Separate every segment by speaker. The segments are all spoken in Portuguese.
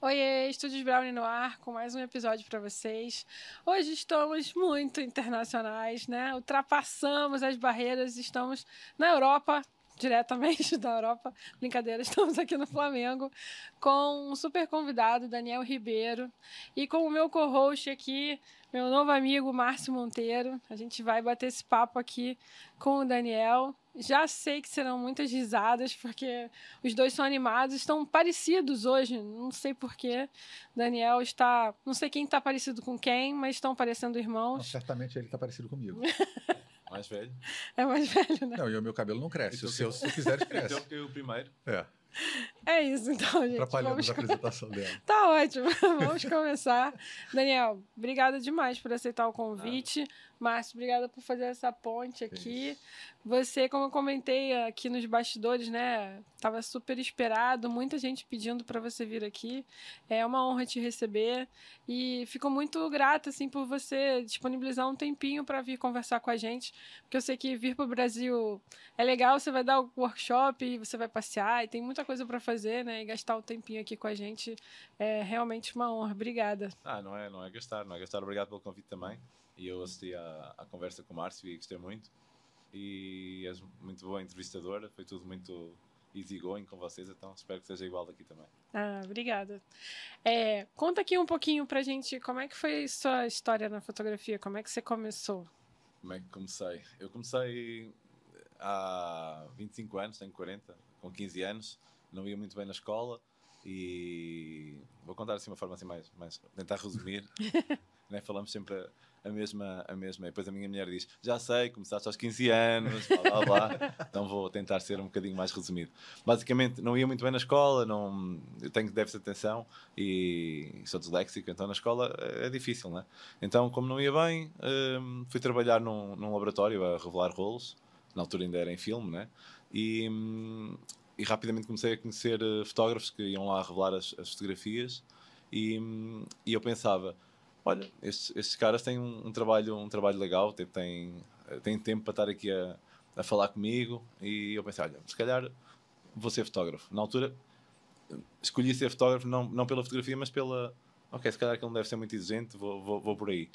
Speaker 1: Oiê, Estúdios Brownie no ar, com mais um episódio para vocês. Hoje estamos muito internacionais, né? Ultrapassamos as barreiras, estamos na Europa, diretamente da Europa. Brincadeira, estamos aqui no Flamengo com um super convidado, Daniel Ribeiro, e com o meu co-host aqui, meu novo amigo Márcio Monteiro. A gente vai bater esse papo aqui com o Daniel. Já sei que serão muitas risadas, porque os dois são animados, estão parecidos hoje, não sei porquê. Daniel está. Não sei quem está parecido com quem, mas estão parecendo irmãos. Não,
Speaker 2: certamente ele está parecido comigo.
Speaker 3: mais velho.
Speaker 1: É mais velho, né?
Speaker 2: Não, e o meu cabelo não cresce. Então, o seu, se tu quiseres, cresce.
Speaker 3: Então, que eu primeiro.
Speaker 2: É.
Speaker 1: É isso, então, gente.
Speaker 2: Atrapalhamos vamos... a apresentação dela.
Speaker 1: tá ótimo. Vamos começar. Daniel, obrigada demais por aceitar o convite. Ah. Márcio, obrigada por fazer essa ponte aqui. Isso. Você, como eu comentei aqui nos bastidores, né? Tava super esperado, muita gente pedindo para você vir aqui. É uma honra te receber e fico muito grata assim por você disponibilizar um tempinho para vir conversar com a gente, porque eu sei que vir para o Brasil é legal, você vai dar o workshop, você vai passear e tem muita coisa para fazer, né? E gastar o um tempinho aqui com a gente é realmente uma honra. Obrigada.
Speaker 3: Ah, não é, não é gastar, não é gastar. Obrigado pelo convite também e eu assisti à, à conversa com o Márcio e gostei muito. E és muito boa entrevistadora, foi tudo muito easygoing com vocês, então espero que seja igual daqui também.
Speaker 1: Ah, obrigada. É, conta aqui um pouquinho pra gente como é que foi sua história na fotografia, como é que você começou?
Speaker 3: Como é que comecei? Eu comecei há 25 anos, tenho 40, com 15 anos, não ia muito bem na escola e vou contar assim uma forma assim mais, mais tentar resumir. né? Falamos sempre a mesma, a mesma. E depois a minha mulher diz: Já sei, começaste aos 15 anos, blá blá blá. então vou tentar ser um bocadinho mais resumido. Basicamente, não ia muito bem na escola, não, eu tenho déficit de atenção e sou disléxico, então na escola é difícil, né? Então, como não ia bem, hum, fui trabalhar num, num laboratório a revelar rolos, na altura ainda era em filme, né? E, hum, e rapidamente comecei a conhecer eh, fotógrafos que iam lá revelar as, as fotografias e, hum, e eu pensava olha, estes, estes caras têm um, um, trabalho, um trabalho legal, têm, têm, têm tempo para estar aqui a, a falar comigo e eu pensei, olha, se calhar vou ser fotógrafo. Na altura escolhi ser fotógrafo não, não pela fotografia, mas pela, ok, se calhar que ele não deve ser muito exigente, vou, vou, vou por aí.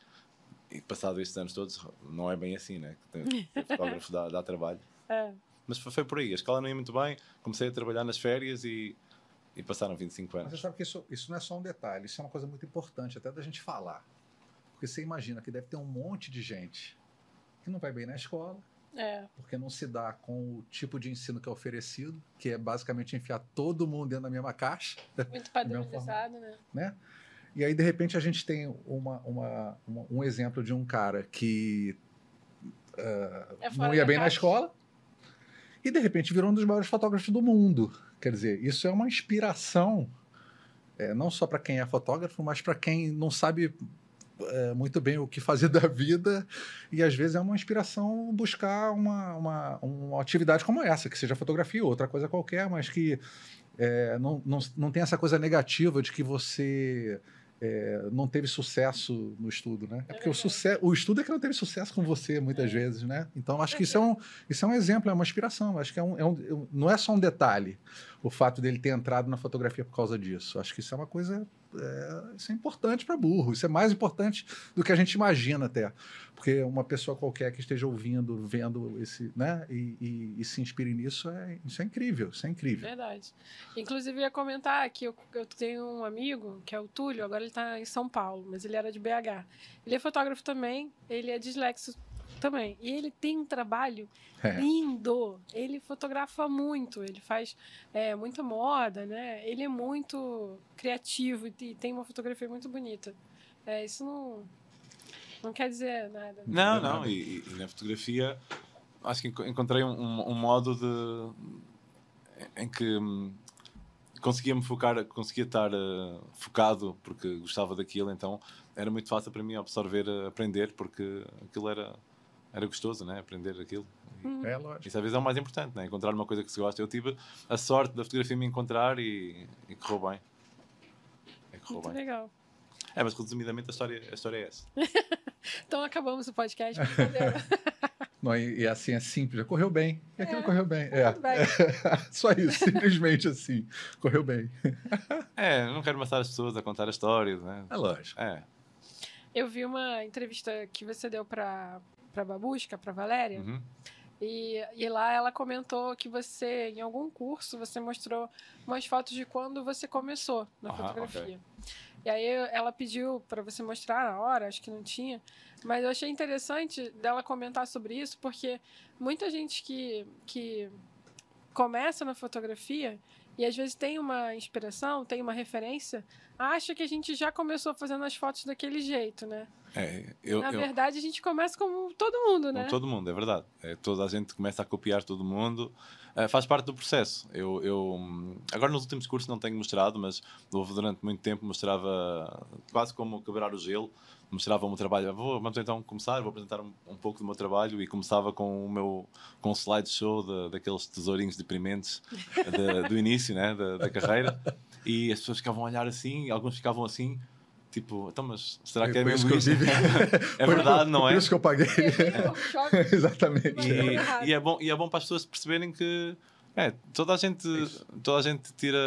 Speaker 3: E passado estes anos todos, não é bem assim, né? Ser fotógrafo dá, dá trabalho. É. Mas foi, foi por aí, a escola não ia muito bem, comecei a trabalhar nas férias e e passaram 25 anos.
Speaker 2: Mas você sabe que isso, isso não é só um detalhe, isso é uma coisa muito importante até da gente falar. Porque você imagina que deve ter um monte de gente que não vai bem na escola,
Speaker 1: é.
Speaker 2: porque não se dá com o tipo de ensino que é oferecido, que é basicamente enfiar todo mundo dentro da mesma caixa.
Speaker 1: Muito padronizado, né?
Speaker 2: né? E aí, de repente, a gente tem uma, uma, uma um exemplo de um cara que uh, é não ia bem caixa. na escola e, de repente, virou um dos maiores fotógrafos do mundo. Quer dizer, isso é uma inspiração, é, não só para quem é fotógrafo, mas para quem não sabe é, muito bem o que fazer da vida. E às vezes é uma inspiração buscar uma, uma, uma atividade como essa, que seja fotografia ou outra coisa qualquer, mas que é, não, não, não tem essa coisa negativa de que você é, não teve sucesso no estudo, né? É porque o, sucesso, o estudo é que não teve sucesso com você muitas é. vezes, né? Então acho que isso é um, isso é um exemplo, é uma inspiração. Acho que é um, é um, não é só um detalhe o fato dele ter entrado na fotografia por causa disso. Acho que isso é uma coisa é, isso é importante para burro. Isso é mais importante do que a gente imagina até. Porque uma pessoa qualquer que esteja ouvindo, vendo esse, né, e, e, e se inspire nisso, é, isso é incrível. Isso é incrível.
Speaker 1: Verdade. Inclusive, ia comentar que eu, eu tenho um amigo, que é o Túlio, agora ele está em São Paulo, mas ele era de BH. Ele é fotógrafo também, ele é dislexo também. E ele tem um trabalho é. lindo. Ele fotografa muito, ele faz é, muita moda, né? Ele é muito criativo e tem uma fotografia muito bonita. É, isso não, não quer dizer nada.
Speaker 3: Não, não. E, e na fotografia acho que encontrei um, um modo de em que hum, conseguia me focar, conseguia estar uh, focado porque gostava daquilo, então era muito fácil para mim absorver, aprender, porque aquilo era era gostoso, né? Aprender aquilo.
Speaker 2: Uhum. É, lógico.
Speaker 3: Isso às vezes é o mais importante, né? Encontrar uma coisa que se gosta. Eu tive a sorte da fotografia me encontrar e, e correu bem.
Speaker 1: É, correu Muito bem. legal.
Speaker 3: É, mas resumidamente a história, a história é essa.
Speaker 1: então acabamos o podcast.
Speaker 2: Não, e, e, assim é simples, correu bem. E aquilo é, correu bem. É. bem. Só isso, simplesmente assim. Correu bem.
Speaker 3: É, não quero matar as pessoas a contar histórias, né?
Speaker 2: É lógico.
Speaker 3: É.
Speaker 1: Eu vi uma entrevista que você deu para para Babusca, para Valéria. Uhum. E, e lá ela comentou que você, em algum curso, você mostrou umas fotos de quando você começou na fotografia. Okay. E aí ela pediu para você mostrar a hora, acho que não tinha. Mas eu achei interessante dela comentar sobre isso, porque muita gente que, que começa na fotografia e às vezes tem uma inspiração, tem uma referência, acha que a gente já começou fazendo as fotos daquele jeito, né?
Speaker 3: É, eu,
Speaker 1: Na
Speaker 3: eu,
Speaker 1: verdade, a gente começa como todo mundo, né?
Speaker 3: Como todo mundo, é verdade. É, toda a gente começa a copiar todo mundo. É, faz parte do processo. Eu, eu, agora, nos últimos cursos, não tenho mostrado, mas durante muito tempo mostrava quase como quebrar o gelo. Mostrava o meu trabalho. Vou, vamos então começar, vou apresentar um, um, pouco do meu trabalho e começava com o meu com um slideshow de, daqueles tesourinhos deprimentes de, do início né, da, da carreira. E as pessoas ficavam a olhar assim, alguns ficavam assim Tipo, então, mas será que é mesmo isso? é verdade, não é?
Speaker 2: Por isso que eu paguei. É. Exatamente.
Speaker 3: E, e, é bom, e é bom para as pessoas perceberem que é, toda a gente, toda a gente tira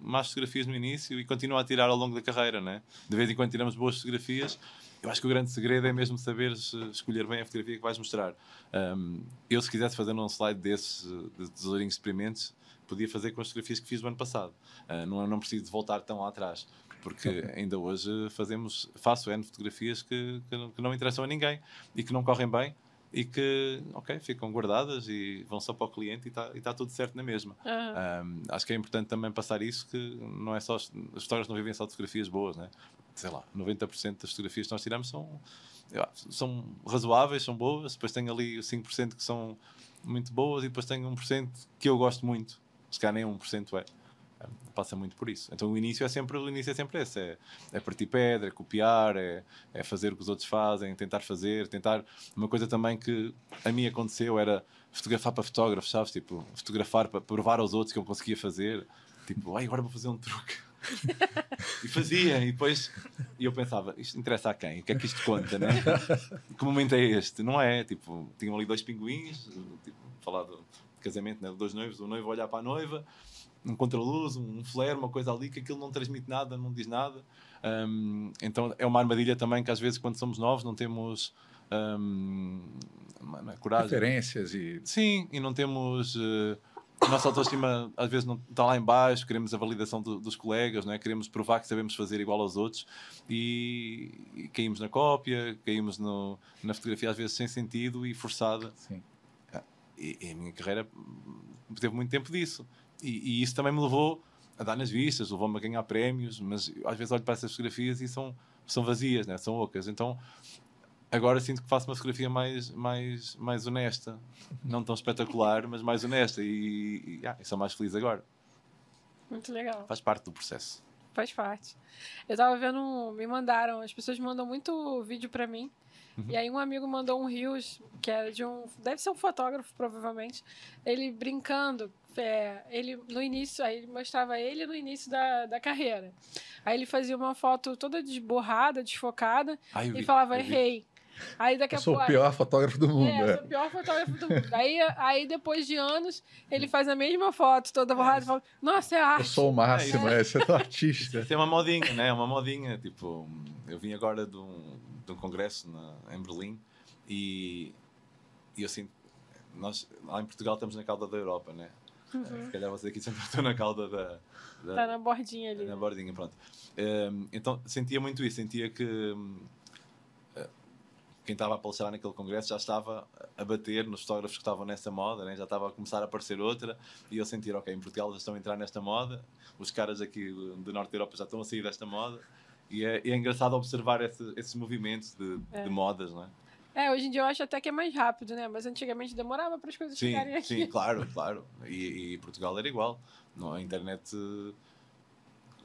Speaker 3: más fotografias no início e continua a tirar ao longo da carreira, né? De vez em quando tiramos boas fotografias. Eu acho que o grande segredo é mesmo saber escolher bem a fotografia que vais mostrar. Um, eu, se quisesse fazer um slide desses, de tesourinhos experimentos, podia fazer com as fotografias que fiz o ano passado. Uh, não, não preciso voltar tão lá atrás porque ainda hoje fazemos, faço N fotografias que, que, que, não interessam a ninguém e que não correm bem e que, ok, ficam guardadas e vão só para o cliente e está tá tudo certo na mesma. Uhum. Um, acho que é importante também passar isso, que não é só, as histórias não vivem só de fotografias boas, né? Sei lá, 90% das fotografias que nós tiramos são, são razoáveis, são boas, depois tem ali 5% que são muito boas e depois tem 1% que eu gosto muito. Se calhar nem 1% é passa muito por isso. Então o início é sempre, o início é sempre esse: é, é partir pedra, é copiar, é, é fazer o que os outros fazem, tentar fazer, tentar. Uma coisa também que a mim aconteceu era fotografar para fotógrafos, sabes? Tipo, fotografar para provar aos outros que eu conseguia fazer. Tipo, ai, agora vou fazer um truque. e fazia, e depois e eu pensava, isto interessa a quem? O que é que isto conta, né? Que momento é este? Não é? Tipo, tinham ali dois pinguins, tipo, falar de casamento, né? Dois noivos, o noivo olhar para a noiva um contraluz, um flare, uma coisa ali que aquilo não transmite nada, não diz nada. Um, então é uma armadilha também que às vezes quando somos novos não temos um, coragem.
Speaker 2: Referências e.
Speaker 3: Sim, e não temos. Uh, a nossa autoestima às vezes não está lá em baixo, queremos a validação do, dos colegas, não é? queremos provar que sabemos fazer igual aos outros e, e caímos na cópia, caímos no, na fotografia às vezes sem sentido e forçada.
Speaker 2: Sim.
Speaker 3: E, e a minha carreira teve muito tempo disso. E, e, isso também me levou a dar nas vistas, levou-me a ganhar prémios, mas às vezes olho para essas fotografias e são, são vazias, né? são ocas. Então agora sinto que faço uma fotografia mais, mais, mais honesta, não tão espetacular, mas mais honesta e, e, ah, sou mais feliz agora.
Speaker 1: Muito legal.
Speaker 3: Faz parte do processo.
Speaker 1: Faz parte. Eu tava vendo, me mandaram, as pessoas mandam muito vídeo para mim. Uhum. E aí um amigo mandou um rios, que era de um, deve ser um fotógrafo provavelmente, ele brincando é, ele no início, aí ele mostrava ele no início da, da carreira. Aí ele fazia uma foto toda desborrada, desfocada e falava, errei. Aí daqui
Speaker 2: eu a pouco. Sou o pior fotógrafo do mundo. É,
Speaker 1: é. sou o pior fotógrafo do mundo. aí, aí depois de anos, ele faz a mesma foto, toda borrada, e fala: Nossa, é arte.
Speaker 2: Eu sou o máximo, é, é você é um artista.
Speaker 3: Tem uma modinha, né? Uma modinha. Tipo, eu vim agora de um, de um congresso na, em Berlim e, e eu sinto. Nós, lá em Portugal, estamos na cauda da Europa, né? Uhum. Se calhar você aqui sempre estou na cauda da,
Speaker 1: da. Está na bordinha ali.
Speaker 3: Na bordinha, pronto. Um, então sentia muito isso, sentia que um, quem estava a palestrar naquele congresso já estava a bater nos fotógrafos que estavam nessa moda, né? já estava a começar a aparecer outra, e eu sentir, ok, em Portugal já estão a entrar nesta moda, os caras aqui do Norte da Europa já estão a sair desta moda, e é, é engraçado observar esse, esses movimentos de, é. de modas, não é?
Speaker 1: É, hoje em dia eu acho até que é mais rápido, né? Mas antigamente demorava para as coisas sim, chegarem aqui.
Speaker 3: Sim, claro, claro. E, e, Portugal era igual. Não, a internet,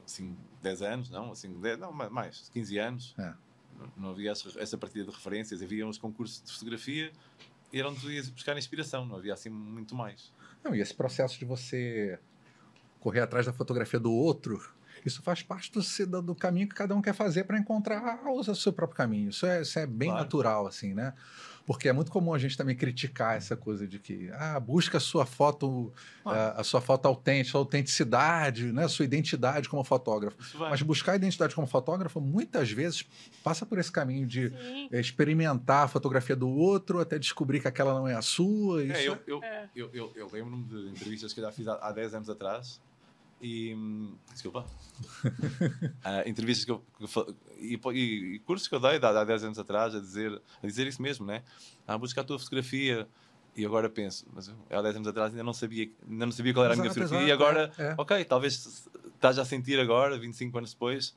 Speaker 3: assim, 10 anos, não? Assim, 10, não, mais, 15 anos. É. Não, não, havia essa, essa partida de referências. Havia uns concursos de fotografia e era onde tu ias buscar inspiração. Não havia assim muito mais.
Speaker 2: Não, e esse processo de você correr atrás da fotografia do outro Isso faz parte do, do caminho que cada um quer fazer para encontrar o seu próprio caminho. Isso é, isso é bem claro. natural, assim, né? Porque é muito comum a gente também criticar essa coisa de que ah, busca a sua foto, ah. a, a, sua foto autêntica, a autenticidade, né? a sua identidade como fotógrafo. Mas buscar a identidade como fotógrafo muitas vezes passa por esse caminho de Sim. experimentar a fotografia do outro até descobrir que aquela não é a sua.
Speaker 3: É, eu, eu, é. eu, eu, eu lembro-me de entrevistas que eu já fiz há, há 10 anos atrás e desculpa uh, entrevistas que eu, que eu e, e, cursos que eu dei há, há 10 anos atrás a dizer, a dizer isso mesmo, né? A buscar a tua fotografia e agora penso, mas eu, há 10 anos atrás ainda não sabia, ainda não sabia qual era a minha fotografia exato, e agora, é, é. ok, talvez estás a sentir agora, 25 anos depois,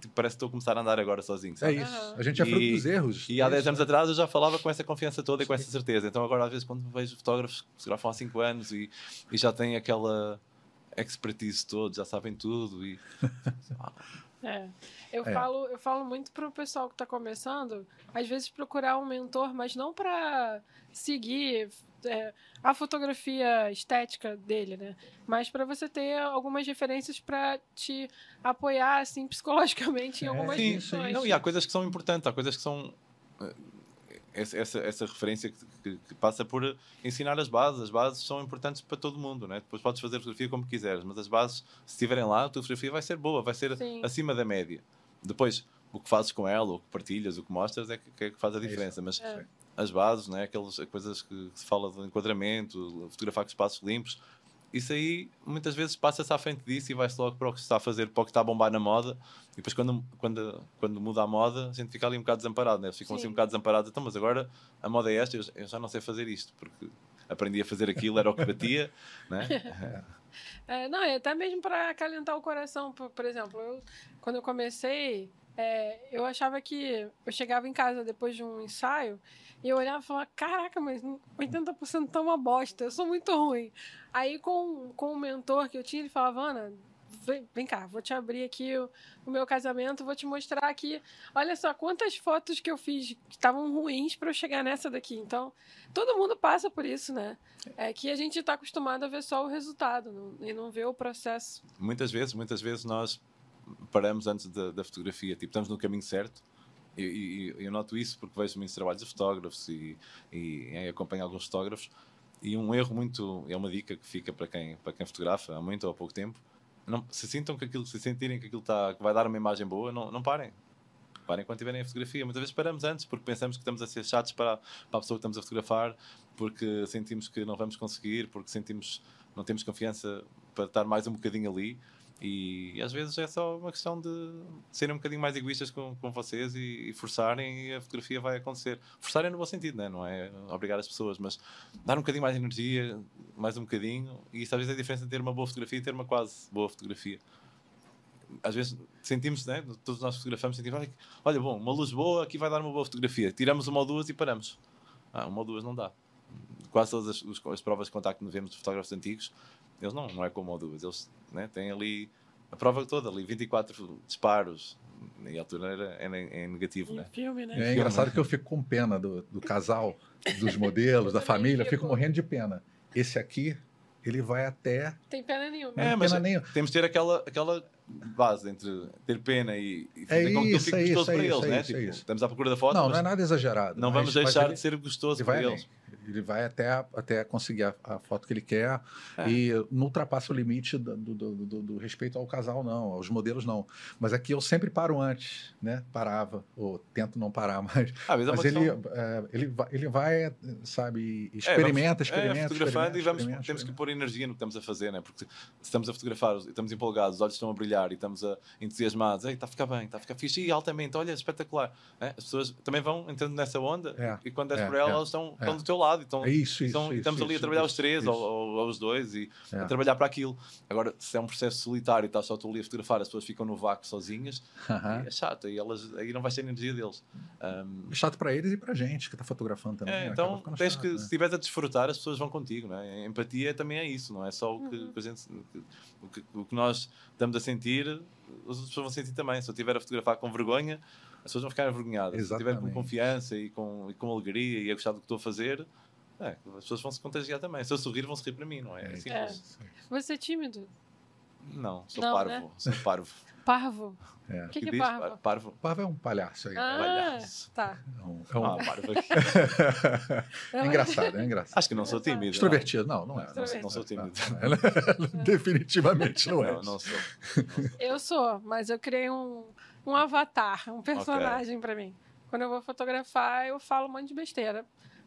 Speaker 3: tipo, parece que estou a começar a andar agora sozinho. Sabe?
Speaker 2: É isso. A gente é fruto dos erros.
Speaker 3: E há 10 anos atrás eu já falava com essa confiança toda e com essa certeza. Então agora, às vezes, quando vejo fotógrafos que fotografam há 5 anos e, e já têm aquela expertise todos, já sabem tudo e
Speaker 1: é. Eu, é. Falo, eu falo muito para o pessoal que está começando, às vezes procurar um mentor, mas não para seguir é, a fotografia estética dele, né? Mas para você ter algumas referências para te apoiar, assim, psicologicamente em é, algumas
Speaker 3: sim, sim. Não, e há coisas que são importantes, há coisas que são essa, essa, essa referência que, que, que, passa por ensinar as bases. As bases são importantes para todo mundo, né? Depois podes fazer fotografia como quiseres, mas as bases, se estiverem lá, a tua fotografia vai ser boa, vai ser Sim. acima da média. Depois, o que fazes com ela, o que partilhas, o que mostras é que, que, é que faz a é diferença. Mas é. as bases, né? aquelas coisas que se fala de enquadramento, fotografar com espaços limpos, isso aí muitas vezes passa-se à frente disso e vai-se logo para o que se está a fazer, para o que está a bombar na moda. E depois, quando, quando, quando muda a moda, a gente fica ali um bocado desamparado, né? Ficam assim um bocado desamparados. Então, mas agora a moda é esta, eu, eu já não sei fazer isto, porque aprendi a fazer aquilo, era o que batia, né?
Speaker 1: É, não, é até mesmo para acalentar o coração. Por, por exemplo, eu, quando eu comecei, é, eu achava que eu chegava em casa depois de um ensaio e eu olhava e falava, caraca, mas 80% tá uma bosta, eu sou muito ruim. Aí com, com o mentor que eu tinha, ele falava, Ana, vem, vem cá, vou te abrir aqui o, o, meu casamento, vou te mostrar aqui, olha só quantas fotos que eu fiz que estavam ruins para eu chegar nessa daqui. Então, todo mundo passa por isso, né? É que a gente está acostumado a ver só o resultado não, e não ver o processo.
Speaker 3: Muitas vezes, muitas vezes nós paramos antes da, da fotografia, tipo, estamos no caminho certo, e, eu noto isso porque vejo muitos trabalhos de fotógrafos e, e, e acompanho alguns fotógrafos. E um erro muito, é uma dica que fica para quem, para quem fotografa há muito ou há pouco tempo. Não, se sintam que aquilo, se sentirem que aquilo está, que vai dar uma imagem boa, não, não parem. Parem quando tiverem a fotografia. Muitas vezes paramos antes porque pensamos que estamos a ser chatos para, para a pessoa que estamos a fotografar, porque sentimos que não vamos conseguir, porque sentimos não temos confiança para estar mais um bocadinho ali. E, às vezes é só uma questão de serem um bocadinho mais egoístas com, com vocês e, e, forçarem e a fotografia vai acontecer. Forçarem no bom sentido, né? não é obrigar as pessoas, mas dar um bocadinho mais de energia, mais um bocadinho. E isso às vezes é a diferença de ter uma boa fotografia e ter uma quase boa fotografia. Às vezes sentimos, né? todos nós fotografamos, sentimos, olha, bom, uma luz boa, aqui vai dar uma boa fotografia. Tiramos uma ou duas e paramos. Ah, uma ou duas não dá. Quase todas as, as provas de contacto que vemos de fotógrafos antigos eles não, não é como o duas, eles né, têm ali a prova toda, ali 24 disparos. E a altura era, era, é negativo, né?
Speaker 1: Filme, né?
Speaker 2: É engraçado que eu fico com pena do, do casal, dos modelos, da família, fico morrendo de pena. Esse aqui, ele vai até.
Speaker 1: Tem pena nenhuma.
Speaker 3: É, mas pena nenhuma. temos de ter aquela, aquela base entre ter pena e, e
Speaker 2: é isso, é isso, é
Speaker 3: para
Speaker 2: isso,
Speaker 3: eles,
Speaker 2: é
Speaker 3: né?
Speaker 2: isso,
Speaker 3: tipo,
Speaker 2: é.
Speaker 3: Estamos à procura da foto.
Speaker 2: Não, não é nada exagerado.
Speaker 3: Não vamos deixar ele, de ser gostoso para eles.
Speaker 2: Ele vai até, até conseguir a, a foto que ele quer é. e não ultrapassa o limite do, do, do, do, respeito ao casal, não, aos modelos, não. Mas aqui eu sempre paro antes, né? Parava, ou tento não parar mais. Ah, mas, é mas ele, é, ele, vai, ele vai, sabe, experimenta, é, experimenta. É,
Speaker 3: fotografando e vamos, temos que pôr energia no que estamos a fazer, né? Porque se estamos a fotografar, estamos empolgados, os olhos estão a brilhar e estamos a, entusiasmados, está a ficar bem, está a ficar fixe, e altamente, olha, espetacular. É? As pessoas também vão entrando nessa onda é, e quando és é, por elas, elas estão, estão do teu lado. Então,
Speaker 2: é isso, isso, isso,
Speaker 3: estamos
Speaker 2: isso,
Speaker 3: ali a trabalhar os três ou, ou, ou, os dois e é. a trabalhar para aquilo. Agora, se é um processo solitário e estás só tu ali a fotografar, as pessoas ficam no vácuo sozinhas, uh -huh. é chato. E elas, aí não vai ser energia deles. Um,
Speaker 2: é chato para eles e para a gente que está fotografando também. É,
Speaker 3: então, tens chato, que, né? se estiveres a desfrutar, as pessoas vão contigo. Né? A empatia também é isso, não é só o que, uhum. a gente, o que, o que nós estamos a sentir, as pessoas vão sentir também. Se eu estiver a fotografar com vergonha, as pessoas vão ficar envergonhadas. Exatamente. Se estiver com confiança e com, e com alegria e a gostar do que estou a fazer, é, as pessoas vão se contagiar também. Se eu sorrir, vão sorrir para mim, não é? É,
Speaker 1: é. Você é tímido?
Speaker 3: Não, sou não, parvo. Né? Sou parvo.
Speaker 1: Parvo? É. O que, que, que é parvo?
Speaker 3: parvo?
Speaker 2: Parvo é um palhaço aí.
Speaker 1: Ah,
Speaker 3: palhaço.
Speaker 1: Tá.
Speaker 2: É um, é um... Ah, parvo é engraçado, é engraçado.
Speaker 3: Acho que não sou tímido.
Speaker 2: Extrovertido, não, não é.
Speaker 3: Não, não, sou tímido.
Speaker 2: Definitivamente não é.
Speaker 3: Não, não sou.
Speaker 1: Eu sou, mas eu criei um, um avatar, um personagem okay. para mim. Quando eu vou fotografar, eu falo um monte de besteira.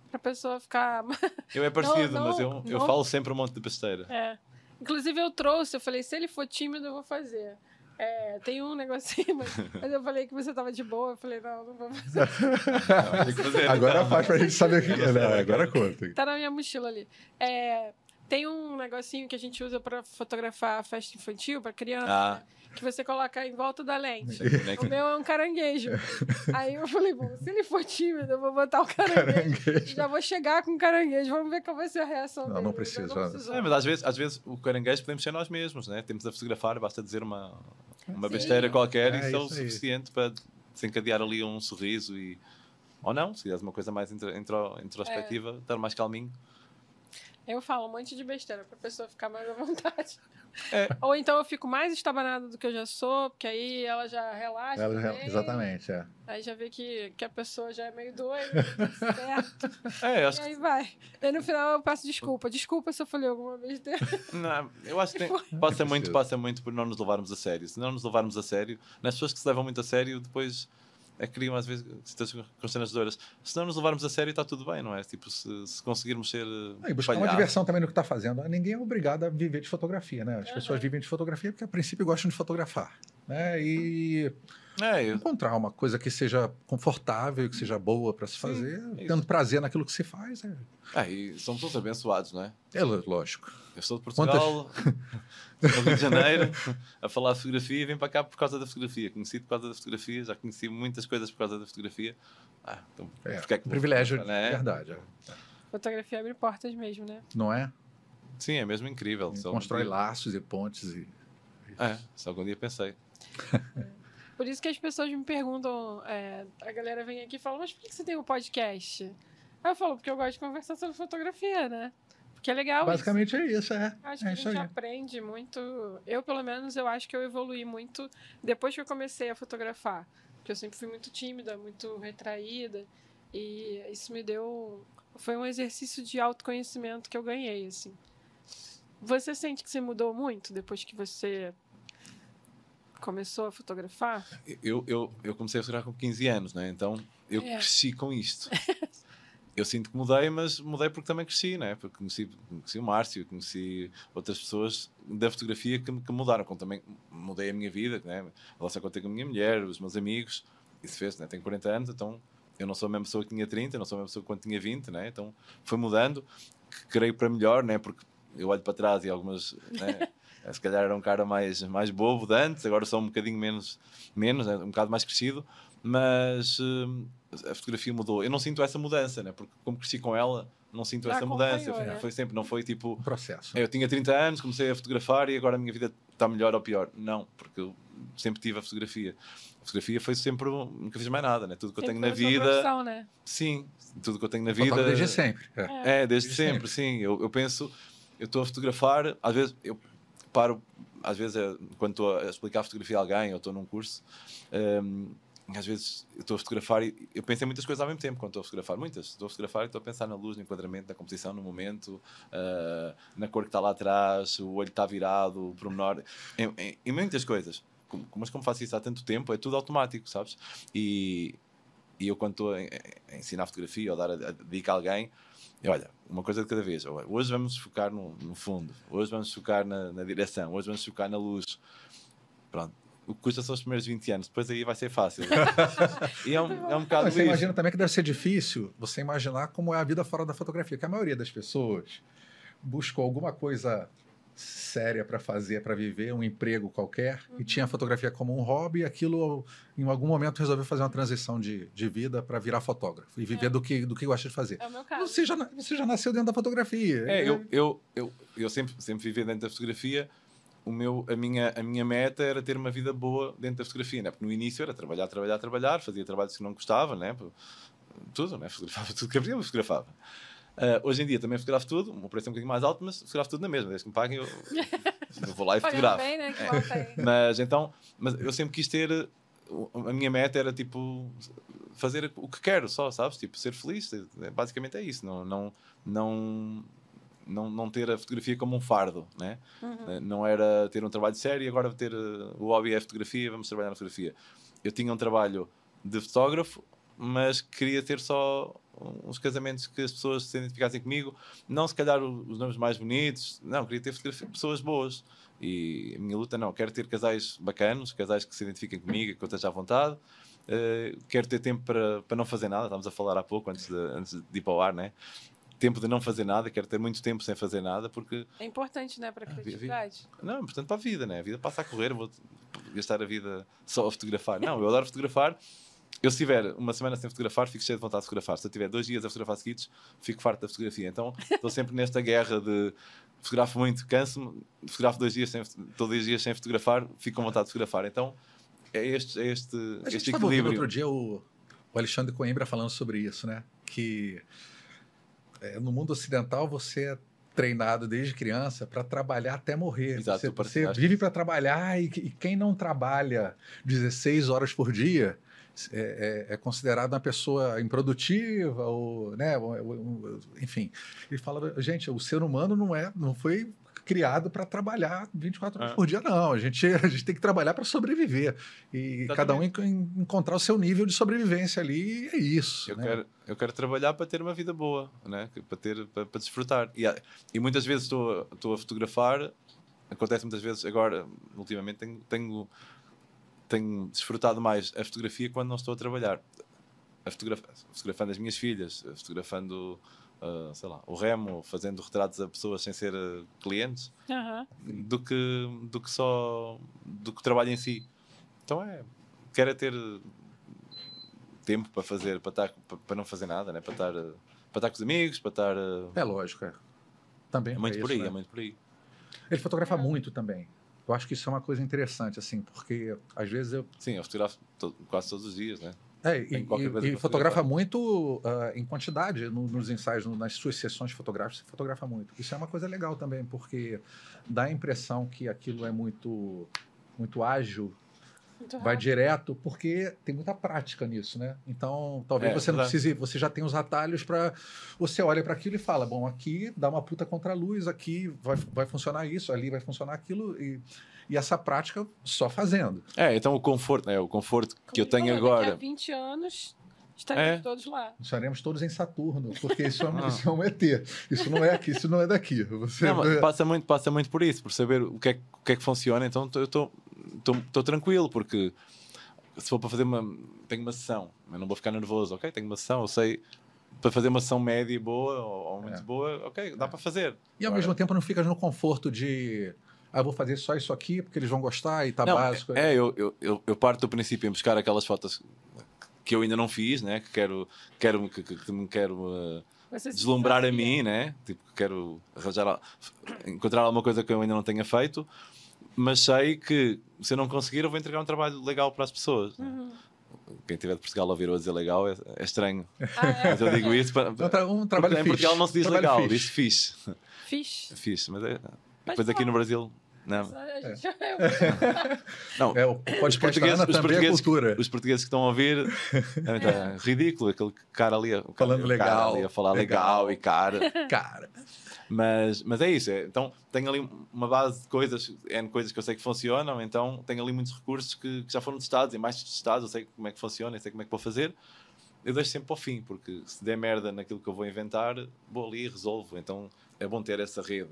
Speaker 1: Pra pessoa ficar.
Speaker 3: Eu é parecido, não, não, mas eu, eu falo sempre um monte de besteira.
Speaker 1: É. Inclusive, eu trouxe, eu falei, se ele for tímido, eu vou fazer. É, tem um negocinho, mas, mas, eu falei que você tava de boa. Eu falei, não, não vou fazer.
Speaker 2: Não, agora faz pra gente saber o que é. Né? Agora conta.
Speaker 1: Tá na minha mochila ali. É, tem um negocinho que a gente usa para fotografar a festa infantil para criança. Ah. Né? Que você coloca em volta da lente. o meu é um caranguejo. Aí eu falei, bom, se ele for tímido, eu vou botar o caranguejo. caranguejo. Já vou chegar com o caranguejo, vamos ver qual vai ser a reação
Speaker 2: não,
Speaker 1: dele.
Speaker 2: Não precisa. Não precisa.
Speaker 3: É, mas às vezes, às vezes o caranguejo podemos ser nós mesmos, né? Temos a fotografar, basta dizer uma, uma besteira qualquer é, e são o suficiente para desencadear ali um sorriso e... Ou não, se quiseres uma coisa mais intro, intro, introspectiva, é. estar mais calminho.
Speaker 1: Eu falo um monte de besteira pra pessoa ficar mais à vontade. É. Ou então eu fico mais estabanada do que eu já sou, porque aí ela já relaxa. Ela já,
Speaker 2: exatamente, é.
Speaker 1: Aí já vê que, que a pessoa já é meio doida, certo.
Speaker 3: É,
Speaker 1: acho... E aí vai. E no final eu peço desculpa. Desculpa se eu falei alguma besteira.
Speaker 3: Não, eu acho que tem, passa, muito, passa muito por não nos levarmos a sério. Se não nos levarmos a sério, nas pessoas que se levam muito a sério, depois é que criam às vezes situações constrangedoras. Se não nos levarmos a sério, está tudo bem, não é? Tipo, se, se conseguirmos ser.
Speaker 2: Ah, e buscar uma diversão também no que está fazendo. Ninguém é obrigado a viver de fotografia, né? As uhum. pessoas vivem de fotografia porque, a princípio, gostam de fotografar. Né? E. É, eu... Encontrar uma coisa que seja confortável, que seja boa para se fazer, Sim, é tendo prazer naquilo que se faz. É,
Speaker 3: é e somos todos abençoados, não é?
Speaker 2: É lógico.
Speaker 3: Eu sou de Portugal, Quantas... no Rio de Janeiro, a falar de fotografia e vim para cá por causa da fotografia. Conheci por causa da fotografia, já conheci muitas coisas por causa da fotografia. Ah, então,
Speaker 2: é, é que privilégio, de é? verdade. É.
Speaker 1: Fotografia abre portas mesmo, né?
Speaker 2: Não é?
Speaker 3: Sim, é mesmo incrível.
Speaker 2: Constrói laços e pontes. E...
Speaker 3: É, só algum dia pensei.
Speaker 1: Por isso que as pessoas me perguntam, é, a galera vem aqui e fala, mas por que você tem um podcast? Aí eu falo, porque eu gosto de conversar sobre fotografia, né? Que é legal.
Speaker 2: Basicamente isso. é isso, é.
Speaker 1: Acho
Speaker 2: é
Speaker 1: que a gente aprende muito. Eu, pelo menos, eu acho que eu evolui muito depois que eu comecei a fotografar. Porque eu sempre fui muito tímida, muito retraída. E isso me deu. Foi um exercício de autoconhecimento que eu ganhei, assim. Você sente que você mudou muito depois que você começou a fotografar?
Speaker 3: Eu, eu, eu comecei a fotografar com 15 anos, né? Então eu é. cresci com isto. eu sinto que mudei, mas mudei porque também cresci, né? Porque conheci, conheci o Márcio, conheci outras pessoas da fotografia que, que mudaram, como também mudei a minha vida, né? A relação que eu tenho com a minha mulher, os meus amigos, isso fez, né? Tenho 40 anos, então eu não sou a mesma pessoa que tinha 30, não sou a mesma pessoa que quando tinha 20, né? Então foi mudando, creio para melhor, né? Porque eu olho para trás e algumas, né? se calhar era um cara mais, mais bobo de antes, agora sou um bocadinho menos, menos né? um bocado mais crescido, mas uh, a fotografia mudou. Eu não sinto essa mudança, né? porque como cresci com ela, não sinto essa mudança. Foi, foi sempre, não foi tipo.
Speaker 2: Um processo.
Speaker 3: Eu tinha 30 anos, comecei a fotografar e agora a minha vida está melhor ou pior. Não, porque eu sempre tive a fotografia. A fotografia foi sempre. Nunca fiz mais nada, né? Tudo que eu tenho na vida.
Speaker 1: Né?
Speaker 3: Sim, tudo que eu tenho na vida.
Speaker 2: Desde sempre.
Speaker 3: É, é desde, desde sempre, sempre, sim. Eu, eu penso, eu estou a fotografar, às vezes eu paro, às vezes, quando estou a explicar a fotografia a alguém ou estou num curso. Um, às vezes estou a fotografar e eu penso em muitas coisas ao mesmo tempo quando estou a fotografar. Muitas. Estou a fotografar e estou a pensar na luz, no enquadramento, na composição, no momento, uh, na cor que está lá atrás, o olho está virado, o pormenor. Em, em, em muitas coisas. Mas como faço isso há tanto tempo, é tudo automático, sabes? E, e eu, quando estou a, a, ensinar fotografia ou dar a, a dica a alguém, eu, olha, uma coisa de cada vez. Hoje vamos focar no, no fundo, hoje vamos focar na, na direção, hoje vamos focar na luz. Pronto o que custa são os primeiros 20 anos, depois aí vai ser fácil. e é um, é um bocado
Speaker 2: Você imagina também que deve ser difícil você imaginar como é a vida fora da fotografia, que a maioria das pessoas buscou alguma coisa séria para fazer, para viver, um emprego qualquer, uhum. e tinha a fotografia como um hobby, e aquilo, em algum momento, resolveu fazer uma transição de, de vida para virar fotógrafo e viver é. do, que, do que gosta de fazer.
Speaker 1: É o meu caso.
Speaker 2: Você já, você já nasceu dentro da fotografia.
Speaker 3: É, eu, eu, eu, eu sempre, sempre vivi dentro da fotografia, o meu, a, minha, a minha meta era ter uma vida boa dentro da fotografia, né? porque no início era trabalhar, trabalhar, trabalhar, fazia trabalhos que não gostava, né? tudo, né? fotografava tudo que eu fotografava. Uh, hoje em dia também fotografo tudo, o preço é um bocadinho mais alto, mas fotografo tudo na mesma, desde que me paguem eu, eu vou lá e fotografo.
Speaker 1: Bem, né?
Speaker 3: é. Mas então, mas eu sempre quis ter, a minha meta era tipo fazer o que quero só, sabes? Tipo, ser feliz, é, basicamente é isso, não, não, não, não, não ter a fotografia como um fardo, né? Uhum. Eh, não era ter um trabalho sério e agora ter uh, o hobby é a fotografia, vamos trabalhar na fotografia. Eu tinha um trabalho de fotógrafo, mas queria ter só uns casamentos que as pessoas se identificassem comigo, não se calhar os nomes mais bonitos, não, queria ter pessoas boas. E a minha luta, não, quero ter casais bacanos, casais que se identifiquem comigo, que eu esteja à vontade. Uh, quero ter tempo para, para não fazer nada, estávamos a falar há pouco, antes de, antes de ir para o ar, né? tempo de não fazer nada, quero ter muito tempo sem fazer nada, porque...
Speaker 1: É importante, né, para a criatividade.
Speaker 3: Não, é importante para a vida, né? A vida passa a correr, vou gastar a vida só a fotografar. Não, eu adoro fotografar, eu se tiver uma semana sem fotografar, fico cheio de vontade de fotografar. Se eu tiver dois dias a fotografar seguidos, fico farto da fotografia. Então estou sempre nesta guerra de fotografo muito, canso-me, fotografo dois dias sem, todos os dias sem fotografar, fico com vontade de fotografar. Então é este, é este,
Speaker 2: a
Speaker 3: este
Speaker 2: equilíbrio. outro dia o, o Alexandre Coimbra falando sobre isso, né? Que é, no mundo ocidental você é treinado desde criança para trabalhar até morrer. Exato, você, você vive para trabalhar e, e, quem não trabalha 16 horas por dia é, é, é considerado uma pessoa improdutiva ou, né, enfim. Ele fala, gente, o ser humano não é, não foi criado para trabalhar 24 horas é. por dia, não. A gente, a gente tem que trabalhar para sobreviver. E Exatamente. cada um en, encontrar o seu nível de sobrevivência ali, é isso.
Speaker 3: Eu,
Speaker 2: né?
Speaker 3: quero, eu quero trabalhar para ter uma vida boa, né? para, ter, para, para desfrutar. E, e muitas vezes estou, estou a fotografar, acontece muitas vezes, agora, ultimamente, tenho, tenho, tenho desfrutado mais a fotografia quando não estou a trabalhar. A fotograf, fotografando as minhas filhas, fotografando uh, sei lá, o remo, fazendo retratos a pessoas sem ser uh, clientes, uhum. do, que, do que só do que o trabalho em si. Então é, quero é ter tempo para fazer, para, estar, para, para não fazer nada, né? para, estar, para estar com os amigos, para estar.
Speaker 2: É lógico, é. Também.
Speaker 3: É muito é por aí, né? é muito por aí.
Speaker 2: Ele fotografa muito também. Eu acho que isso é uma coisa interessante, assim, porque às vezes eu.
Speaker 3: Sim, eu fotografo to quase todos os dias, né?
Speaker 2: É, e, e, e fotografa muito uh, em quantidade no, nos ensaios, no, nas suas sessões fotográficas, você fotografa muito. Isso é uma coisa legal também, porque dá a impressão que aquilo é muito, muito ágil, vai direto, porque tem muita prática nisso, né? Então, talvez é, você não precise, você já tem os atalhos para você olha para aquilo e fala, bom, aqui dá uma puta contra a luz, aqui vai, vai funcionar isso, ali vai funcionar aquilo e e essa prática só fazendo.
Speaker 3: É, então o conforto, né, o conforto que eu tenho agora. Daqui
Speaker 1: a 20 anos estaremos é. todos lá.
Speaker 2: Estaremos todos em Saturno, porque isso é, um, isso é um ET. Isso não é aqui, isso não é daqui. Você
Speaker 3: não, passa muito, passa muito por isso, por saber o que é, o que, é que funciona. Então eu estou tranquilo, porque se for para fazer uma. Tenho uma sessão, eu não vou ficar nervoso, ok? Tenho uma sessão, eu sei. Para fazer uma sessão média boa ou, ou muito é. boa, ok, dá é. para fazer.
Speaker 2: E ao Agora, mesmo tempo não ficas no conforto de ah, vou fazer só isso aqui porque eles vão gostar e tá não, básico.
Speaker 3: É, eu, eu, eu, parto do princípio em buscar aquelas fotos que eu ainda não fiz, né? Que quero, quero, que, que, que me quero uh, deslumbrar a mim, né? Tipo, quero arranjar, encontrar alguma coisa que eu ainda não tenha feito, mas sei que se eu não conseguir, eu vou entregar um trabalho legal para as pessoas. Uhum. Quem tiver de Portugal ouvir ou dizer legal é, é estranho. Ah, é. Mas eu digo isso para.
Speaker 2: Um, trabalho
Speaker 3: Em Portugal não se diz trabalho legal, diz fixe.
Speaker 1: Fixe.
Speaker 3: Fixe, mas é. Depois aqui no Brasil não. É.
Speaker 2: não, é, o os portugueses, os, portugueses
Speaker 3: cultura. os portugueses que estão a ouvir, é, tá ridículo, aquele cara ali,
Speaker 2: falando legal,
Speaker 3: ali a falar legal, legal e cara.
Speaker 2: cara.
Speaker 3: Mas, mas é isso, é, então tenho ali uma base de coisas, N coisas que eu sei que funcionam, então tenho ali muitos recursos que, que já foram testados, e mais testados, eu sei como é que funciona, eu sei como é que vou fazer. Eu deixo sempre para o fim, porque se der merda naquilo que eu vou inventar, vou ali e resolvo. Então é bom ter essa rede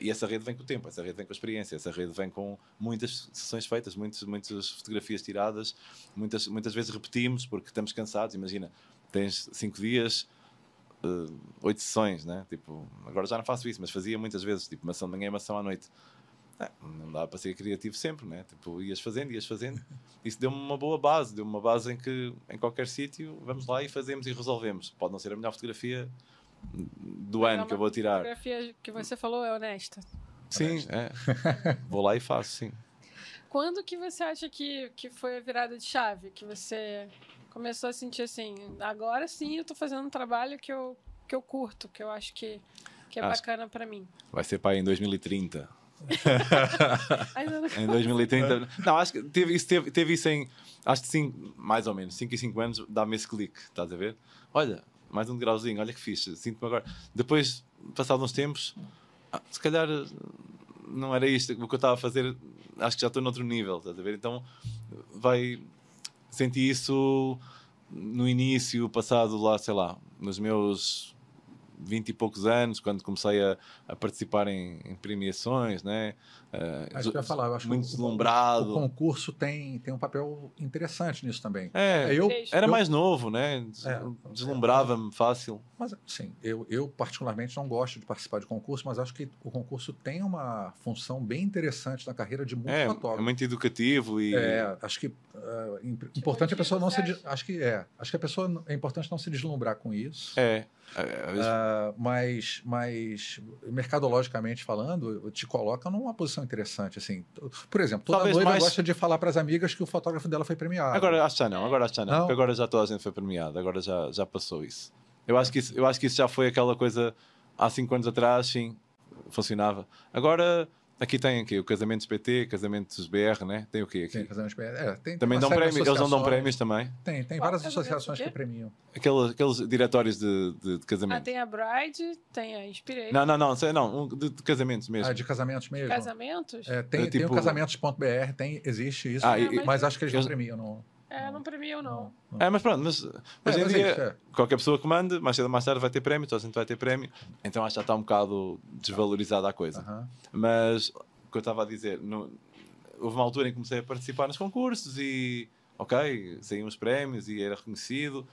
Speaker 3: e essa rede vem com o tempo, essa rede vem com a experiência, essa rede vem com muitas sessões feitas, muitas, muitas fotografias tiradas, muitas, muitas vezes repetimos porque estamos cansados. Imagina, tens cinco dias, uh, oito sessões, né? Tipo, agora já não faço isso, mas fazia muitas vezes, tipo, maçã de manhã e maçã à noite. É, não dá para ser criativo sempre, né? Tipo, ias fazendo, ias fazendo. Isso deu-me uma boa base, deu-me uma base em que em qualquer sítio vamos lá e fazemos e resolvemos. Pode não ser a melhor fotografia do Mas ano é que eu vou tirar. A
Speaker 1: fotografia que você falou é honesta.
Speaker 3: Sim, é. vou lá e faço, sim.
Speaker 1: Quando que você acha que, que foi a virada de chave? Que você começou a sentir assim, agora sim eu estou fazendo um trabalho que eu que eu curto, que eu acho que, que é acho bacana para mim.
Speaker 3: Vai ser pai em 2030. em 2030. Não, acho que teve isso, teve, teve isso em. Acho que sim, mais ou menos, 5 e 5 anos, dá-me esse clique, estás a ver? Olha, mais um grauzinho, olha que fixe, sinto-me agora. Depois, passados uns tempos, ah, se calhar não era isto o que eu estava a fazer, acho que já estou noutro nível, estás a ver? Então vai. Senti isso no início, passado lá, sei lá, nos meus vinte e poucos anos, quando comecei a, a participar em, em, premiações, né?
Speaker 2: Uh, acho que eu ia falar, eu acho
Speaker 3: muito deslumbrado.
Speaker 2: O, concurso tem, tem um papel interessante nisso também.
Speaker 3: É, eu, era eu, mais novo, né? É, Deslumbrava-me fácil.
Speaker 2: Mas, sim, eu, eu particularmente não gosto de participar de concurso, mas acho que o concurso tem uma função bem interessante na carreira de muitos
Speaker 3: é,
Speaker 2: fotógrafos.
Speaker 3: É muito educativo e...
Speaker 2: É, acho que uh, importante a pessoa não se... Acho que é. Acho que a pessoa... É importante não se deslumbrar com isso.
Speaker 3: É.
Speaker 2: Uh, mas, mas, mercadologicamente falando, te coloca numa posição interessante. Assim. Por exemplo, toda Talvez noiva mais... gosta de falar para as amigas que o fotógrafo dela foi premiado.
Speaker 3: Agora acho que não, agora acho que não, não? Porque agora já toda a gente foi premiada, agora já, já passou isso. Eu acho, que isso. eu acho que isso já foi aquela coisa há cinco anos atrás, sim, funcionava. Agora Aqui tem aqui, o Casamentos PT, Casamentos BR, né? Tem o quê aqui?
Speaker 2: Tem Casamentos BR. É, tem,
Speaker 3: também dão prémios, eles não dão prémios também?
Speaker 2: Tem, tem várias associações que premiam.
Speaker 3: Aqueles, aqueles diretórios de, de, de casamento. Ah,
Speaker 1: tem a Bride, tem a Inspiration.
Speaker 3: Não, não, não, não de, de casamentos mesmo.
Speaker 2: Ah, de casamentos mesmo.
Speaker 1: Casamentos?
Speaker 2: É, tem, é, tipo... tem o casamentos.br, tem, existe isso, ah, e, mas, mas, acho que eles não premiam, não.
Speaker 1: É, não premiam, não.
Speaker 3: não. É, mas pronto, mas hoje é, em dia, é. qualquer pessoa que mande, mais cedo ou mais tarde vai ter prémio, toda a gente vai ter prémio, então acho que já está um bocado desvalorizada a coisa. Uh -huh. Mas que eu estava a dizer, no, houve uma altura em que comecei a participar nos concursos e, ok, saíam os prémios e era reconhecido,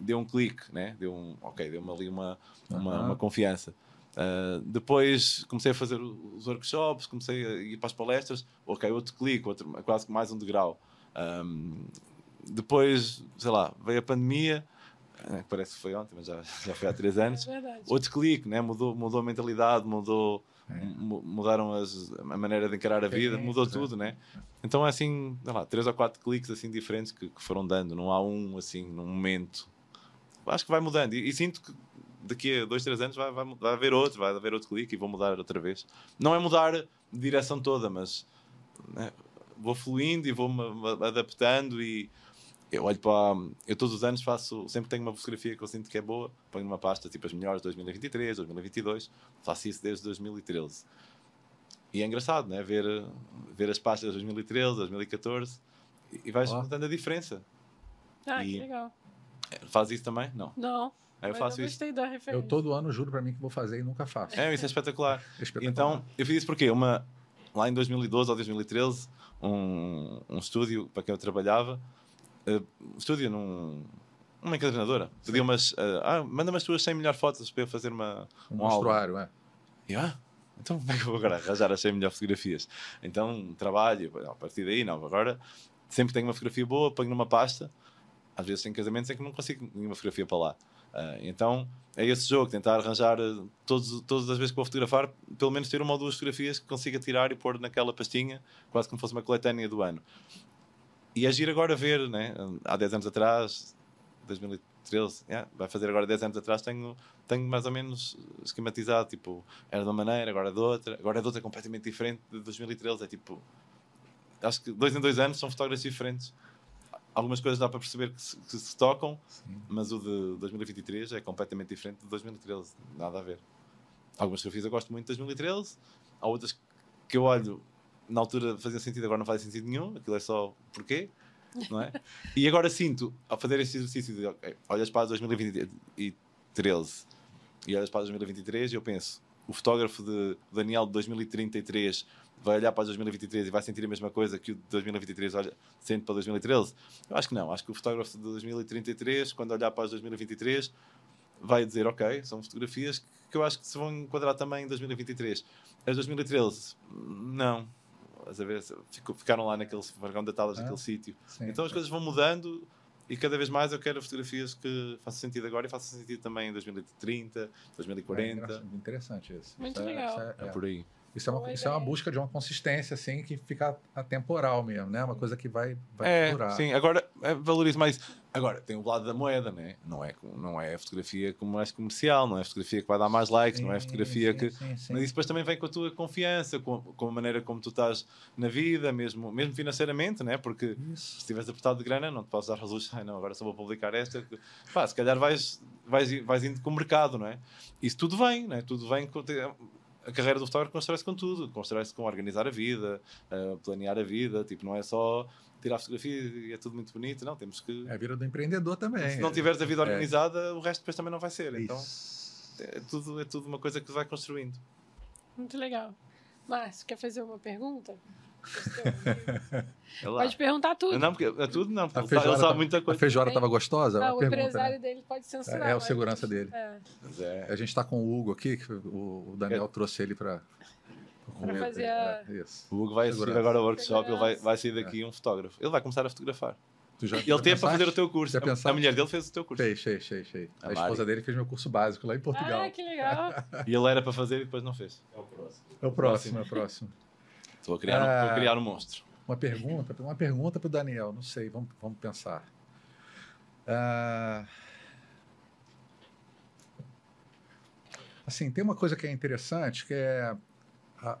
Speaker 3: deu um clique, né? deu um, ok, deu-me ali uma, uma, uhum. uma confiança. Uh, depois comecei a fazer os workshops, comecei a ir para as palestras, ok, outro clique, outro, quase mais um degrau. Um, depois, sei lá, veio a pandemia, eh, parece que foi ontem, mas já, já foi há três anos.
Speaker 1: É
Speaker 3: outro clique, né? mudou, mudou a mentalidade, mudou é. mudaram as, a maneira de encarar a vida, mudou tudo, né? Então é assim, lá, três ou quatro cliques assim diferentes que, que, foram dando, não há um assim, num momento. Acho que vai mudando e, e sinto que daqui a dois, três anos vai, vai, vai haver outro, vai haver outro clique e vou mudar outra vez. Não é mudar de direção toda, mas né, vou fluindo e vou-me adaptando e eu olho para. Eu todos os anos faço. Sempre tenho uma fotografia que eu sinto que é boa, ponho numa pasta tipo as melhores 2023, 2022. Faço isso desde 2013. E é engraçado, né? Ver, ver as pastas de 2013, 2014 e vais oh. notando a diferença.
Speaker 1: Ah, e que legal.
Speaker 3: Faz isso também? Não.
Speaker 1: Não.
Speaker 3: eu faço
Speaker 1: eu
Speaker 3: isso.
Speaker 2: Eu todo ano juro para mim que vou fazer e nunca faço.
Speaker 3: É, isso é espetacular. É espetacular. Então, eu fiz isso porque uma, lá em 2012 ou 2013, um, um estúdio para quem eu trabalhava uh, estúdio num, uma encadernadora. Pediu umas. Uh, ah, manda-me as tuas 100 melhores fotos para eu fazer uma,
Speaker 2: um, um é.
Speaker 3: E, ah, então como é que eu vou agora arranjar as 100 melhores fotografias? Então trabalho, a partir daí, não. Agora sempre tenho uma fotografia boa, ponho numa pasta. Às vezes tem casamentos em que não consigo nenhuma fotografia para lá. Uh, então é esse jogo, tentar arranjar todos, todas as vezes que vou fotografar, pelo menos ter uma ou duas fotografias que consiga tirar e pôr naquela pastinha, quase como fosse uma coletânea do ano. E agir agora ver, né? há 10 anos atrás, 2013, yeah, vai fazer agora 10 anos atrás, tenho, tenho mais ou menos esquematizado, tipo, era de uma maneira, agora é de outra, agora é de outra completamente diferente de 2013, é tipo, acho que dois em dois anos são fotógrafos diferentes. Algumas coisas dá para perceber que se, que se tocam, Sim. mas o de 2023 é completamente diferente de 2013, nada a ver. Algumas fotografias eu gosto muito de 2013, há outras que eu olho na altura fazia sentido, agora não faz sentido nenhum, aquilo é só porquê, não é? e agora sinto, ao fazer esse exercício de okay, olhas para 2013 e olhas para 2023 e eu penso, o fotógrafo de Daniel de 2033 vai olhar para 2023 e vai sentir a mesma coisa que o de 2023 olha, sente para 2013? Eu acho que não, acho que o fotógrafo de 2033, quando olhar para 2023, vai dizer, ok, são fotografias que eu acho que se vão enquadrar também em 2023. As 2013, não a ver, ficaram lá naquele vagão de talas, ah, naquele sítio. Então as coisas vão mudando e cada vez mais eu quero fotografias que façam sentido agora e façam sentido também em 2030, 2040.
Speaker 2: É interessante isso.
Speaker 1: Muito isso é- legal.
Speaker 3: É, é, é, por aí.
Speaker 2: Isso é, uma, isso é uma busca de uma consistência, assim, que fica atemporal mesmo, né? Uma coisa que vai, vai
Speaker 3: é, durar. Sim, agora é, valorizo mais. Agora, tem o lado da moeda, né? não é? Não é a fotografia como mais comercial, não é a fotografia que vai dar mais likes, sim, não é a fotografia sim, que. Sim, Mas isso depois também vem com a tua confiança, com, com a maneira como tu estás na vida, mesmo, mesmo financeiramente, né? Porque isso. se estiveres apertado de grana, não te podes dar resolução, ai não, agora só vou publicar esta. Pá, se calhar vais, vais, vais indo com o mercado, não é? Isso tudo vem, né? Tudo vem com a carreira do fotógrafo constrói-se com tudo, constrói-se com organizar a vida, uh, planear a vida, tipo, não é só tirar fotografia e é tudo muito bonito, não, temos que...
Speaker 2: É a vida do empreendedor também.
Speaker 3: Se não tiveres a vida é. organizada, é. o resto depois também não vai ser, então é tudo, é tudo uma coisa que vai construindo.
Speaker 1: Muito legal. Márcio, quer fazer uma pergunta? pode perguntar tudo.
Speaker 3: Não, porque é tudo não. A feijoada, sabe muita coisa.
Speaker 2: A feijoada estava gostosa?
Speaker 1: Não, o pergunta, empresário né? dele pode censurar.
Speaker 2: É, é o segurança dele. É. É. A gente está com o Hugo aqui, que o Daniel é. trouxe ele para
Speaker 1: fazer a...
Speaker 3: É, o Hugo vai assistir agora o workshop, ele vai, vai sair daqui um fotógrafo. Ele vai começar a fotografar. Já, ele teve para fazer o teu curso. A, a, mulher dele fez o teu curso.
Speaker 2: Fez, fez, fez. fez. A, a esposa dele fez meu curso básico lá em Portugal.
Speaker 1: Ah, que legal.
Speaker 3: e ele era para fazer e depois não fez.
Speaker 2: É o próximo. É o próximo, é o próximo.
Speaker 3: Estou criar, ah, um, criar um monstro.
Speaker 2: Uma pergunta, uma pergunta para o Daniel, não sei, vamos, vamos pensar. Ah, assim, tem uma coisa que é interessante, que é a,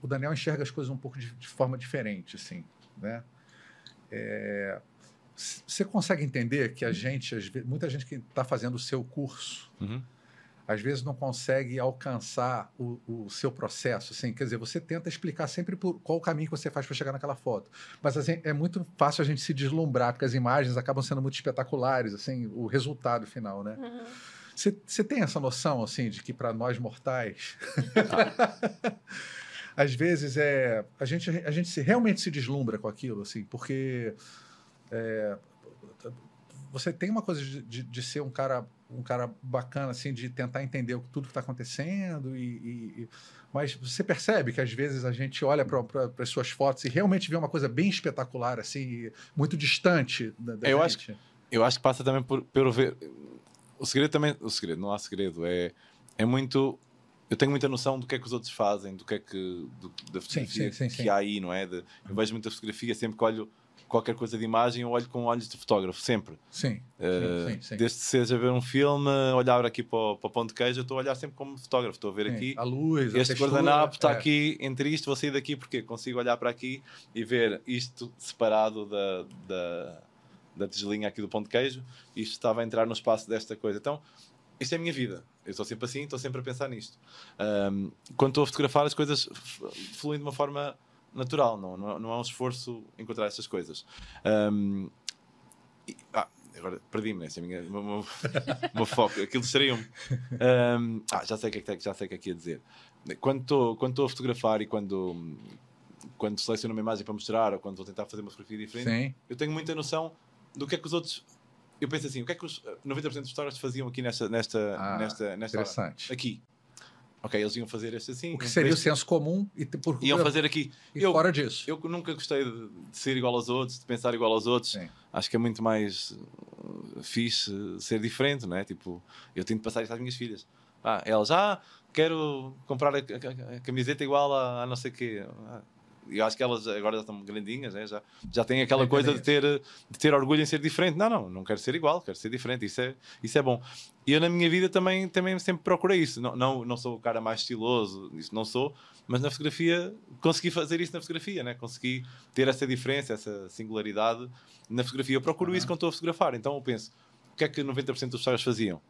Speaker 2: o Daniel enxerga as coisas um pouco de, de forma diferente, assim, né? É, você consegue entender que a gente, muita gente que está fazendo o seu curso, uhum às vezes não consegue alcançar o, o, seu processo. Assim, quer dizer, você tenta explicar sempre por, qual o caminho que você faz para chegar naquela foto. Mas assim, é muito fácil a gente se deslumbrar, porque as imagens acabam sendo muito espetaculares, assim, o resultado final, né? Uhum. Você tem essa noção, assim, de que para nós mortais... às vezes é a gente a gente se, realmente se deslumbra com aquilo assim porque é, você tem uma coisa de, de, de, ser um cara um cara bacana assim de tentar entender tudo que está acontecendo e, e, mas você percebe que às vezes a gente olha para as suas fotos e realmente vê uma coisa bem espetacular assim muito distante da, da
Speaker 3: eu
Speaker 2: gente.
Speaker 3: acho eu acho que passa também por pelo ver o segredo também o segredo não há segredo é é muito eu tenho muita noção do que é que os outros fazem do que é que do, da fotografia sim, sim, sim, que há aí não é de, eu vejo muita fotografia sempre que olho qualquer coisa de imagem, eu olho com olhos de fotógrafo, sempre.
Speaker 2: Sim.
Speaker 3: Uh, sim, sim, sim. Desde que seja ver um filme, olhar aqui para o, para o ponto de queijo, eu estou a olhar sempre como fotógrafo. Estou a ver aqui.
Speaker 2: A luz,
Speaker 3: Este guardanapo está é. aqui entre isto, vou sair daqui porque consigo olhar para aqui e ver isto separado da, da, da tigelinha aqui do ponto de queijo. Isto estava a entrar no espaço desta coisa. Então, isto é a minha vida. Eu estou sempre assim, estou sempre a pensar nisto. Um, quando estou a fotografar, as coisas fluem de uma forma natural, não, não, não é um esforço encontrar essas coisas. Um, e, ah, agora perdi-me, essa é a minha, uma, uma, foco, aquilo distraiu-me. Um, ah, já sei o que é que já sei que é que ia dizer. Quando estou quando estou a fotografar e quando quando seleciono uma imagem para mostrar ou quando vou tentar fazer uma fotografia diferente, Sim. eu tenho muita noção do que é que os outros eu penso assim, o que é que os 90% dos fotógrafos faziam aqui nesta nesta
Speaker 2: ah,
Speaker 3: nesta nesta
Speaker 2: interessante.
Speaker 3: aqui Ok, eles iam fazer este assim.
Speaker 2: O que seria o senso comum e por,
Speaker 3: iam fazer aqui.
Speaker 2: E eu, fora disso.
Speaker 3: Eu nunca gostei de, de, ser igual aos outros, de pensar igual aos outros. Sim. Acho que é muito mais uh, fixe ser diferente, não é? Tipo, eu tenho de passar isso às minhas filhas. Ah, elas, ah, quero comprar a, a, a camiseta igual a, a não sei o quê. Ah, eu acho que elas agora já estão grandinhas, né? já, já têm aquela coisa de ter, de ter orgulho em ser diferente. Não, não, não quero ser igual, quero ser diferente. Isso é, isso é bom. E eu na minha vida também, também sempre procurei isso. Não, não, não sou o cara mais estiloso, isso não sou, mas na fotografia consegui fazer isso na fotografia, né? consegui ter essa diferença, essa singularidade na fotografia. Eu procuro uhum. isso quando estou a fotografar. Então eu penso, o que é que 90% dos pessoas faziam?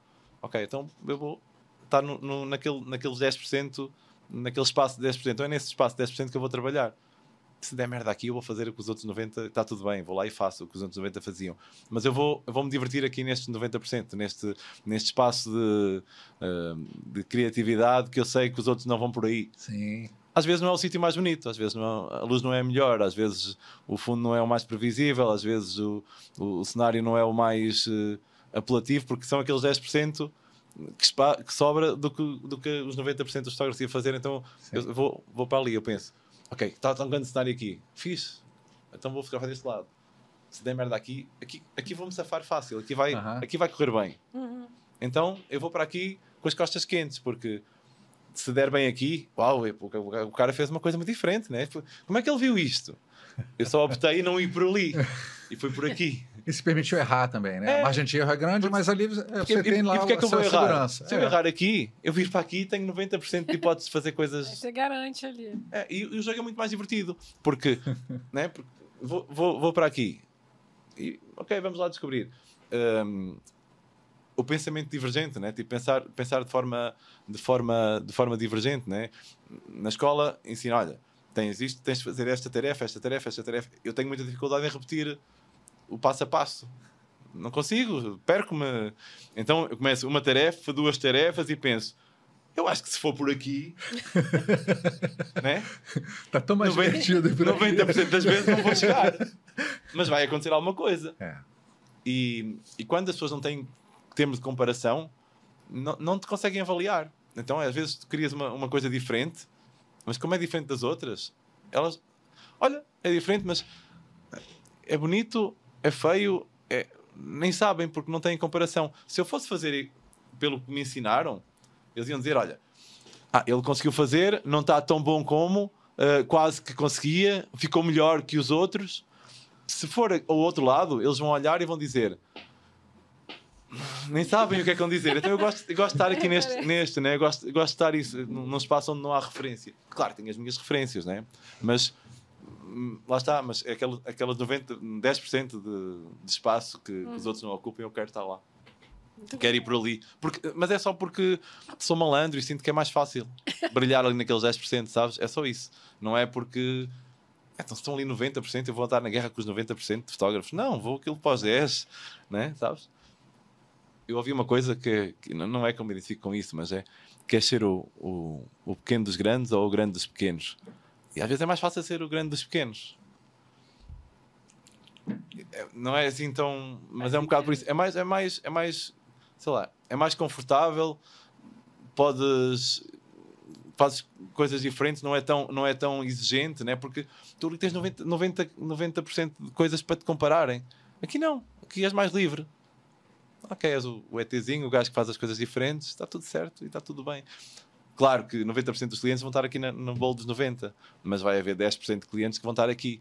Speaker 3: Ok, então eu vou estar no, no, naquele, naqueles 10%, naquele espaço de 10%. Então é nesse espaço de 10% que eu vou trabalhar se der merda aqui, eu vou fazer o que os outros 90, está tudo bem, vou lá e faço o que os outros 90 faziam. Mas eu vou, eu vou me divertir aqui nestes 90%, neste, neste espaço de, uh, de criatividade que eu sei que os outros não vão por aí.
Speaker 2: Sim.
Speaker 3: Às vezes não é o sítio mais bonito, às vezes é, a luz não é a melhor, às vezes o fundo não é o mais previsível, às vezes o, o, o cenário não é o mais uh, apelativo, porque são aqueles 10% que, que sobra do que, do que os 90% dos fotógrafos iam fazer. Então Sim. eu vou, vou para ali, eu penso Ok, está tão grande cenário aqui. Fiz. Então vou fotografar deste lado. Se der merda aqui, aqui, aqui vou-me safar fácil. Aqui vai, uh -huh. aqui vai correr bem. Uh -huh. Então eu vou para aqui com as costas quentes, porque se der bem aqui, uau, o cara fez uma coisa muito diferente, né? Como é que ele viu isto? Eu só optei em não ir por ali. E foi por aqui.
Speaker 2: E se permitiu errar também, né? É. A margem de erro é grande, mas ali você porque, tem lá
Speaker 3: e porque é que eu vou errar? segurança. Se é. eu errar aqui, eu vir para aqui tenho 90% de hipótese de fazer coisas...
Speaker 1: Você garante ali.
Speaker 3: É, e, e, o jogo é muito mais divertido. Porque, né? Porque vou, vou, vou para aqui. E, ok, vamos lá descobrir. Um, o pensamento divergente, né? Tipo, pensar, pensar de, forma, de, forma, de forma divergente, né? Na escola, ensina, olha, tens isto, tens de fazer esta tarefa, esta tarefa, esta tarefa. Eu tenho muita dificuldade em repetir o passo a passo. Não consigo, perco-me. Então eu começo uma tarefa, duas tarefas e penso, eu acho que se for por aqui, né?
Speaker 2: Está tão mais 90, divertido por
Speaker 3: 90% das vezes não vou chegar. Mas vai acontecer alguma coisa. É. E, e quando as pessoas não têm termos de comparação, não, não te conseguem avaliar. Então, às vezes, tu crias uma, uma coisa diferente, mas como é diferente das outras, elas. Olha, é diferente, mas é bonito, é feio, é, nem sabem porque não têm comparação. Se eu fosse fazer pelo que me ensinaram, eles iam dizer: olha, ah, ele conseguiu fazer, não está tão bom como, uh, quase que conseguia, ficou melhor que os outros. Se for ao outro lado, eles vão olhar e vão dizer: nem sabem o que é que vão dizer. Então eu gosto, eu gosto de estar aqui neste, neste né? eu gosto, eu gosto de estar isso, num espaço onde não há referência. Claro, tenho as minhas referências, né? mas lá está, mas é aquela, aquela 90, 10% de, de espaço que, que, os outros não ocupam, eu quero estar lá. Quero ir por ali. Porque, mas é só porque sou malandro e sinto que é mais fácil brilhar ali naqueles 10%, sabes? É só isso. Não é porque. Então, se estão ali 90%, eu vou estar na guerra com os 90% de fotógrafos. Não, vou aquilo para os 10%, né? sabes? eu ouvi uma coisa que, que, não é que eu me identifico com isso, mas é quer ser o, o, o, pequeno dos grandes ou o grande dos pequenos. E às vezes é mais fácil ser o grande dos pequenos. É, não é assim tão. Mas é um bocado por isso. É mais, é mais, é mais, sei lá, é mais confortável. Podes. Fazes coisas diferentes, não é tão, não é tão exigente, né? porque tu ali tens 90%, 90, 90 de coisas para te compararem. Aqui não, aqui és mais livre ok, és o, o ETzinho, o gajo que faz as coisas diferentes, está tudo certo e está tudo bem. Claro que 90% dos clientes vão estar aqui na, no bolo dos 90%, mas vai haver 10% de clientes que vão estar aqui.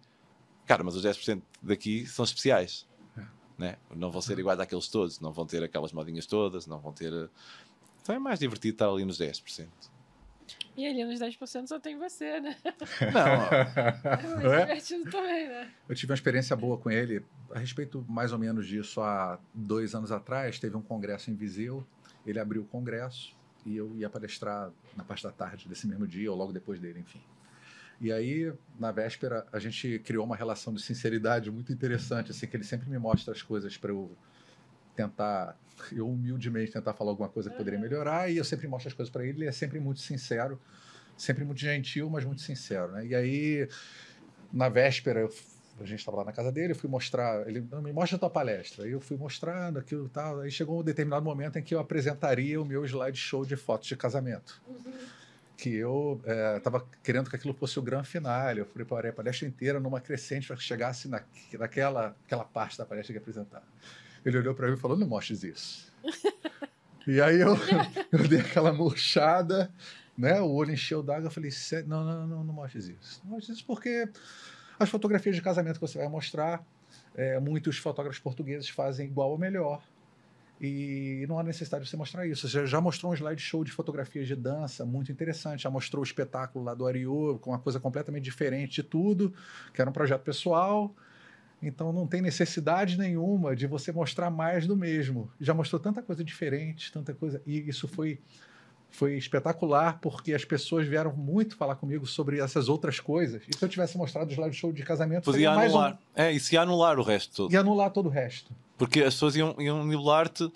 Speaker 3: Cara, mas os 10% daqui são especiais. É. Né? Não vão ser iguais àqueles todos, não vão ter aquelas modinhas todas, não vão ter. Então é mais divertido estar ali nos 10%.
Speaker 1: E ali nos 10% só tem você, né? Não. é é? divertido também, né?
Speaker 2: Eu tive uma experiência boa com ele a respeito mais ou menos disso há dois anos atrás. Teve um congresso em Viseu. Ele abriu o congresso e eu ia palestrar na parte da tarde desse mesmo dia ou logo depois dele, enfim. E aí, na véspera, a gente criou uma relação de sinceridade muito interessante, assim, que ele sempre me mostra as coisas para eu tentar, eu humildemente tentar falar alguma coisa que poderia melhorar, e eu sempre mostro as coisas para ele, ele é sempre muito sincero, sempre muito gentil, mas muito sincero, né? E aí, na véspera, eu, a gente estava lá na casa dele, eu fui mostrar, ele me mostra a tua palestra, aí eu fui mostrando aquilo e tal, aí chegou um determinado momento em que eu apresentaria o meu slideshow de fotos de casamento. Uhum que eu estava é, querendo que aquilo fosse o grande final. Eu preparei a palestra inteira numa crescente para que chegasse na, naquela aquela parte da palestra que ia apresentar. Ele olhou para mim e falou: Não mostres isso. e aí eu, eu dei aquela murchada, né? o olho encheu d'água. Eu falei: não, não, não, não mostres isso. Não mostres isso porque as fotografias de casamento que você vai mostrar, é, muitos fotógrafos portugueses fazem igual ou melhor. E não há necessidade de você mostrar isso. Você já mostrou um slideshow de fotografias de dança muito interessante, já mostrou o espetáculo lá do Ariô, com uma coisa completamente diferente de tudo, que era um projeto pessoal. Então não tem necessidade nenhuma de você mostrar mais do mesmo. Já mostrou tanta coisa diferente, tanta coisa. E isso foi foi espetacular porque as pessoas vieram muito falar comigo sobre essas outras coisas. E se eu tivesse mostrado o slideshow de casamento,
Speaker 3: podia anular.
Speaker 2: Um...
Speaker 3: É, isso ia anular o resto todo.
Speaker 2: E anular todo o resto.
Speaker 3: Porque as pessoas iam, iam nivelar-te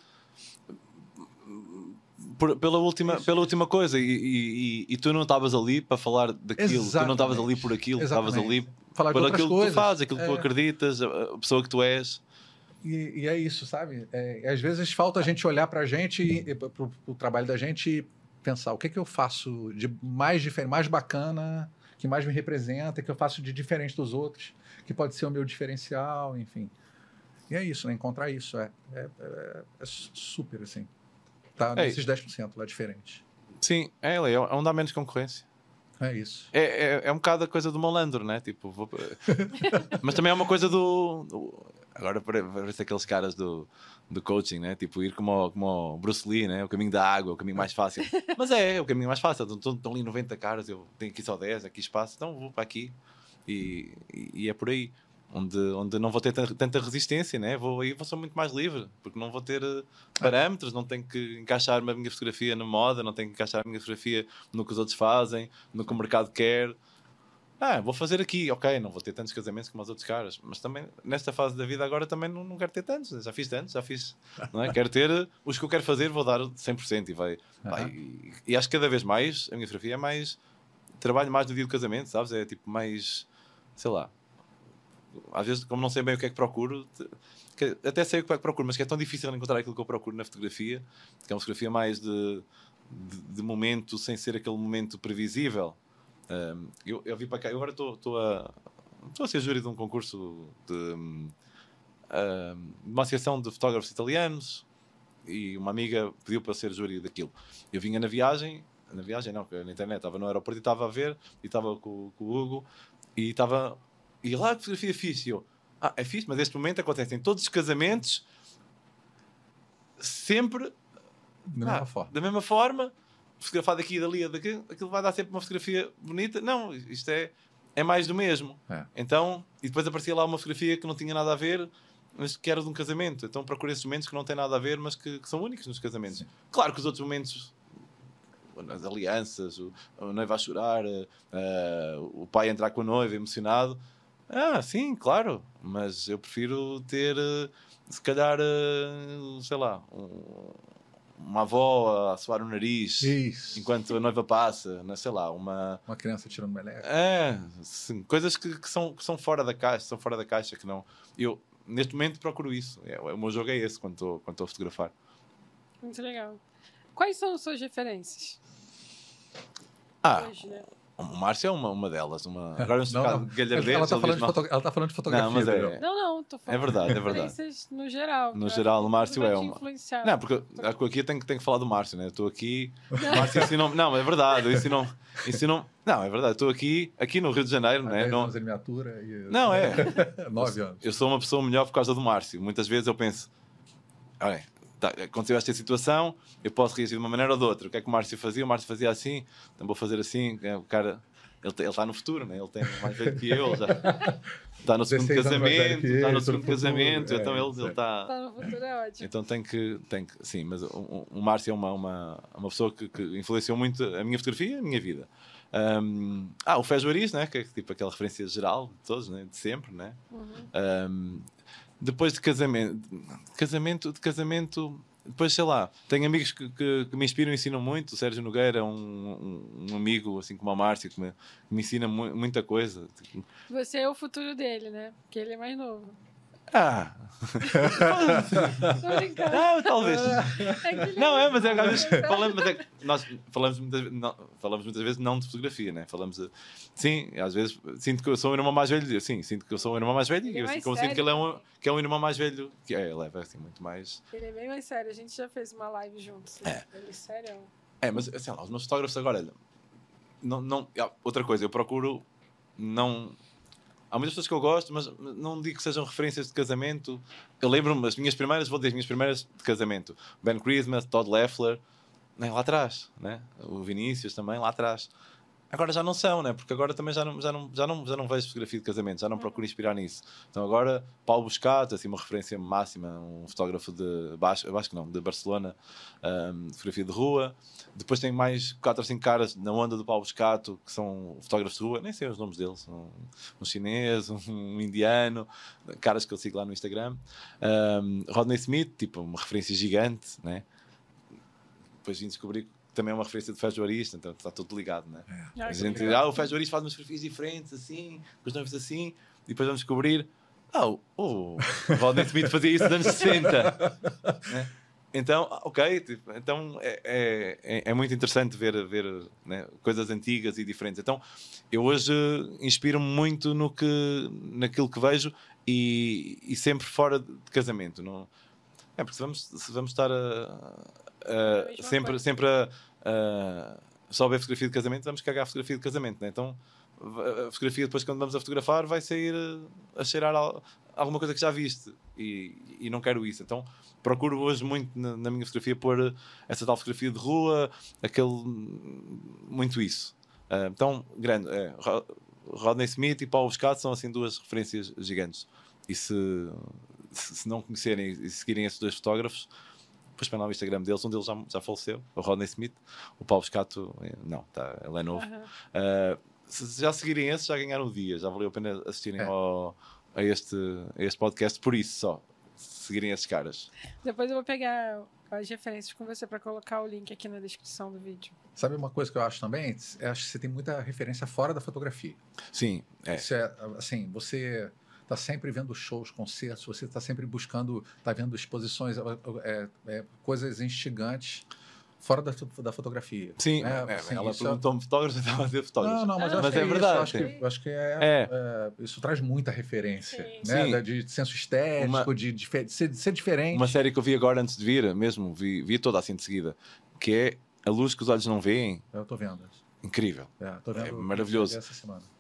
Speaker 3: pela última, pela última coisa e, e, e tu não estavas ali para falar daquilo, Exatamente. tu não estavas ali por aquilo, estavas ali
Speaker 2: falar por
Speaker 3: aquilo
Speaker 2: coisas. que tu
Speaker 3: fazes, aquilo que é. tu acreditas, a pessoa que tu és.
Speaker 2: E, e é isso, sabe? É, às vezes falta a gente olhar para a gente, para o trabalho da gente e pensar o que, é que eu faço de mais diferente, mais bacana, que mais me representa, que eu faço de diferente dos outros, que pode ser o meu diferencial, enfim. E é isso, né? Encontrar isso é, é, é, é super, assim. Tá é, nesses 10% lá diferente.
Speaker 3: Sim, é, é, onde há menos concorrência.
Speaker 2: É isso.
Speaker 3: É, é, é um bocado a coisa do malandro, né? Tipo, vou... Mas também é uma coisa do. do... Agora parece aqueles caras do, do coaching, né? Tipo, ir como, como Bruce Lee, né? O caminho da água, o caminho mais fácil. Mas é, é o caminho mais fácil. Estão, estão ali 90 caras, eu tenho aqui só 10, aqui espaço, então vou para aqui. E, e, é por aí onde, onde não vou ter tanta resistência, né? vou aí vou ser muito mais livre, porque não vou ter uh, parâmetros, não tenho que encaixar a minha fotografia na moda, não tenho que encaixar a minha fotografia no que os outros fazem, no que o mercado quer. Ah, vou fazer aqui, ok, não vou ter tantos casamentos como os outros caras, mas também nesta fase da vida agora também não, não quero ter tantos, já fiz tantos, já fiz, não é? quero ter os que eu quero fazer, vou dar 100% e vai, vai e, e, acho que cada vez mais a minha fotografia é mais trabalho mais no dia do casamento, sabes? É tipo mais, sei lá, às vezes, como não sei bem o que é que procuro, que até sei o que é que procuro, mas que é tão difícil encontrar aquilo que eu procuro na fotografia, que é uma fotografia mais de, de, de momento, sem ser aquele momento previsível. Um, eu, eu vim para cá, eu agora estou a, a ser júri de um concurso de, um, uma associação de fotógrafos italianos e uma amiga pediu para ser júri daquilo. Eu vinha na viagem, na viagem não, na internet, estava no aeroporto e estava a ver, e estava com, com o Hugo, e estava e lá a fotografia é fixe. E eu, ah, é fixe, mas neste momento acontece em todos os casamentos, sempre
Speaker 2: da mesma ah, forma.
Speaker 3: Da mesma forma, fotografado aqui e dali, daqui, aquilo vai dar sempre uma fotografia bonita. Não, isto é, é mais do mesmo. É. Então, e depois aparecia lá uma fotografia que não tinha nada a ver, mas que era de um casamento. Então procurei esses momentos que não têm nada a ver, mas que, que são únicos nos casamentos. Sim. Claro que os outros momentos as alianças, o, a noiva a chorar, uh, o pai a entrar com a noiva emocionado, ah, sim, claro. Mas eu prefiro ter, eh, se calhar, eh, sei lá, uma avó a suar o nariz Isso. enquanto a noiva passa, não, sei lá, uma...
Speaker 2: Uma criança tirando meleca.
Speaker 3: É, sim, coisas que, que, são, que são fora da caixa, são fora da caixa, que não... Eu, neste momento, procuro isso. É, o meu jogo é esse, quando estou, quando a fotografar.
Speaker 1: Muito legal. Quais são as suas referências?
Speaker 3: Ah, Hoje, né? O Márcio é uma, uma delas. Uma... Agora não, não,
Speaker 2: não. Ela está falando, foto... tá falando de fotografia.
Speaker 3: Não, mas é...
Speaker 1: não, não, estou falando
Speaker 3: é verdade, é verdade.
Speaker 1: no geral.
Speaker 3: No geral, o Márcio é uma. Não, porque aqui eu tenho, tenho que falar do Márcio, né? Estou aqui. O Márcio ensinou Não, é verdade. Ensinou, ensinou... Não, é verdade. Estou aqui, aqui no Rio de Janeiro, né?
Speaker 2: Não... anos em miniatura. E...
Speaker 3: Não, é.
Speaker 2: Nove anos.
Speaker 3: Eu sou uma pessoa melhor por causa do Márcio. Muitas vezes eu penso. Olha, tá, aconteceu esta situação, eu posso reagir de uma maneira ou de outra. O que é que o Márcio fazia? O Márcio fazia assim, então vou fazer assim. É, o cara ele, ele está no futuro, né? ele tem mais velho que eu, já está no segundo casamento, está no segundo casamento, então ele está.
Speaker 1: Está no futuro, é ótimo.
Speaker 3: Então tem que, tem que sim, mas o, o Márcio é uma, uma, uma pessoa que, que influenciou muito a minha fotografia e a minha vida. Um, ah, o Fé Juariz, né? que é tipo aquela referência geral de todos, né? de sempre. Né? Uhum. Um, depois de casamento, de casamento, de casamento depois, sei lá, tenho amigos que, que, que me inspiram e ensinam muito. O Sérgio Nogueira é um, um, amigo, assim como o Márcio, que me, que me ensina mu muita coisa.
Speaker 1: Você é o futuro dele, né? Porque ele é mais novo.
Speaker 3: Ah! Não, talvez. É não, é, mas é, às vezes falamos, mas é, nós falamos muitas, não, falamos muitas vezes não de fotografia, né? Falamos, sim, às vezes sinto que eu sou um irmão mais velho, sim, sinto que eu sou um irmão mais velho e é assim, como sinto que ele é um, que é um irmão mais velho, que é, ele é assim, muito mais.
Speaker 1: Ele é bem mais sério, a gente já fez uma live juntos. Né? É. Ele é sério.
Speaker 3: É, mas assim, lá, os meus fotógrafos agora, não, não, outra coisa, eu procuro não Há muitas pessoas que eu gosto, mas não digo que sejam referências de casamento. Eu lembro-me, as minhas primeiras, vou dizer, as minhas primeiras de casamento. Ben Christmas, Todd Leffler, né, lá atrás. Né? O Vinícius também, lá atrás. Agora já não são, né? Porque agora também já não, já não, já não, já não vejo fotografia de casamento, já não procuro inspirar nisso. Então agora, Paulo Buscato, assim, uma referência máxima, um fotógrafo de baixo, que não, de Barcelona, um, fotografia de rua. Depois tem mais quatro ou cinco caras na onda do Paulo Buscato, que são fotógrafos de rua, nem sei os nomes deles, um, um chinês, um indiano, caras que eu sigo lá no Instagram. Um, Rodney Smith, tipo, uma referência gigante, né? Depois vim descobrir também é uma referência de feijoarista, então está tudo ligado, né? É. A gente, ah, o feijoarista faz umas fotografias diferentes, assim, com os noivos assim, e depois vamos descobrir, ah, oh, o Rodney Smith fazia isso nos anos 60. né? Então, ok, tipo, então é, é, é, é, muito interessante ver, ver né, coisas antigas e diferentes. Então, eu hoje inspiro-me muito no que, naquilo que vejo e, e sempre fora de casamento. Não, é porque se vamos, se vamos estar a, uh, sempre, sempre a, uh, só ver fotografia de casamento, vamos cagar a fotografia de casamento, né? Então a fotografia depois quando vamos a fotografar vai sair a cheirar a alguma coisa que já viste e, e não quero isso. Então procuro hoje muito na, na, minha fotografia pôr essa tal fotografia de rua, aquele muito isso. Uh, então, grande, é, Rodney Smith e Paul Scott são assim duas referências gigantes. E se, se não conhecerem e seguirem esses dois fotógrafos, depois para lá o Instagram deles, um deles já, já faleceu, o Rodney Smith, o Paulo Scato, eh, não, tá, ele é novo. Uhum. Uh, se já seguirem esses, já ganharam o dia, já valeu a pena assistirem é. ao, a, este, a este podcast, por isso só, seguirem esses caras.
Speaker 1: Depois eu vou pegar as referências com você para colocar o link aqui na descrição do vídeo.
Speaker 2: Sabe uma coisa que eu acho também? Eu acho que você tem muita referência fora da fotografia.
Speaker 3: Sim,
Speaker 2: é. Isso é assim, você está sempre vendo shows, concertos, você está sempre buscando, está vendo exposições, é, é, coisas instigantes fora da, da fotografia.
Speaker 3: Sim, né? é, assim, ela é perguntou-me fotógrafo, eu estava a dizer fotógrafo.
Speaker 2: Não, não, mas, mas é, é verdade. Acho que, acho que é, é. é, isso traz muita referência, Sim. né? Sim. De senso estético, uma, de, de, ser, de, ser, diferente.
Speaker 3: Uma série que eu vi agora antes de vir, mesmo, vi, vi toda assim de seguida, que é A Luz que os Olhos Não Veem.
Speaker 2: Eu estou vendo.
Speaker 3: Incrível.
Speaker 2: É,
Speaker 3: é maravilhoso.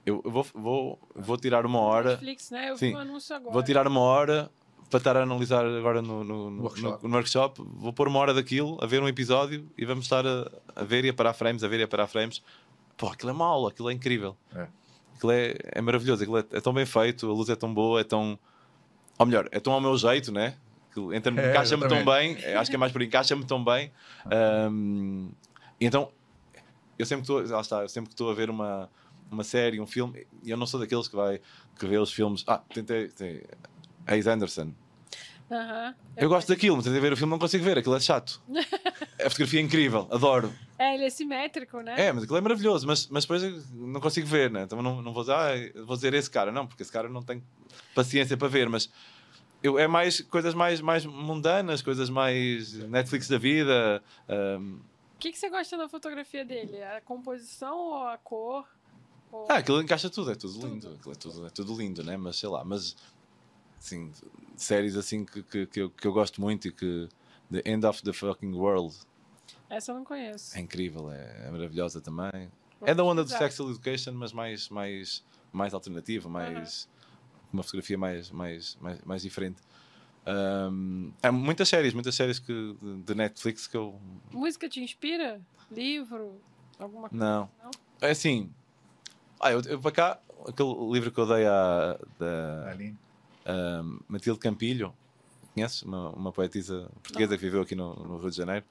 Speaker 3: Eu, eu, vou, vou, vou tirar uma hora.
Speaker 1: Netflix, né? Eu Sim, vi um anúncio agora.
Speaker 3: Vou tirar uma hora para estar a analisar agora no, no, no, workshop. no, workshop. Vou pôr uma hora daquilo, a ver um episódio e vamos estar a, a ver e a parar frames, a ver e a parar frames. Pô, aquilo é mau, aquilo é incrível. É. Aquilo é, é maravilhoso, aquilo é, é, tão bem feito, a luz é tão boa, é tão. Ou melhor, é tão ao meu jeito, né? É, encaixa-me tão bem, acho que é mais por encaixa-me tão bem. Um, e então eu sempre estou, lá está, eu sempre que estou a ver uma, uma série, um filme, e eu não sou daqueles que vai que vê os filmes. Ah, tentei, tentei Anderson.
Speaker 1: Uh -huh.
Speaker 3: Eu, eu gosto daquilo, mas tentei ver o filme não consigo ver, aquilo é chato. a fotografia é incrível, adoro.
Speaker 1: É, ele é simétrico, né?
Speaker 3: É, mas aquilo é maravilhoso, mas, mas depois não consigo ver, né? Então não, não vou dizer, ah, vou dizer esse cara, não, porque esse cara não tem paciência para ver, mas eu, é mais coisas mais, mais mundanas, coisas mais Netflix da vida. Um,
Speaker 1: que, que você gosta da fotografia dele? A composição ou a cor? Ou...
Speaker 3: Ah, aquilo encaixa tudo, é tudo, tudo. lindo. é, tudo, é tudo lindo, né? Mas sei lá, mas assim, séries assim que, que, que, eu, que eu gosto muito e que. The End of the Fucking World.
Speaker 1: Essa eu não conheço.
Speaker 3: É incrível, é, é maravilhosa também. Vou é da onda do Sexual Education, mas mais, mais, mais alternativa, mais. Uma fotografia mais, mais, mais, mais diferente. Um, há muitas séries, muitas séries que, de Netflix que eu.
Speaker 1: Música te inspira? Livro? Alguma coisa?
Speaker 3: Não. Não? É assim. Ah, eu, eu para cá, aquele livro que eu dei à da um, Matilde Campilho, conheces? Uma, uma poetisa portuguesa Não. que viveu aqui no, no Rio de Janeiro.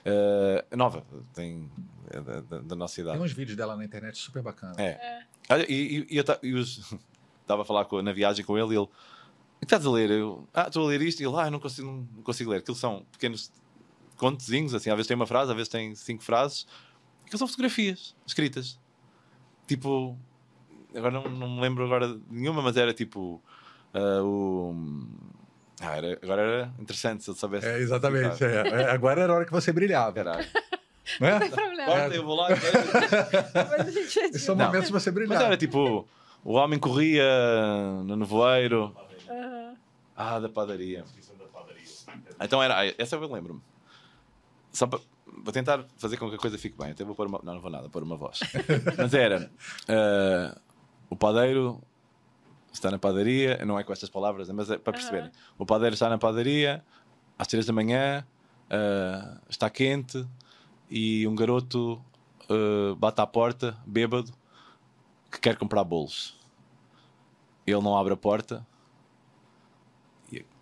Speaker 3: Uh, nova, tem é da, da, da, nossa idade.
Speaker 2: Tem uns vídeos dela na internet super bacana.
Speaker 3: É. é. Olha, e, e, e eu estava a falar com, na viagem com ele e ele estás a ler? Eu, ah, estou a ler isto. E ele, ah, eu não consigo, não consigo ler. Aquilo são pequenos contezinhos, assim, às vezes tem uma frase, às vezes tem cinco frases. Aquilo são fotografias escritas. Tipo, agora não, não me lembro agora de nenhuma, mas era tipo uh, o. Ah, era, agora era interessante se eu soubesse.
Speaker 2: É, exatamente. É. é. Agora era a hora que você brilhava.
Speaker 3: Caralho.
Speaker 1: Não, é? não tem problema.
Speaker 3: Eu vou lá.
Speaker 2: São momentos de você brilhar.
Speaker 3: Mas era tipo: o homem corria no nevoeiro ah, da padaria. Então era. Essa eu lembro-me. Só para, para tentar fazer com que a coisa fique bem. Até vou pôr uma. Não, não vou nada, pôr uma voz. Mas era. Uh, o padeiro está na padaria. Não é com estas palavras, mas é para perceberem. O padeiro está na padaria às três da manhã. Uh, está quente. E um garoto uh, bate à porta, bêbado, que quer comprar bolos. Ele não abre a porta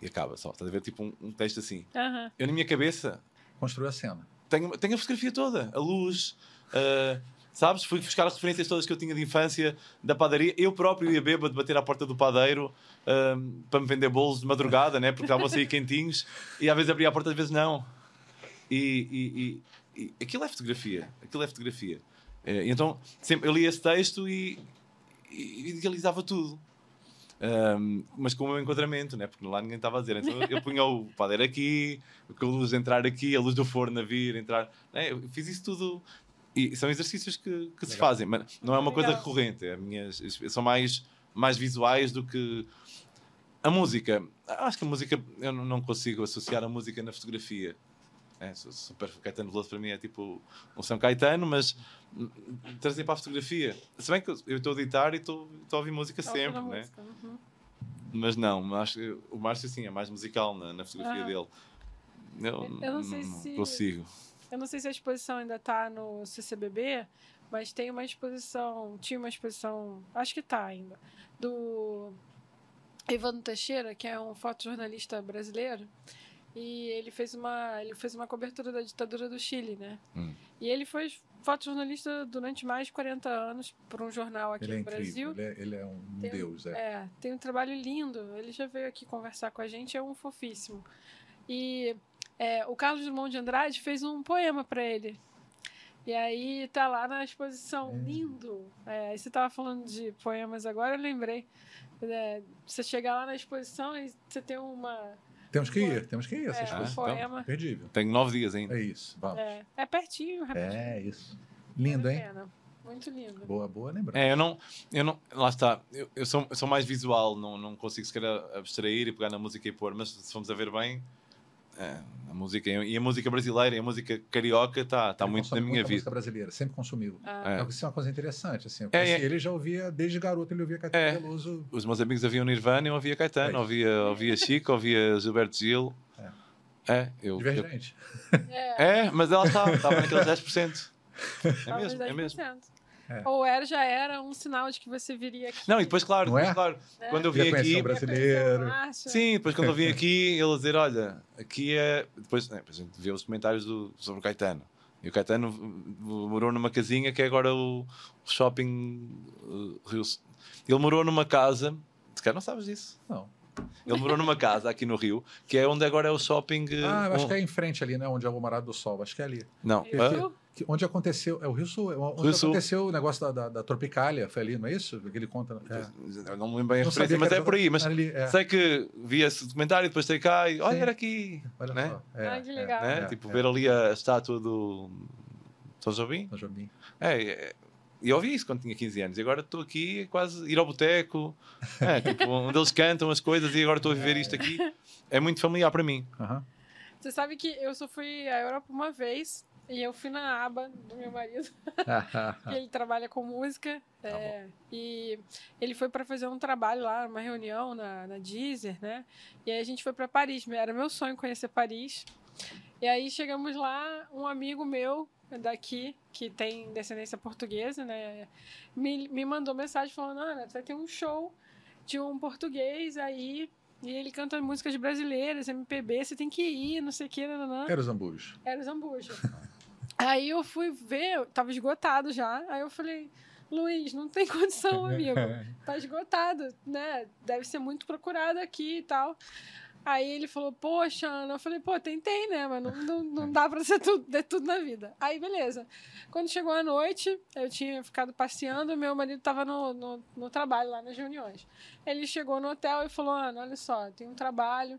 Speaker 3: e, acaba só. Estás a ver? Tipo um, um texto assim.
Speaker 1: Uhum.
Speaker 3: Eu, na minha cabeça.
Speaker 2: Construiu a cena.
Speaker 3: Tenho, tenho a fotografia toda, a luz. Uh, sabes? Fui buscar as referências todas que eu tinha de infância da padaria. Eu próprio ia bêbado bater à porta do padeiro uh, para me vender bolos de madrugada, né? porque estavam a sair quentinhos. E às vezes abria a porta, às vezes não. E, e, e, e aquilo é fotografia. Aquilo é fotografia. Uh, então sempre, eu li esse texto e, e idealizava tudo. Um, mas com o meu enquadramento, né? porque lá ninguém estava a dizer. Então eu punha o padeiro aqui, a luz entrar aqui, a luz do forno a vir, entrar. Né? Eu fiz isso tudo. E são exercícios que, que se fazem, mas não é uma coisa recorrente. É minhas, são mais, mais visuais do que. A música, acho que a música, eu não consigo associar a música na fotografia. É, super Caetano Veloso para mim é tipo um São Caetano, mas trazer para a fotografia. Se bem que eu estou a editar e estou a ouvir música sempre, né? Música. Uhum. Mas não, acho o Márcio sim é mais musical na, na fotografia ah. dele. Eu, eu não sei não, se. Consigo.
Speaker 1: Eu não sei se a exposição ainda está no CCBB, mas tem uma exposição, tinha uma exposição, acho que está ainda, do Evandro Teixeira, que é um fotojornalista brasileiro, e ele fez uma ele fez uma cobertura da ditadura do Chile, né? Hum. E ele foi fotojornalista durante mais de 40 anos por um jornal aqui ele é no Brasil.
Speaker 2: Ele é, ele é um tem, deus, é.
Speaker 1: É, tem um trabalho lindo. Ele já veio aqui conversar com a gente, é um fofíssimo. E é, o Carlos Drummond de Andrade fez um poema para ele. E aí tá lá na exposição, é. lindo. É, você tava falando de poemas agora, eu lembrei. É, você chegar lá na exposição e você tem uma
Speaker 2: temos que ir, temos que ir. Essas
Speaker 1: é, coisas. Um poema.
Speaker 2: Perdível.
Speaker 3: Tenho nove dias ainda.
Speaker 2: É isso, vamos.
Speaker 1: É, é pertinho, rapidinho.
Speaker 2: É isso. Lindo, hein?
Speaker 1: Muito lindo.
Speaker 2: Boa, boa lembrança.
Speaker 3: É, eu não, eu não, lá está, eu, eu, sou, eu sou mais visual, não, não consigo sequer abstrair e pegar na música e pôr, mas se formos a ver bem, é, a música e a música brasileira e a música carioca está tá muito na minha vida. música
Speaker 2: brasileira, sempre consumiu. Ah. É. Isso é uma coisa interessante. Assim, é, é, ele já ouvia, desde garoto, ele ouvia Caetano é. Veloso.
Speaker 3: Os meus amigos ouviam Nirvana e eu ouvia Caetano, é ouvia, ouvia Chico, ouvia Gilberto Gil. É, é eu.
Speaker 2: Divergente.
Speaker 3: Eu, é. mas ela estava, estava naqueles 10%. É mesmo, é mesmo.
Speaker 1: É. Ou era, já era um sinal de que você viria aqui.
Speaker 3: Não, e depois, claro, depois, é? claro é. quando eu vim aqui.
Speaker 2: brasileiro.
Speaker 3: Sim, depois quando eu vim aqui, ele dizer: olha, aqui é. Depois, né, depois a gente vê os comentários do, sobre o Caetano. E o Caetano morou numa casinha que é agora o shopping uh, Rio. Ele morou numa casa. Se calhar não sabes disso.
Speaker 2: Não.
Speaker 3: Ele morou numa casa aqui no Rio, que é onde agora é o shopping.
Speaker 2: Ah, acho um... que é em frente ali, né? Onde é o Morado do Sol. Acho que é ali.
Speaker 3: Não.
Speaker 2: Rio? Que, onde aconteceu. É o Rio Sul. É onde Rio aconteceu Sul. o negócio da, da, da, Tropicália. Foi ali, não é isso? Que ele conta.
Speaker 3: É. Eu não me lembro bem a referência, mas é por aí. Mas ali, é. sei que vi esse documentário depois sei cá e olha, era aqui. Olha né?
Speaker 1: só. É, ah, que legal.
Speaker 3: Né? tipo, ver ali a estátua do. São Jobim?
Speaker 2: São Jobim.
Speaker 3: É, é e eu ouvi isso quando tinha 15 anos. E agora estou aqui quase ir ao boteco, é, tipo, onde eles cantam as coisas e agora estou a viver isto aqui. É muito familiar para mim.
Speaker 2: Uhum.
Speaker 1: Você sabe que eu só fui à Europa uma vez e eu fui na aba do meu marido. ele trabalha com música. Tá é, e ele foi para fazer um trabalho lá, uma reunião na, na Deezer, né? E aí a gente foi para Paris. Era meu sonho conhecer Paris. E aí chegamos lá, um amigo meu daqui, que tem descendência portuguesa, né? Me, me mandou mensagem falando: Ana, vai ter um show de um português aí. E ele canta músicas brasileiras, MPB, você tem que ir, não sei o que, não, não.
Speaker 2: Era o Zambujo.
Speaker 1: Era o Zambujo. aí eu fui ver, tava esgotado já. Aí eu falei, Luiz, não tem condição, amigo. Tá esgotado, né? Deve ser muito procurado aqui e tal. Aí ele falou, poxa, Ana. Eu falei, pô, tentei, né? Mas não, não, não dá pra ser tudo, de tudo na vida. Aí, beleza. Quando chegou a noite, eu tinha ficado passeando, meu marido tava no, no, no trabalho, lá nas reuniões. Ele chegou no hotel e falou, Ana, olha só, tem um trabalho.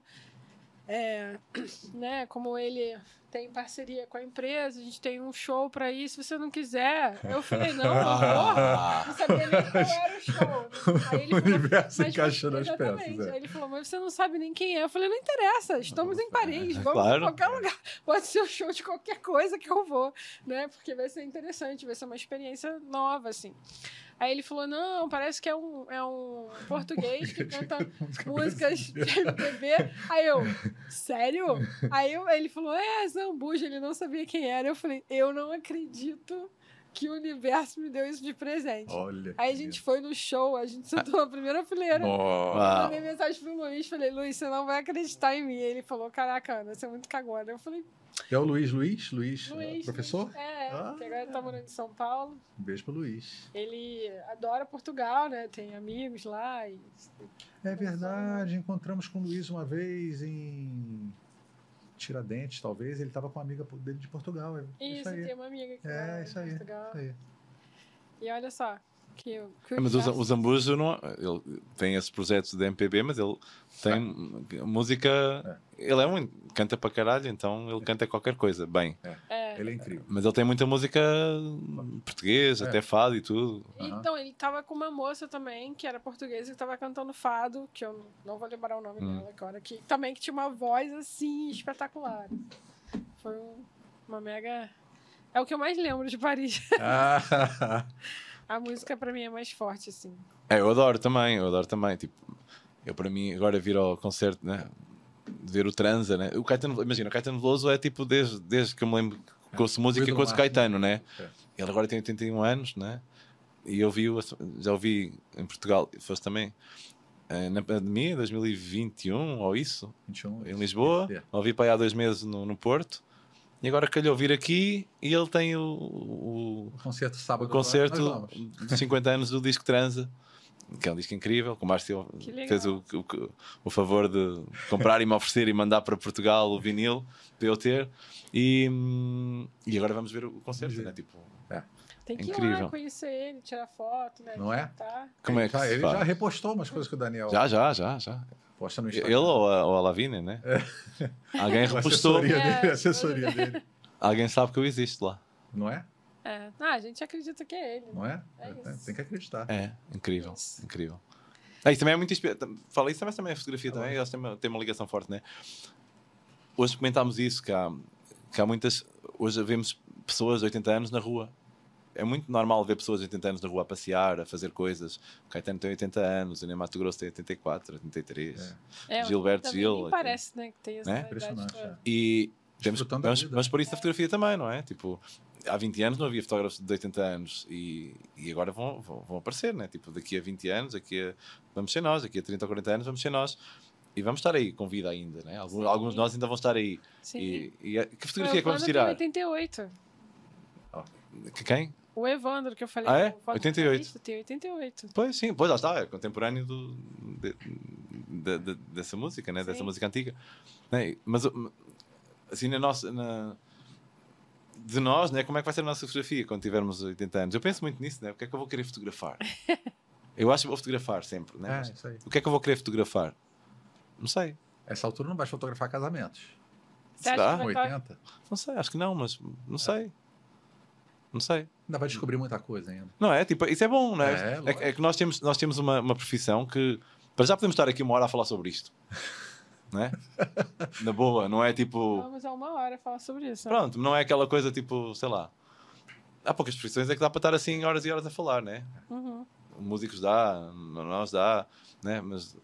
Speaker 1: É, né, como ele tem parceria com a empresa, a gente tem um show para ir, se você não quiser. Eu falei, não, não vou. Não sabia nem qual era o show. Aí ele
Speaker 2: o universo encaixando as peças.
Speaker 1: É. Aí ele falou, mas você não sabe nem quem é. Eu falei, não interessa, estamos em Paris, vamos claro. em qualquer lugar. Pode ser o um show de qualquer coisa que eu vou, né? Porque vai ser interessante, vai ser uma experiência nova, assim. Aí ele falou: não, parece que é um, é um português que canta músicas de MPB. Aí eu, sério? Aí eu, ele falou: é, Zambuja, ele não sabia quem era. Eu falei: eu não acredito que o universo me deu isso de presente.
Speaker 2: Olha.
Speaker 1: Aí a gente foi no show, a gente sentou na primeira fileira.
Speaker 3: Nossa.
Speaker 1: Mandei mensagem pro Luiz, falei, Luiz, você não vai acreditar em mim. Ele falou, caraca, Ana, você é muito cagona. Eu falei,
Speaker 2: é o Luiz Luiz? Luiz, Luiz professor?
Speaker 1: É, ah, que agora tá morando em São Paulo.
Speaker 2: Um beijo pro Luiz.
Speaker 1: Ele adora Portugal, né? Tem amigos lá. E...
Speaker 2: É verdade, encontramos com o Luiz uma vez em Tiradentes, talvez. Ele estava com uma amiga dele de Portugal.
Speaker 1: É isso, isso aí. tem uma amiga que
Speaker 2: é, isso aí, Portugal. Isso aí.
Speaker 1: E olha só, que,
Speaker 3: que é, mas o, o Zambujo não, ele tem esse projeto de MPB, mas ele tem é. música. É. Ele é um. canta para caralho, então ele canta qualquer coisa, bem.
Speaker 2: Ele é incrível.
Speaker 3: Mas ele tem muita música portuguesa, é. até fado e tudo.
Speaker 1: Então, ele tava com uma moça também, que era portuguesa, que tava cantando fado, que eu não vou lembrar o nome hum. dela agora, que também que tinha uma voz assim espetacular. foi uma mega. É o que eu mais lembro de Paris. a música para mim é mais forte, assim.
Speaker 3: É, eu adoro também, eu adoro também. Tipo, eu para mim, agora vir ao concerto, né? Ver o transa, né? O Caetano, imagina, o Caetano Veloso é tipo desde, desde que eu me lembro ouço música com o Caetano, né? É. Ele agora tem 81 anos, né? E eu vi, já ouvi em Portugal, fosse também eh, na pandemia, 2021 ou isso, 21, em Lisboa. Yeah. Ouvi para aí há dois meses no, no Porto. E agora calhou vir aqui e ele tem o, o,
Speaker 2: o concerto sábado.
Speaker 3: O concerto de 50 anos do disco Transa, que é um disco incrível. Que o Márcio fez o, o, o, favor de comprar e me oferecer e mandar para Portugal o vinil para eu ter. E, e agora vamos ver o concerto, né? Tipo,
Speaker 1: é. Tem que Incrível. ir lá conhecer ele, tirar foto, né?
Speaker 2: Não é?
Speaker 3: Como é que
Speaker 2: Ele já repostou umas coisas que o Daniel.
Speaker 3: Já, já, já, já.
Speaker 2: Posta no Instagram.
Speaker 3: Ele ou a, ou a Lavínia, né? É. Alguém repostou.
Speaker 2: A assessoria, é, dele, a assessoria dele.
Speaker 3: Alguém sabe que eu existo lá.
Speaker 2: Não é?
Speaker 1: É. Ah, a gente acredita que é ele.
Speaker 2: Não é? é, é Tem que acreditar.
Speaker 3: É, incrível. Isso. Incrível. É, isso também é muito inspirado. Falei isso, mas também a fotografia também. Elas têm uma, têm uma ligação forte, né? Hoje comentámos isso, que há, que há muitas. Hoje vemos pessoas de 80 anos na rua é muito normal ver pessoas de 80 anos na rua a passear, a fazer coisas. O Caetano tem 80 anos, o Ney Mato Grosso tem 84, 83. É. É, Gilberto Gil.
Speaker 1: parece né, que tem essa né? Impressionante. É.
Speaker 3: E temos, vamos, vamos por isso na fotografia também, não é? Tipo, há 20 anos não havia fotógrafos de 80 anos e, e agora vão, vão, vão, aparecer, né? Tipo, daqui a 20 anos, daqui a, vamos ser nós, daqui a 30 ou 40 anos vamos ser nós. E vamos estar aí com vida ainda, né? Alguns, alguns de nós ainda vão estar aí. Sim. E, e que fotografia é que vamos tirar?
Speaker 1: 88.
Speaker 3: Oh. Quem?
Speaker 1: O Evandro, que eu falei.
Speaker 3: Ah, é? 88.
Speaker 1: Tem 88.
Speaker 3: Pois sim, pois lá está, é contemporâneo do, de, de, de, dessa música, né? dessa música antiga. Né? Mas assim, na nossa. Na, de nós, né? como é que vai ser a nossa fotografia quando tivermos 80 anos? Eu penso muito nisso, né? O que é que eu vou querer fotografar? eu acho que vou fotografar sempre, né? É, o que é que eu vou querer fotografar? Não sei.
Speaker 2: Essa altura não vais fotografar casamentos.
Speaker 1: Será?
Speaker 2: 80?
Speaker 3: Não sei, acho que não, mas não é. sei. Não sei.
Speaker 2: Ainda vai descobrir muita coisa ainda.
Speaker 3: Não é? Tipo, isso é bom, não é? É, é, é que nós temos, nós temos uma, uma profissão que. Para já podemos estar aqui uma hora a falar sobre isto. não é? Na boa, não é tipo.
Speaker 1: Vamos a uma hora falar sobre isso.
Speaker 3: Pronto, não é aquela coisa tipo, sei lá. Há poucas profissões é que dá para estar assim horas e horas a falar, né?
Speaker 1: Uhum.
Speaker 3: Músicos dá, nós dá, né? Mas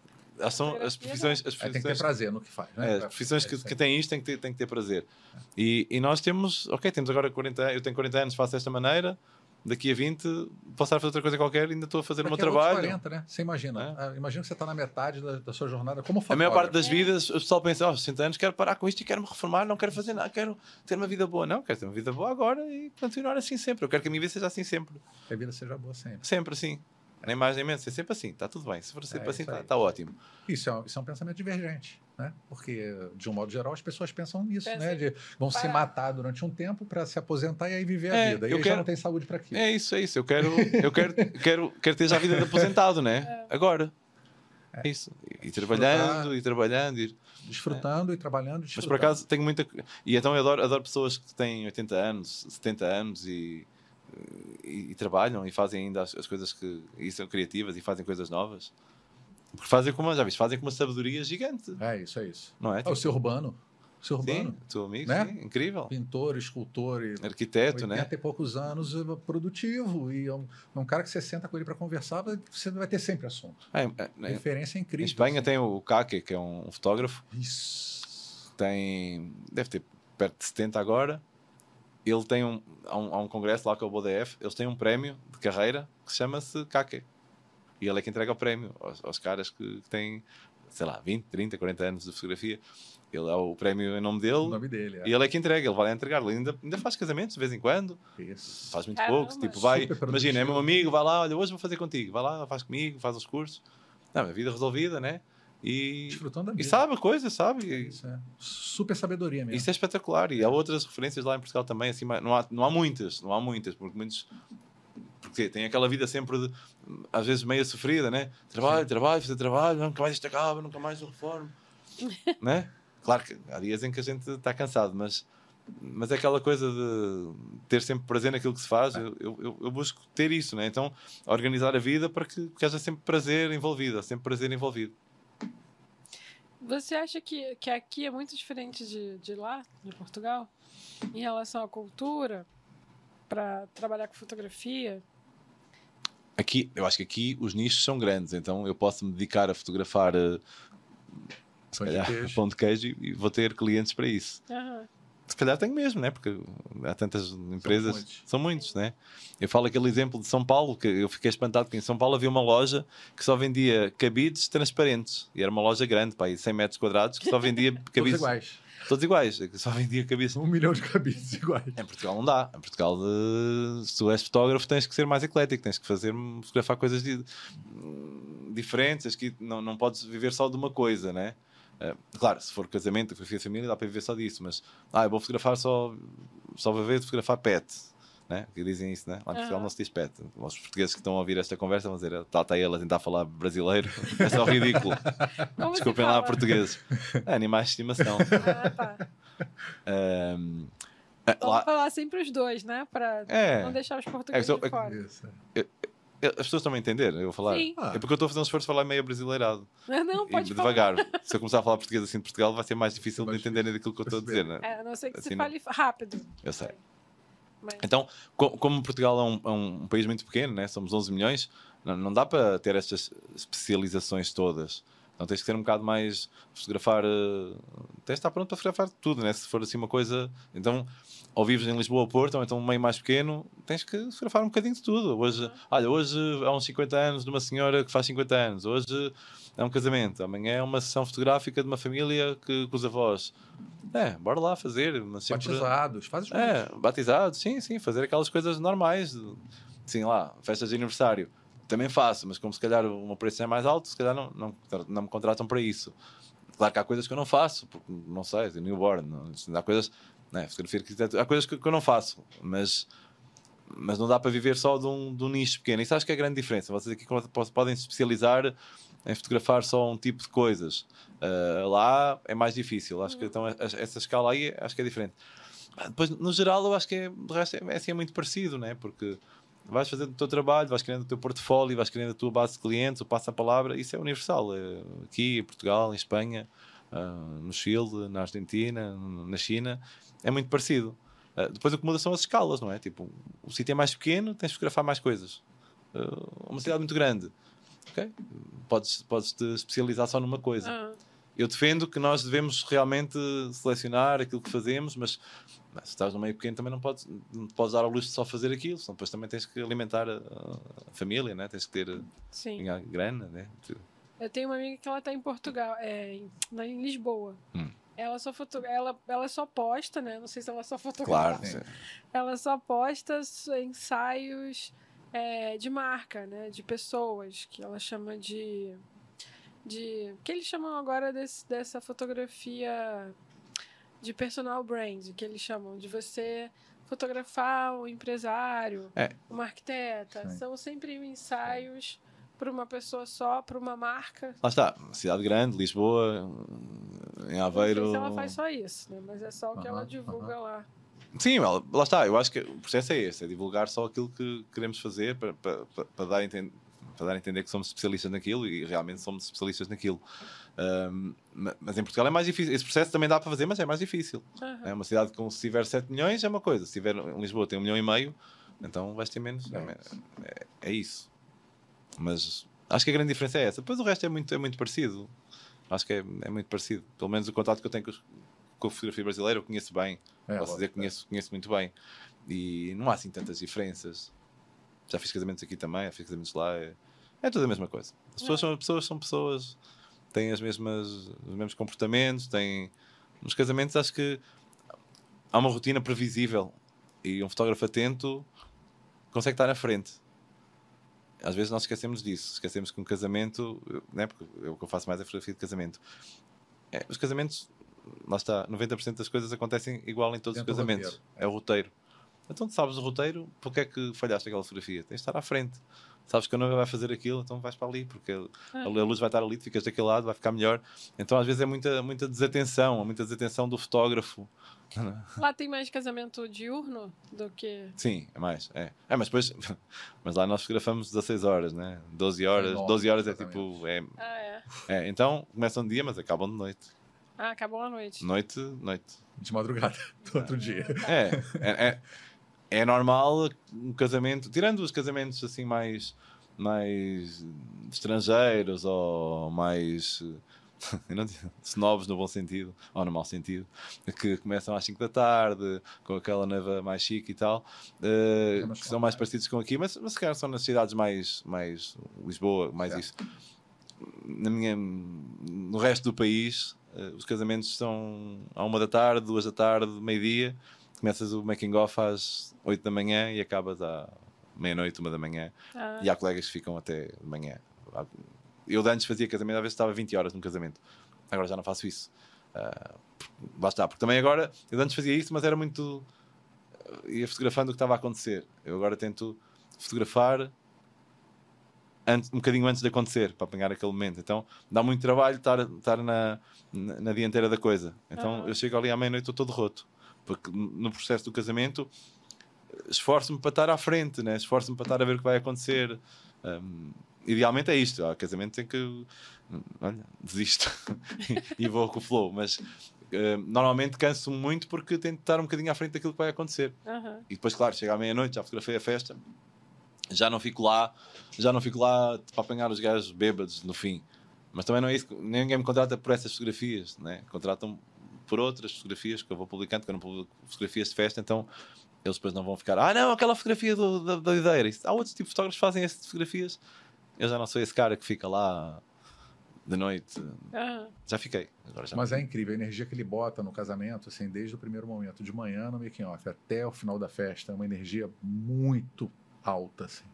Speaker 3: são as profissões. As
Speaker 2: profissões é, tem que ter prazer no que faz. Né?
Speaker 3: É, as profissões é, que, que têm isto têm que ter, têm que ter prazer. E, e nós temos, ok, temos agora 40 eu tenho 40 anos, faço desta maneira, daqui a 20 posso estar a fazer outra coisa qualquer ainda estou a fazer o meu trabalho.
Speaker 2: 40, né? Você imagina, é? Ah, imagina que você está na metade da, da, sua jornada como fotógrafo.
Speaker 3: A maior parte das vidas, o pessoal pensa, oh, 60 anos quero parar com isto e quero me reformar, não quero fazer nada, quero ter uma vida boa. Não, quero ter uma vida boa agora e continuar assim sempre. Eu quero que a minha vida seja assim sempre.
Speaker 2: Que a vida seja boa sempre.
Speaker 3: Sempre assim. Nem mais nem menos, é sempre assim, está tudo bem. Se for sempre é, assim, está tá ótimo.
Speaker 2: Isso é, isso é um pensamento divergente, né? Porque, de um modo geral, as pessoas pensam nisso, Pensa né? De, vão parar. se matar durante um tempo para se aposentar e aí viver a é, vida. E eu quero, já não tem saúde para aquilo.
Speaker 3: É isso, é isso. Eu quero, eu quero, quero, quero ter já a vida de aposentado, né? É. Agora. É isso. E, trabalhando, e trabalhando. E...
Speaker 2: Desfrutando e trabalhando.
Speaker 3: Desfrutando. Mas por acaso tenho muita. E então eu adoro, adoro pessoas que têm 80 anos, 70 anos e e, e, trabalham e fazem ainda as, as, coisas que são criativas e fazem coisas novas. Porque fazem com uma, já viste, fazem com uma sabedoria gigante.
Speaker 2: É, isso é isso.
Speaker 3: Não é?
Speaker 2: Tipo, o seu urbano. O seu urbano.
Speaker 3: Sim, teu amigo, né? sim, incrível.
Speaker 2: Pintor, escultor. E
Speaker 3: Arquiteto, 80 né?
Speaker 2: e poucos anos, é produtivo. E é um, é um cara que você senta com ele para conversar, você vai ter sempre assunto.
Speaker 3: É, é,
Speaker 2: a referência é incrível.
Speaker 3: Em Espanha assim. tem o Kake, que é um fotógrafo.
Speaker 2: Isso.
Speaker 3: Tem, deve ter perto de 70 agora ele tem um, há um, há um congresso lá com o BODF, eles têm um prémio de carreira que chama-se Kake. E ele é que entrega o prémio aos, aos caras que, que, têm, sei lá, 20, 30, 40 anos de fotografia. Ele é o prémio em nome dele. O
Speaker 2: nome dele, é.
Speaker 3: E ele é que entrega, ele vai lá entregar. Ele ainda, ainda faz casamentos de vez em quando.
Speaker 2: Isso.
Speaker 3: Faz muito Caramba. pouco. Tipo, vai, imagina, é meu amigo, vai lá, olha, hoje vou fazer contigo. Vai lá, faz comigo, faz os cursos. Não, a vida resolvida, né? E,
Speaker 2: Desfrutando da vida.
Speaker 3: E sabe a coisa, sabe?
Speaker 2: Isso é. Super sabedoria mesmo.
Speaker 3: Isso é espetacular. E há outras referências lá em Portugal também, assim, não há, não há muitas, não há muitas, porque muitos. Porque tem aquela vida sempre, de, às vezes, meio sofrida, né? Trabalho, Sim. trabalho, fazer trabalho, nunca mais isto acaba, nunca mais eu reformo. né? Claro que há dias em que a gente está cansado, mas, mas é aquela coisa de ter sempre prazer naquilo que se faz. É. Eu, eu, eu, busco ter isso, né? Então, organizar a vida para que, que haja sempre prazer envolvido, sempre prazer envolvido.
Speaker 1: Você acha que, que aqui é muito diferente de, de lá, de Portugal? em relação à cultura para trabalhar com fotografia?
Speaker 3: Aqui, eu acho que aqui os nichos são grandes, então eu posso me dedicar a fotografar uh, pão, de queijo. pão de queijo e, vou ter clientes para isso. Uhum. Se calhar tenho mesmo, né? Porque há tantas empresas, são muitos. são muitos, né? Eu falo aquele exemplo de São Paulo, que eu fiquei espantado que em São Paulo havia uma loja que só vendia cabides transparentes. E era uma loja grande, pá, 100 metros quadrados, que só vendia cabides.
Speaker 2: Todos iguais.
Speaker 3: Todos iguais, só vendia cabides.
Speaker 2: Um milhão de cabides iguais.
Speaker 3: Em Portugal não dá. Em Portugal, se tu és fotógrafo, tens que ser mais eclético, tens que fazer, fotografar coisas de, diferentes, que não, não podes viver só de uma coisa, né? Uh, claro, se for casamento, fotografia de família, dá para viver só disso, mas ah, eu vou fotografar só, só vou ver fotografar pet, né? Que dizem isso, né? Lá em Portugal não se diz pet. Os portugueses que estão a ouvir esta conversa vão dizer, está tá ele a tentar falar brasileiro, é só ridículo. Desculpem lá, portugueses. É, animais de estimação. Ah, tá.
Speaker 1: Um, Vamos lá... falar sempre os dois, né? Para é, não deixar os portugueses é, de fora. Eu,
Speaker 3: as pessoas estão a entender, eu vou falar. Sim. É porque eu estou a fazer um esforço de falar meio brasileirado.
Speaker 1: Não, não pode
Speaker 3: e devagar. Se eu começar a falar português assim de Portugal, vai ser mais difícil de entenderem daquilo que eu estou a dizer, né?
Speaker 1: É, a não ser que assim, se fale rápido.
Speaker 3: Eu sei. Mas... Então, como Portugal é um, é um, país muito pequeno, né? somos 11 milhões, não, não dá para ter estas especializações todas. Então tens que ser um bocado mais fotografar. Uh, tens de estar pronto para fotografar tudo, né? Se for assim uma coisa. Então, ou vives em Lisboa ou Porto, ou então um meio mais pequeno, tens que fotografar um bocadinho de tudo. Hoje, olha, hoje há uns 50 anos de uma senhora que faz 50 anos. Hoje é um casamento. Amanhã é uma sessão fotográfica de uma família que, com os avós. É, bora lá fazer. Mas
Speaker 2: sempre... Batizados, fazes
Speaker 3: É, batizados, sim, sim. Fazer aquelas coisas normais. Sim, lá, festas de aniversário também faço, mas como se calhar o meu preço é mais alto, se calhar não, não, não me contratam para isso. Claro que há coisas que eu não faço, porque não sei, de newborn, não, há coisas, né, fotografia arquitetura, há coisas que, que, eu não faço, mas, mas não dá para viver só de um, de um nicho pequeno. Isso acho que é a grande diferença. Vocês aqui podem se especializar em fotografar só um tipo de coisas. Uh, lá é mais difícil. Acho que então essa escala aí acho que é diferente. Depois, no geral, eu acho que é, de resto, é, é, assim, é muito parecido, né? porque vais fazendo o teu trabalho, vais criando o teu portfólio, vais criando a tua base de clientes, o passa-palavra, isso é universal. É aqui, em Portugal, em Espanha, uh, no Chile, na Argentina, na China, é muito parecido. Uh, depois o que muda são as escalas, não é? Tipo, o sítio é mais pequeno, tens de fotografar mais coisas. Uma cidade muito grande, ok? Podes, podes te especializar só numa coisa. Uhum. Eu defendo que nós devemos realmente selecionar aquilo que fazemos, mas se estás no meio pequeno também não podes, não podes dar ao luxo de só fazer aquilo, senão depois também tens que alimentar a, a família, né? tens que ter Sim. grana. Né?
Speaker 1: Eu tenho uma amiga que ela está em Portugal, é, em Lisboa. Hum. Ela só foto... ela, ela só posta, né? Não sei se ela só fotografa. Claro. Ela só posta ensaios é, de marca, né? De pessoas, que ela chama de. De que eles chamam agora desse, dessa fotografia de personal brand, que eles chamam de você fotografar o empresário, é. uma arquiteta. Sim. São sempre ensaios para uma pessoa só, para uma marca.
Speaker 3: Lá está, cidade grande, Lisboa, em Aveiro. Não
Speaker 1: sei se ela faz só isso, né? mas é só o que ela divulga lá.
Speaker 3: Sim, lá está, eu acho que o processo é esse, é divulgar só aquilo que queremos fazer para, para, para, dar, a entender, para dar a entender que somos especialistas naquilo e realmente somos especialistas naquilo. Um, mas em Portugal é mais difícil. Esse processo também dá para fazer, mas é mais difícil. Uhum. É uma cidade com se tiver 7 milhões é uma coisa, se tiver em Lisboa tem 1 milhão e meio, então vais ter menos. É, é, é, isso. Mas acho que a grande diferença é essa. Depois o resto é muito, é muito parecido. Acho que é, é muito parecido. Pelo menos o contato que eu tenho com, com a fotografia brasileira eu conheço bem. É, Posso dizer que conheço, conheço muito bem. E não há assim tantas diferenças. Já fiz casamentos aqui também, já fiz casamentos lá. É, é tudo a mesma coisa. As pessoas são pessoas, são pessoas têm as mesmas, os mesmos comportamentos, têm. Nos casamentos acho que há uma rotina previsível e um fotógrafo atento consegue estar na frente. Às vezes nós esquecemos disso, esquecemos que um casamento, né, porque é o que eu faço mais é fotografia de casamento. É, os casamentos, lá está, 90% das coisas acontecem igual em todos os casamentos. É o roteiro. Então, tu sabes o roteiro, porque é que falhaste aquela fotografia? Tens de estar à frente sabes que a noiva vai fazer aquilo, então vais para ali, porque a luz vai estar ali, tu ficas daquele lado, vai ficar melhor. Então às vezes é muita, muita desatenção, muita desatenção do fotógrafo.
Speaker 1: Lá tem mais casamento diurno do que.
Speaker 3: Sim, é mais. É, é mas depois. Mas lá nós fotografamos 16 horas, né? 12 horas. 12 horas é tipo. É,
Speaker 1: ah, é.
Speaker 3: é. Então começam de dia, mas acabam de noite.
Speaker 1: Ah, acabou a noite.
Speaker 3: Noite, noite.
Speaker 2: De madrugada, do outro dia.
Speaker 3: É, é, é, é normal um casamento, tirando os casamentos assim mais, mais estrangeiros ou mais novos no bom sentido, ou no mau sentido, que começam às 5 da tarde, com aquela neva mais chique e tal, uh, que são mais parecidos com aqui, mas, mas se calhar são nas cidades mais, mais Lisboa, mais isso. Na minha, no resto do país, uh, os casamentos são à uma da tarde, duas da tarde, meio-dia, começas o making off às 8 da manhã e acabas à meia-noite, uma da manhã, ah. e há colegas que ficam até de manhã eu de antes fazia casamento, às vezes estava 20 horas num casamento. Agora já não faço isso. Uh, lá está, porque também agora, eu antes fazia isso, mas era muito. Uh, ia fotografando o que estava a acontecer. Eu agora tento fotografar antes, um bocadinho antes de acontecer, para apanhar aquele momento. Então dá muito trabalho estar, estar na, na, na dianteira da coisa. Então uhum. eu chego ali à meia-noite, estou todo roto. Porque no processo do casamento esforço-me para estar à frente, né? esforço-me para estar a ver o que vai acontecer. Um, idealmente é isto. O casamento tem que. Olha, desisto e vou com o flow. Mas uh, normalmente canso-me muito porque tento estar um bocadinho à frente daquilo que vai acontecer.
Speaker 1: Uhum.
Speaker 3: E depois, claro, chega à meia-noite, já fotografei a festa, já não fico lá, já não fico lá para apanhar os gajos bêbados no fim. Mas também não é isso, ninguém me contrata por essas fotografias, né? contratam por outras fotografias que eu vou publicando, porque eu não publico fotografias de festa, então eles depois não vão ficar, ah não, aquela fotografia do, da, da ideia. Há outros tipos de fotógrafos que fazem esse tipo de fotografias eu já não sou esse cara que fica lá de noite. Uhum. Já fiquei. Já
Speaker 2: Mas é incrível a energia que ele bota no casamento, assim, desde o primeiro momento, de manhã no making off até o final da festa, é uma energia muito alta, assim.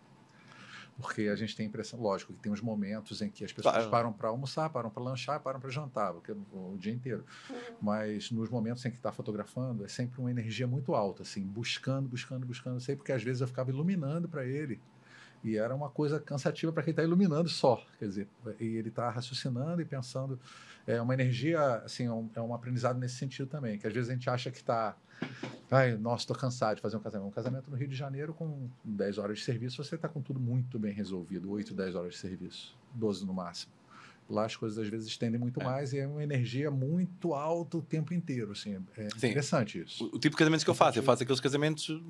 Speaker 2: Porque a gente tem a impressão, lógico, que tem uns momentos em que as pessoas claro. param para almoçar, param para lanchar, param para jantar, porque o, o dia inteiro. Uhum. Mas nos momentos em que está fotografando, é sempre uma energia muito alta, assim, buscando, buscando, buscando. Sei porque às vezes eu ficava iluminando para ele e era uma coisa cansativa para quem está iluminando só, quer dizer, e ele está raciocinando e pensando. É uma energia, assim, é um, é um aprendizado nesse sentido também, que às vezes a gente acha que está. Ai, nossa, estou cansado de fazer um casamento. Um casamento no Rio de Janeiro com 10 horas de serviço, você está com tudo muito bem resolvido, 8, 10 horas de serviço, 12 no máximo. Lá as coisas às vezes estendem muito é. mais e é uma energia muito alta o tempo inteiro. Assim, é Sim. interessante isso.
Speaker 3: O, o, tipo de casamentos que eu faço, eu faço aqueles casamentos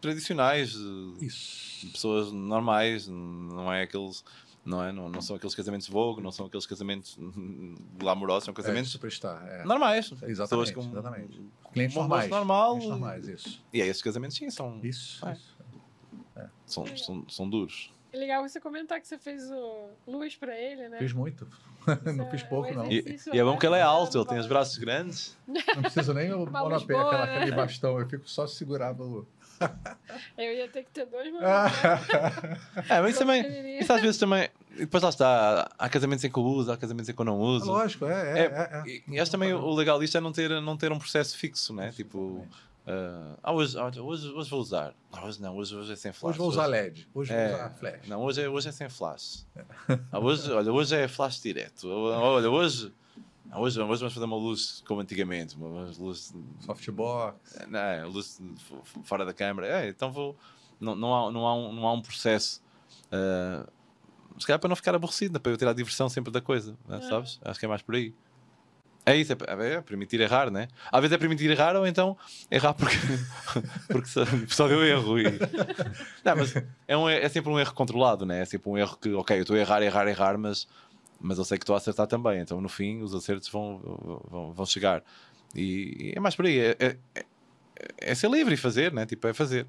Speaker 3: tradicionais.
Speaker 2: Isso.
Speaker 3: Pessoas normais, não é aqueles. Não, é? Não, não são aqueles casamentos vogue, não são aqueles casamentos glamourosos, são casamentos
Speaker 2: é, superstar, é.
Speaker 3: normais.
Speaker 2: Exatamente. Com, exatamente. Clientes normais.
Speaker 3: Normal,
Speaker 2: Clientes normais, isso.
Speaker 3: E é esses casamentos, sim, são.
Speaker 2: Isso.
Speaker 3: É.
Speaker 2: isso.
Speaker 3: É. São, são, são duros.
Speaker 1: É legal você comentar que você fez o luz pra ele, né?
Speaker 2: Fiz muito. não fiz pouco, não.
Speaker 3: E, e, é bom que ele é alto, ele tem os braços grandes.
Speaker 2: Não preciso nem o monopé, aquela, aquele né? bastão, eu fico só segurando
Speaker 1: Eu ia ter que ter dois monopés.
Speaker 3: é, mas também, isso às vezes também, depois lá está, há casamentos em que eu uso, há casamentos em que eu não uso.
Speaker 2: Lógico, é. é, é, é, é.
Speaker 3: E acho também o legal disto é não ter, não ter um processo fixo, né? Tipo Uh, ah, hoje, hoje, hoje vou usar. Não, hoje não, hoje, hoje é sem flash.
Speaker 2: Hoje vou usar LED. Hoje é, vou usar flash.
Speaker 3: Não, hoje é, hoje é sem flash. É. Ah, hoje, olha, hoje é flash direto. Olha, hoje, hoje, hoje vamos fazer uma luz como antigamente. Uma luz.
Speaker 2: Softbox.
Speaker 3: Não, luz fora da câmera. É, então vou. Não, não, há, não, há, um, não há um processo. Uh, se calhar para não ficar aborrecido, para eu ter a diversão sempre da coisa, né, sabes? Acho que é mais por aí. É isso, é, é, permitir errar, né? Às vezes é permitir errar ou então errar porque, porque só, só deu erro. E... Não, mas é, um, é sempre um erro controlado, né? É sempre um erro que, ok, eu estou a errar, errar, errar, mas, mas eu sei que estou a acertar também. Então no fim os acertos vão, vão, vão chegar. E, e, é mais por aí. É, é, é, é, ser livre e fazer, né? Tipo, é fazer.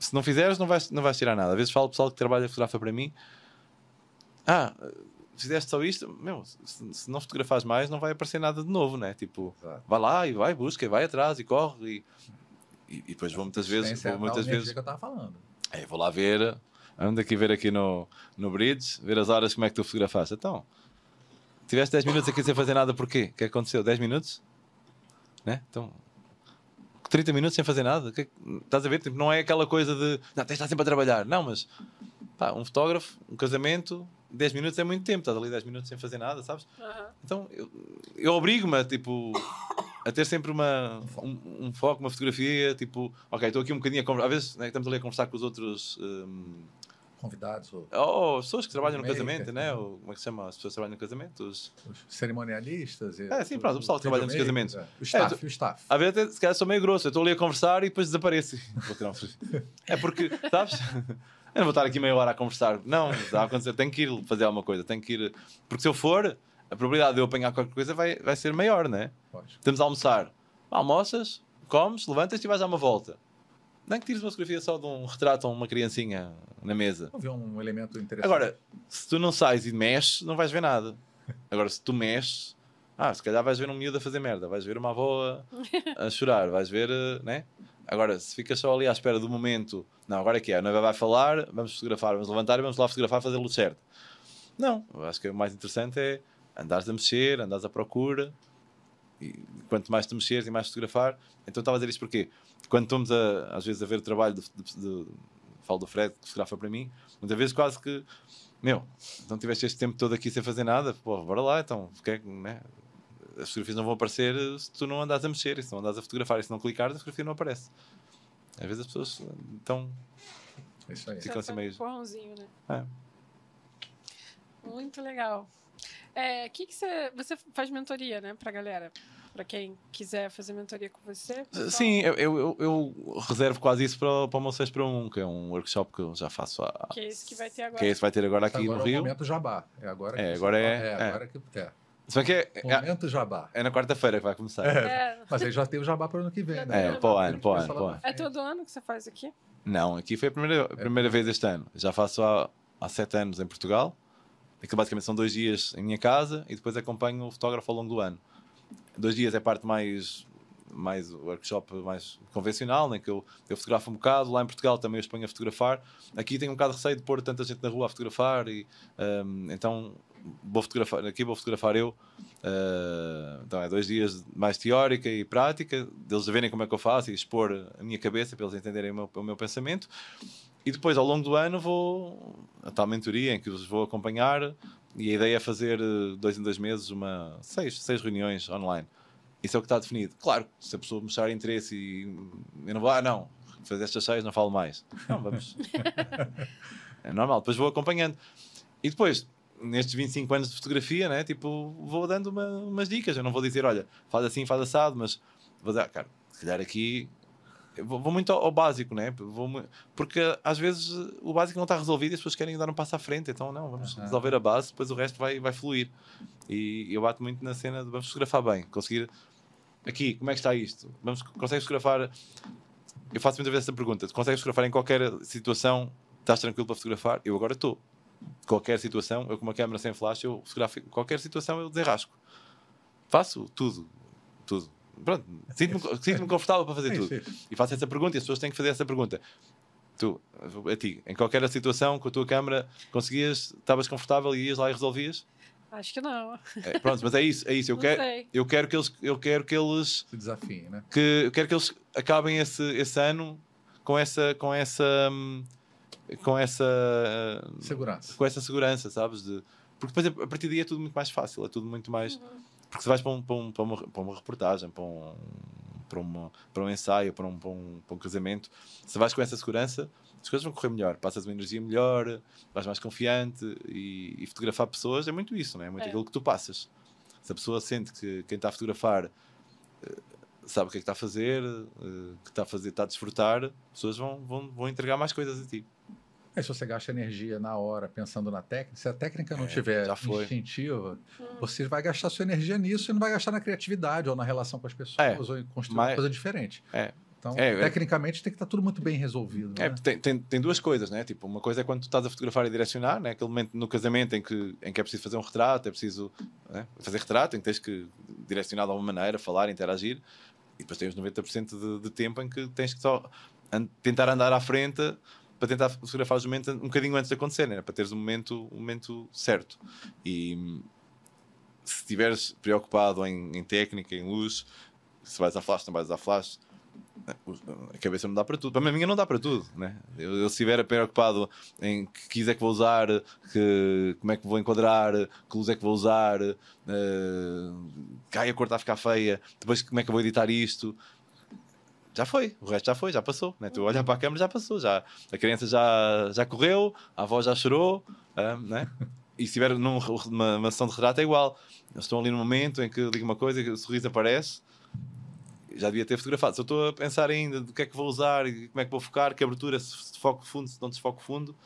Speaker 3: Se não fizeres, não vais, não vais tirar nada. Às vezes falo pessoal que trabalha fotografa para mim. Ah fizeste só isto, meu, se, se, não fotografares mais, não vai aparecer nada de novo, né? Tipo, Exato. vai lá e vai, busca, e vai atrás e corre. E, e, e depois vou muitas vezes. Vou muitas vezes
Speaker 2: que eu estava falando.
Speaker 3: É, vou lá ver, ando aqui ver aqui no, no Bridge, ver as horas como é que tu fotografaste. Então, tiveste 10 minutos aqui sem fazer nada, porquê? O que é aconteceu? 10 minutos? Né? Então, 30 minutos sem fazer nada? Que, estás a ver? Tipo, não é aquela coisa de. Não, tens de estar sempre a trabalhar. Não, mas. Pá, um fotógrafo, um casamento, 10 minutos é muito tempo, estás ali 10 minutos sem fazer nada, sabes? Uhum. Então eu, eu obrigo-me tipo, a ter sempre uma, um, um, foco, uma fotografia, tipo, ok, estou aqui um bocadinho a conversar. Às vezes né, estamos ali a conversar com os outros um,
Speaker 2: convidados? Ou,
Speaker 3: ou pessoas que trabalham no casamento, né? Ou, como é que se chama? As pessoas que trabalham no casamento? Os,
Speaker 2: os cerimonialistas? E,
Speaker 3: é, sim, pronto, o pessoal que trabalha nos casamentos. É.
Speaker 2: O staff, é, o staff.
Speaker 3: Às vezes, se calhar, sou meio grosso. Eu estou ali a conversar e depois desapareço. é porque, sabes? Eu não vou estar aqui meia hora a conversar. Não, a acontecer. Tenho que ir fazer alguma coisa. Tenho que ir. Porque se eu for, a probabilidade de eu apanhar qualquer coisa vai, vai ser maior, né? Pode. Temos a almoçar. Almoças, comes, levantas e vais dar uma volta. Nem que tires uma fotografia só de um retrato ou uma criancinha na mesa.
Speaker 2: Não vê um elemento interessante.
Speaker 3: Agora, se tu não sais e mexes, não vais ver nada. Agora, se tu mexes, ah, se calhar vais ver um miúdo a fazer merda, vais ver uma avó a, a chorar, vais ver, eh, né? Agora, se ficas só ali à espera do momento, não, agora é que é, a noiva vai falar, vamos fotografar, vamos levantar e vamos lá fotografar, fazer o certo. Não, eu acho que o mais interessante é andares a mexer, andares à procura, e quanto mais te mexeres e mais fotografar. Então estava a dizer isto porque quando estamos a, às vezes a ver o trabalho de, de, falo do Fred, que fotografa para mim, muitas vezes quase que, meu, então tiveste este tempo todo aqui sem fazer nada, pô, bora lá, então, porque, né? As fotografias não vão aparecer se tu não andas a mexer, se não andas a fotografar, e se não clicares, a fotografia não aparece. Às vezes as pessoas então
Speaker 2: Isso aí.
Speaker 3: ficam assim meio.
Speaker 1: Um né?
Speaker 3: É.
Speaker 1: Muito legal. É, que que você, você faz mentoria, né, pra galera? Para quem quiser fazer mentoria com você?
Speaker 3: Sim, eu, eu, eu, reservo quase isso para, para o meu 6 para 1, que é um workshop que eu já faço há.
Speaker 1: Que é esse que vai ter agora.
Speaker 3: Que é esse que vai ter agora aqui
Speaker 2: agora
Speaker 3: no Rio. É
Speaker 2: o momento jabá. É agora
Speaker 3: é, agora é,
Speaker 2: é, é, agora que é.
Speaker 3: Se bem que é,
Speaker 2: é momento jabá.
Speaker 3: É na quarta-feira que vai começar.
Speaker 2: É, é. Mas aí já tem o jabá para o ano que vem, né?
Speaker 3: É, para o ano, para o ano.
Speaker 1: É todo ano que você faz aqui?
Speaker 3: Não, aqui foi a primeira, a primeira vez este ano. Já faço há, há sete anos em Portugal. Aquilo basicamente são dois dias em minha casa e depois acompanho o fotógrafo ao longo do ano. Dois dias é a parte mais mais workshop mais convencional, em que eu, eu fotografo um bocado. Lá em Portugal também eu exponho a fotografar. Aqui tenho um bocado de receio de pôr tanta gente na rua a fotografar, e um, então vou fotografar, aqui vou fotografar eu. Uh, então é dois dias mais teórica e prática, deles verem como é que eu faço e expor a minha cabeça para eles entenderem o meu, o meu pensamento. E depois, ao longo do ano, vou a tal mentoria em que os vou acompanhar. E a ideia é fazer eh, dois em dois meses uma seis, seis reuniões online. Isso é o que está definido. Claro, se a pessoa mostrar interesse e eu não vou, ah, não, fazer estas seis, não falo mais. Não, vamos. é normal. Depois vou acompanhando. E depois, nestes 25 anos de fotografia, né, tipo, vou dando uma, umas dicas. Eu não vou dizer, olha, faz assim, faz assado, mas vou dar, cara, se calhar aqui Vou, vou muito ao, ao, básico, né? Vou, porque às vezes o básico não está resolvido e as pessoas querem dar um passo à frente. Então, não, vamos uhum. resolver a base, depois o resto vai, vai fluir. E eu bato muito na cena de vamos fotografar bem, conseguir. Aqui, como é que está isto? Vamos, consegues fotografar. Eu faço muitas vezes essa pergunta: consegues fotografar em qualquer situação? Estás tranquilo para fotografar? Eu agora estou. Qualquer situação, eu com uma câmera sem flash, eu fotografo. Qualquer situação eu desenrasco. Faço tudo. Tudo pronto, sinto-me sinto confortável para fazer tudo. E faço essa pergunta e as pessoas têm que fazer essa pergunta. Tu, a ti, em qualquer situação, com a tua câmera, conseguias, estavas confortável e ias lá e resolvias?
Speaker 1: Acho que não.
Speaker 3: É, pronto, mas é isso, é isso. Eu, quero, eu quero que eles, eu quero que eles
Speaker 2: se desafiem, né?
Speaker 3: Que, eu quero que eles acabem esse, esse ano com essa, com essa, com essa
Speaker 2: segurança,
Speaker 3: com essa segurança, sabes? De, porque depois a partir daí é tudo muito mais fácil, é tudo muito mais. Uhum porque se vais para, um, para, um, para, uma, para uma reportagem, para um, para, uma, para um ensaio, para um, para, um, para um casamento, se vais com essa segurança, as coisas vão correr melhor. Passas uma energia melhor, vais mais confiante e, e fotografar pessoas é muito isso, não é? É muito é. aquilo que tu passas. Se a pessoa sente que quem está a fotografar eh, sabe o que é que está a fazer, eh, que está a fazer, está a desfrutar, as pessoas vão, vão, vão entregar mais coisas a ti.
Speaker 2: É, se você gasta energia na hora pensando na técnica, se a técnica não é, tiver instintiva, hum. você vai gastar sua energia nisso e não vai gastar na criatividade ou na relação com as pessoas é, ou em construir mas, uma coisa diferente.
Speaker 3: É.
Speaker 2: Então, é, tecnicamente, tem que estar tudo muito bem resolvido.
Speaker 3: É,
Speaker 2: né?
Speaker 3: tem, tem, tem, duas coisas, né? Tipo, uma coisa é quando tu estás a fotografar e direcionar, né? aquele momento no casamento em que, em que é preciso fazer um retrato, é preciso né? fazer retrato, em que tens que direcionar de alguma maneira, falar, interagir, e depois tens 90% de, de tempo em que tens que só tentar andar à frente para tentar fotografar os momentos um bocadinho antes de acontecer, né? para teres o momento, o momento certo. E se estiveres preocupado em, em, técnica, em luz, se vais a flash, não vais a flash, a cabeça não dá para tudo. Para mim, a minha não dá para tudo. Né? Eu, eu se estiver preocupado em que é que vou usar, que, como é que vou enquadrar, que luz é que vou usar, uh, cai a cor está a ficar feia, depois como é que vou editar isto já foi, o resto já foi, já passou. Né? Tu olha para a câmera, já passou, já, a criança já, já correu, a avó já chorou, um, né? e se tiver numa uma sessão de retrato é igual. Eles estão ali no momento em que digo uma coisa, o sorriso aparece, já devia ter fotografado. Se eu estou a pensar ainda do que é que vou usar e como é que vou focar, que abertura, se foco fundo, se não desfoco fundo,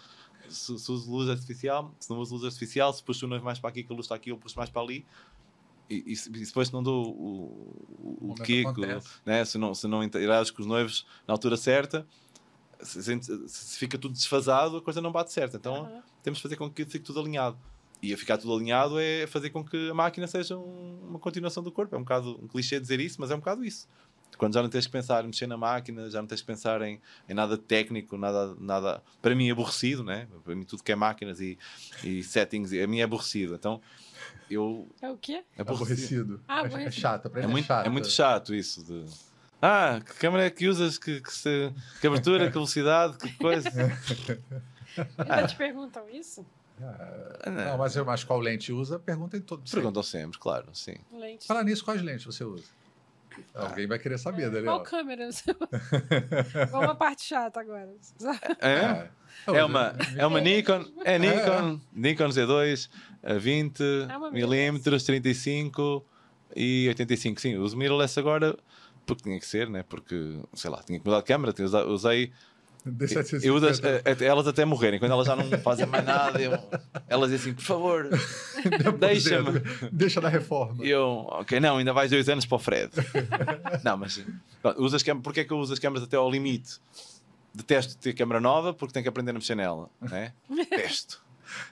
Speaker 3: se, se uso luz artificial, se não uso luz artificial, se puxo mais para aqui, que a luz está aqui, eu puxo mais para ali. E, e, e depois não dou o, o, o Kiko, né? se não, se não interages com os noivos na altura certa, se, se, fica tudo desfasado, a coisa não bate certo. Então uhum. temos de fazer com que fique tudo alinhado. E a ficar tudo alinhado é fazer com que a máquina seja um, uma continuação do corpo. É um bocado um clichê dizer isso, mas é um bocado isso. Quando já não tens que pensar em mexer na máquina, já não tens que pensar em, em nada técnico, nada, nada para mim aborrecido, né? Para mim tudo que é máquinas e, e settings, a mim é aberrecido. Então eu.
Speaker 1: É o quê?
Speaker 2: É aborrecido. Ah,
Speaker 1: aborrecido. É,
Speaker 2: chato,
Speaker 3: é, é, muito, chato. é muito chato isso de. Ah, que câmera é que usas? Que, que, se, que abertura, que velocidade, que coisa.
Speaker 1: Ainda te perguntam isso?
Speaker 2: Ah, não, mas, mas qual lente usa? Pergunta em todos.
Speaker 3: Perguntam sempre, claro, sim.
Speaker 1: Lentes.
Speaker 2: Fala nisso, quais lentes você usa? Ah. Alguém vai querer saber,
Speaker 1: é, Qual câmera? Vamos uma parte chata agora.
Speaker 3: É? É, é uma, é uma Nikon, é Nikon, Nikon Z2, 20 é milímetros, 35 e 85. Sim, uso mirrorless agora porque tinha que ser, né? Porque, sei lá, tinha que mudar de câmera, usei eu uso elas até morrerem, quando elas já não fazem mais nada, eu, elas dizem assim: por favor, deixa-me.
Speaker 2: Deixa da reforma.
Speaker 3: E eu, ok, não, ainda vais dois anos para o Fred. não, mas usas câmeras, porque é que eu uso as câmeras até ao limite? Detesto ter câmera nova porque tenho que aprender a mexer nela, né? Detesto.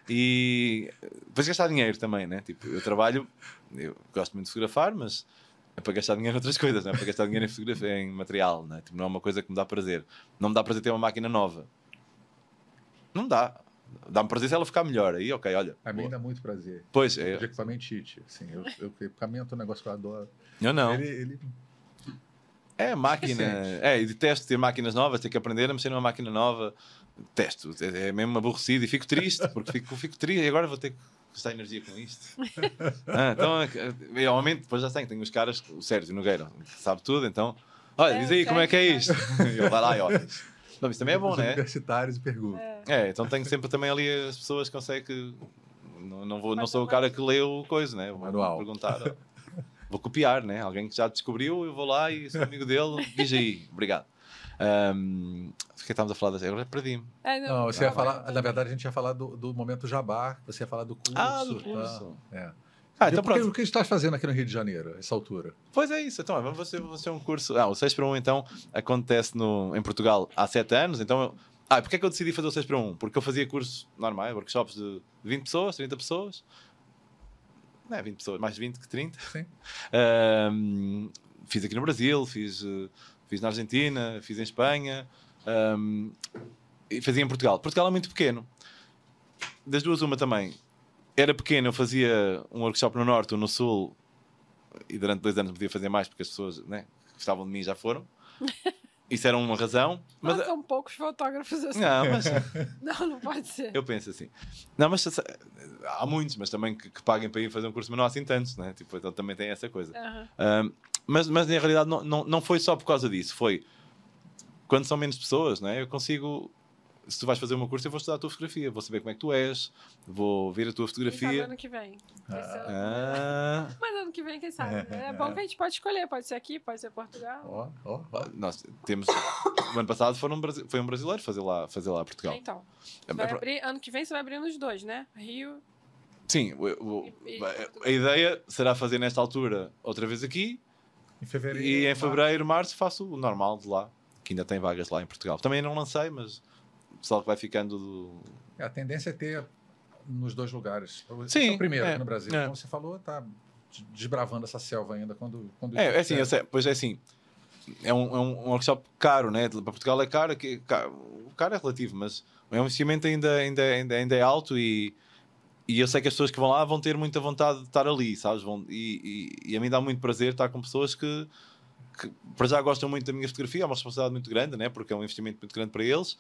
Speaker 3: E depois gastar dinheiro também, né? Tipo, eu trabalho, eu gosto muito de fotografar, mas é para gastar dinheiro em outras coisas, não é para gastar dinheiro em fotografia, em material, não é? Tipo, não é uma coisa que me dá prazer. Não me dá prazer ter uma máquina nova. Não dá. Dá-me prazer se ela ficar melhor. Aí, ok, olha.
Speaker 2: A mim dá muito prazer.
Speaker 3: Pois é.
Speaker 2: De equipamento cheat. Assim, eu, eu, equipamento é um negócio que eu adoro.
Speaker 3: Eu não.
Speaker 2: Ele, ele...
Speaker 3: É máquina. É, e detesto ter máquinas novas, ter que aprender a mexer numa máquina nova. Testo. É, é mesmo aborrecido e fico triste, porque fico, fico triste e agora vou ter que gastar energia com isto. ah, então, realmente, depois já tenho, tenho os caras, o Sérgio Nogueira, sabe tudo, então, olha, é, diz aí como é que é isto. e eu vai lá e olha. Não, isso também é bom, né?
Speaker 2: Universitários perguntam. É.
Speaker 3: é. então tenho sempre também ali as pessoas que conseguem que. Não, não, vou, não sou o cara que leu coisa, né? Vou Manual. perguntar. vou copiar, né? Alguém que já descobriu, eu vou lá e sou amigo dele, diz aí, obrigado. Um, que estávamos a falar das agora perdi-me.
Speaker 2: É, não, não, você ia falar, na verdade, a gente ia falar do, do momento jabá, você ia falar do curso.
Speaker 3: Ah, do curso.
Speaker 2: Tá? É. Ah, então pronto. O que estás fazendo aqui no Rio de Janeiro, essa altura?
Speaker 3: Pois é isso. Então, vamos fazer, vamos fazer um curso. Ah, o 6 para 1, então, acontece no, em Portugal há 7 anos. Então, eu... ah, porque é que eu decidi fazer o 6 para 1? Porque eu fazia cursos normais, workshops de 20 pessoas, 30 pessoas. Não é 20 pessoas, mais de 20 que 30.
Speaker 2: Sim.
Speaker 3: Um, fiz aqui no Brasil, fiz, eh, fiz na Argentina, fiz em Espanha. Um, e fazia em Portugal. Portugal é muito pequeno. Das duas, uma também. Era pequeno, eu fazia um workshop no Norte ou no Sul, e durante dois anos podia fazer mais porque as pessoas né, que gostavam de mim já foram. Isso era uma razão.
Speaker 1: Mas são poucos fotógrafos assim.
Speaker 3: Não, mas.
Speaker 1: não, não pode ser.
Speaker 3: Eu penso assim. Não, mas há muitos, mas também que, que paguem para ir fazer um curso, mas não há assim tantos, né? Tipo, então também tem essa coisa.
Speaker 1: Uhum.
Speaker 3: Um, mas, mas na realidade não, não, não foi só por causa disso. Foi quando são menos pessoas, não é? Eu consigo. Se tu vais fazer uma curso, eu vou estudar a tua fotografia, vou saber como é que tu és, vou ver a tua fotografia. Quem
Speaker 1: sabe ano que vem. Ah. Mas ano que vem, quem sabe? É bom que a gente pode escolher, pode ser aqui, pode ser Portugal.
Speaker 2: Oh, oh, oh.
Speaker 3: Nós temos. o ano passado foi um, foi um brasileiro fazer lá, fazer lá Portugal.
Speaker 1: Então. É, vai abrir, ano que vem você vai abrir nos dois, né? Rio.
Speaker 3: Sim, o, o, e, e, a ideia será fazer nesta altura outra vez aqui.
Speaker 2: Em fevereiro.
Speaker 3: E em fevereiro, março, faço o normal de lá que ainda tem vagas lá em Portugal. Também não lancei, mas o pessoal que vai ficando. Do...
Speaker 2: É, a tendência é ter nos dois lugares.
Speaker 3: Sim.
Speaker 2: É o primeiro
Speaker 3: é,
Speaker 2: no Brasil. É. Como você falou, está desbravando essa selva ainda quando. quando
Speaker 3: é, é assim, sei, pois é assim. É um, é um workshop caro, né? Para Portugal é caro, que, caro, o caro é relativo, mas o investimento ainda, ainda, ainda, ainda é alto e, e eu sei que as pessoas que vão lá vão ter muita vontade de estar ali, sabes? Vão, e, e, e a mim dá muito prazer estar com pessoas que que para já gostam muito da minha fotografia, é uma responsabilidade muito grande, né? porque é um investimento muito grande para eles,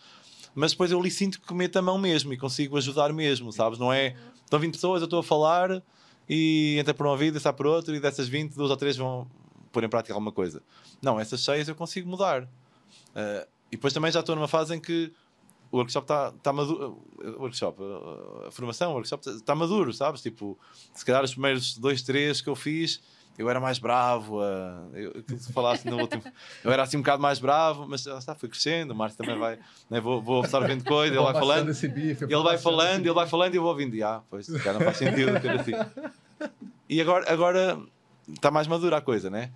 Speaker 3: mas depois eu ali sinto que meto a mão mesmo e consigo ajudar mesmo, sabes? Não é. Estão 20 pessoas, eu estou a falar e entra por um ouvido e sai por outro, e dessas 20, duas ou três vão pôr em prática alguma coisa. Não, essas cheias eu consigo mudar. Uh, e depois também já estou numa fase em que o workshop está tá maduro. O workshop, a, formação, o workshop está maduro, sabes? Tipo, se calhar os primeiros dois, três que eu fiz, eu era mais bravo. Uh, eu, tu falaste no último, eu era assim um bocado mais bravo, mas já está, fui crescendo. O Márcio também vai, né, vou, vou absorvendo coisa, ele vai falando. Bife, ele vai falando, ele vai falando e eu vou ouvindo. Ah, pois, já não faz sentido. Assim. E agora, agora está mais madura a coisa, né?